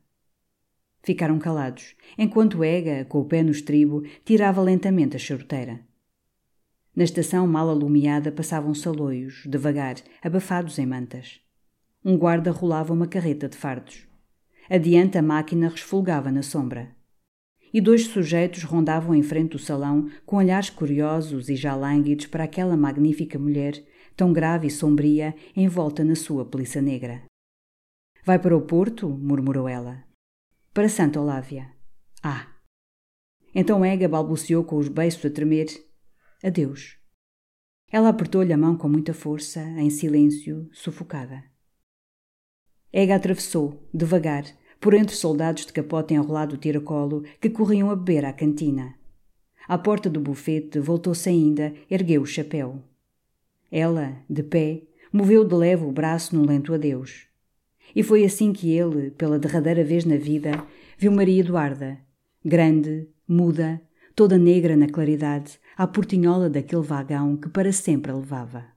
Ficaram calados, enquanto Ega, com o pé no estribo, tirava lentamente a charuteira. Na estação mal alumiada passavam saloios, devagar, abafados em mantas. Um guarda rolava uma carreta de fardos. Adiante a máquina resfolgava na sombra. E dois sujeitos rondavam em frente do salão com olhares curiosos e já lânguidos para aquela magnífica mulher tão grave e sombria, envolta na sua peliça negra. Vai para o Porto? murmurou ela. Para Santa Olávia. Ah! Então Ega balbuciou com os beiços a tremer. Adeus. Ela apertou-lhe a mão com muita força, em silêncio, sufocada. Ega atravessou, devagar, por entre soldados de capote enrolado o tiracolo que corriam a beber à cantina. À porta do bufete, voltou-se ainda, ergueu o chapéu. Ela, de pé, moveu de leve o braço num lento adeus. E foi assim que ele, pela derradeira vez na vida, viu Maria Eduarda, grande, muda, toda negra na claridade, à portinhola daquele vagão que para sempre a levava.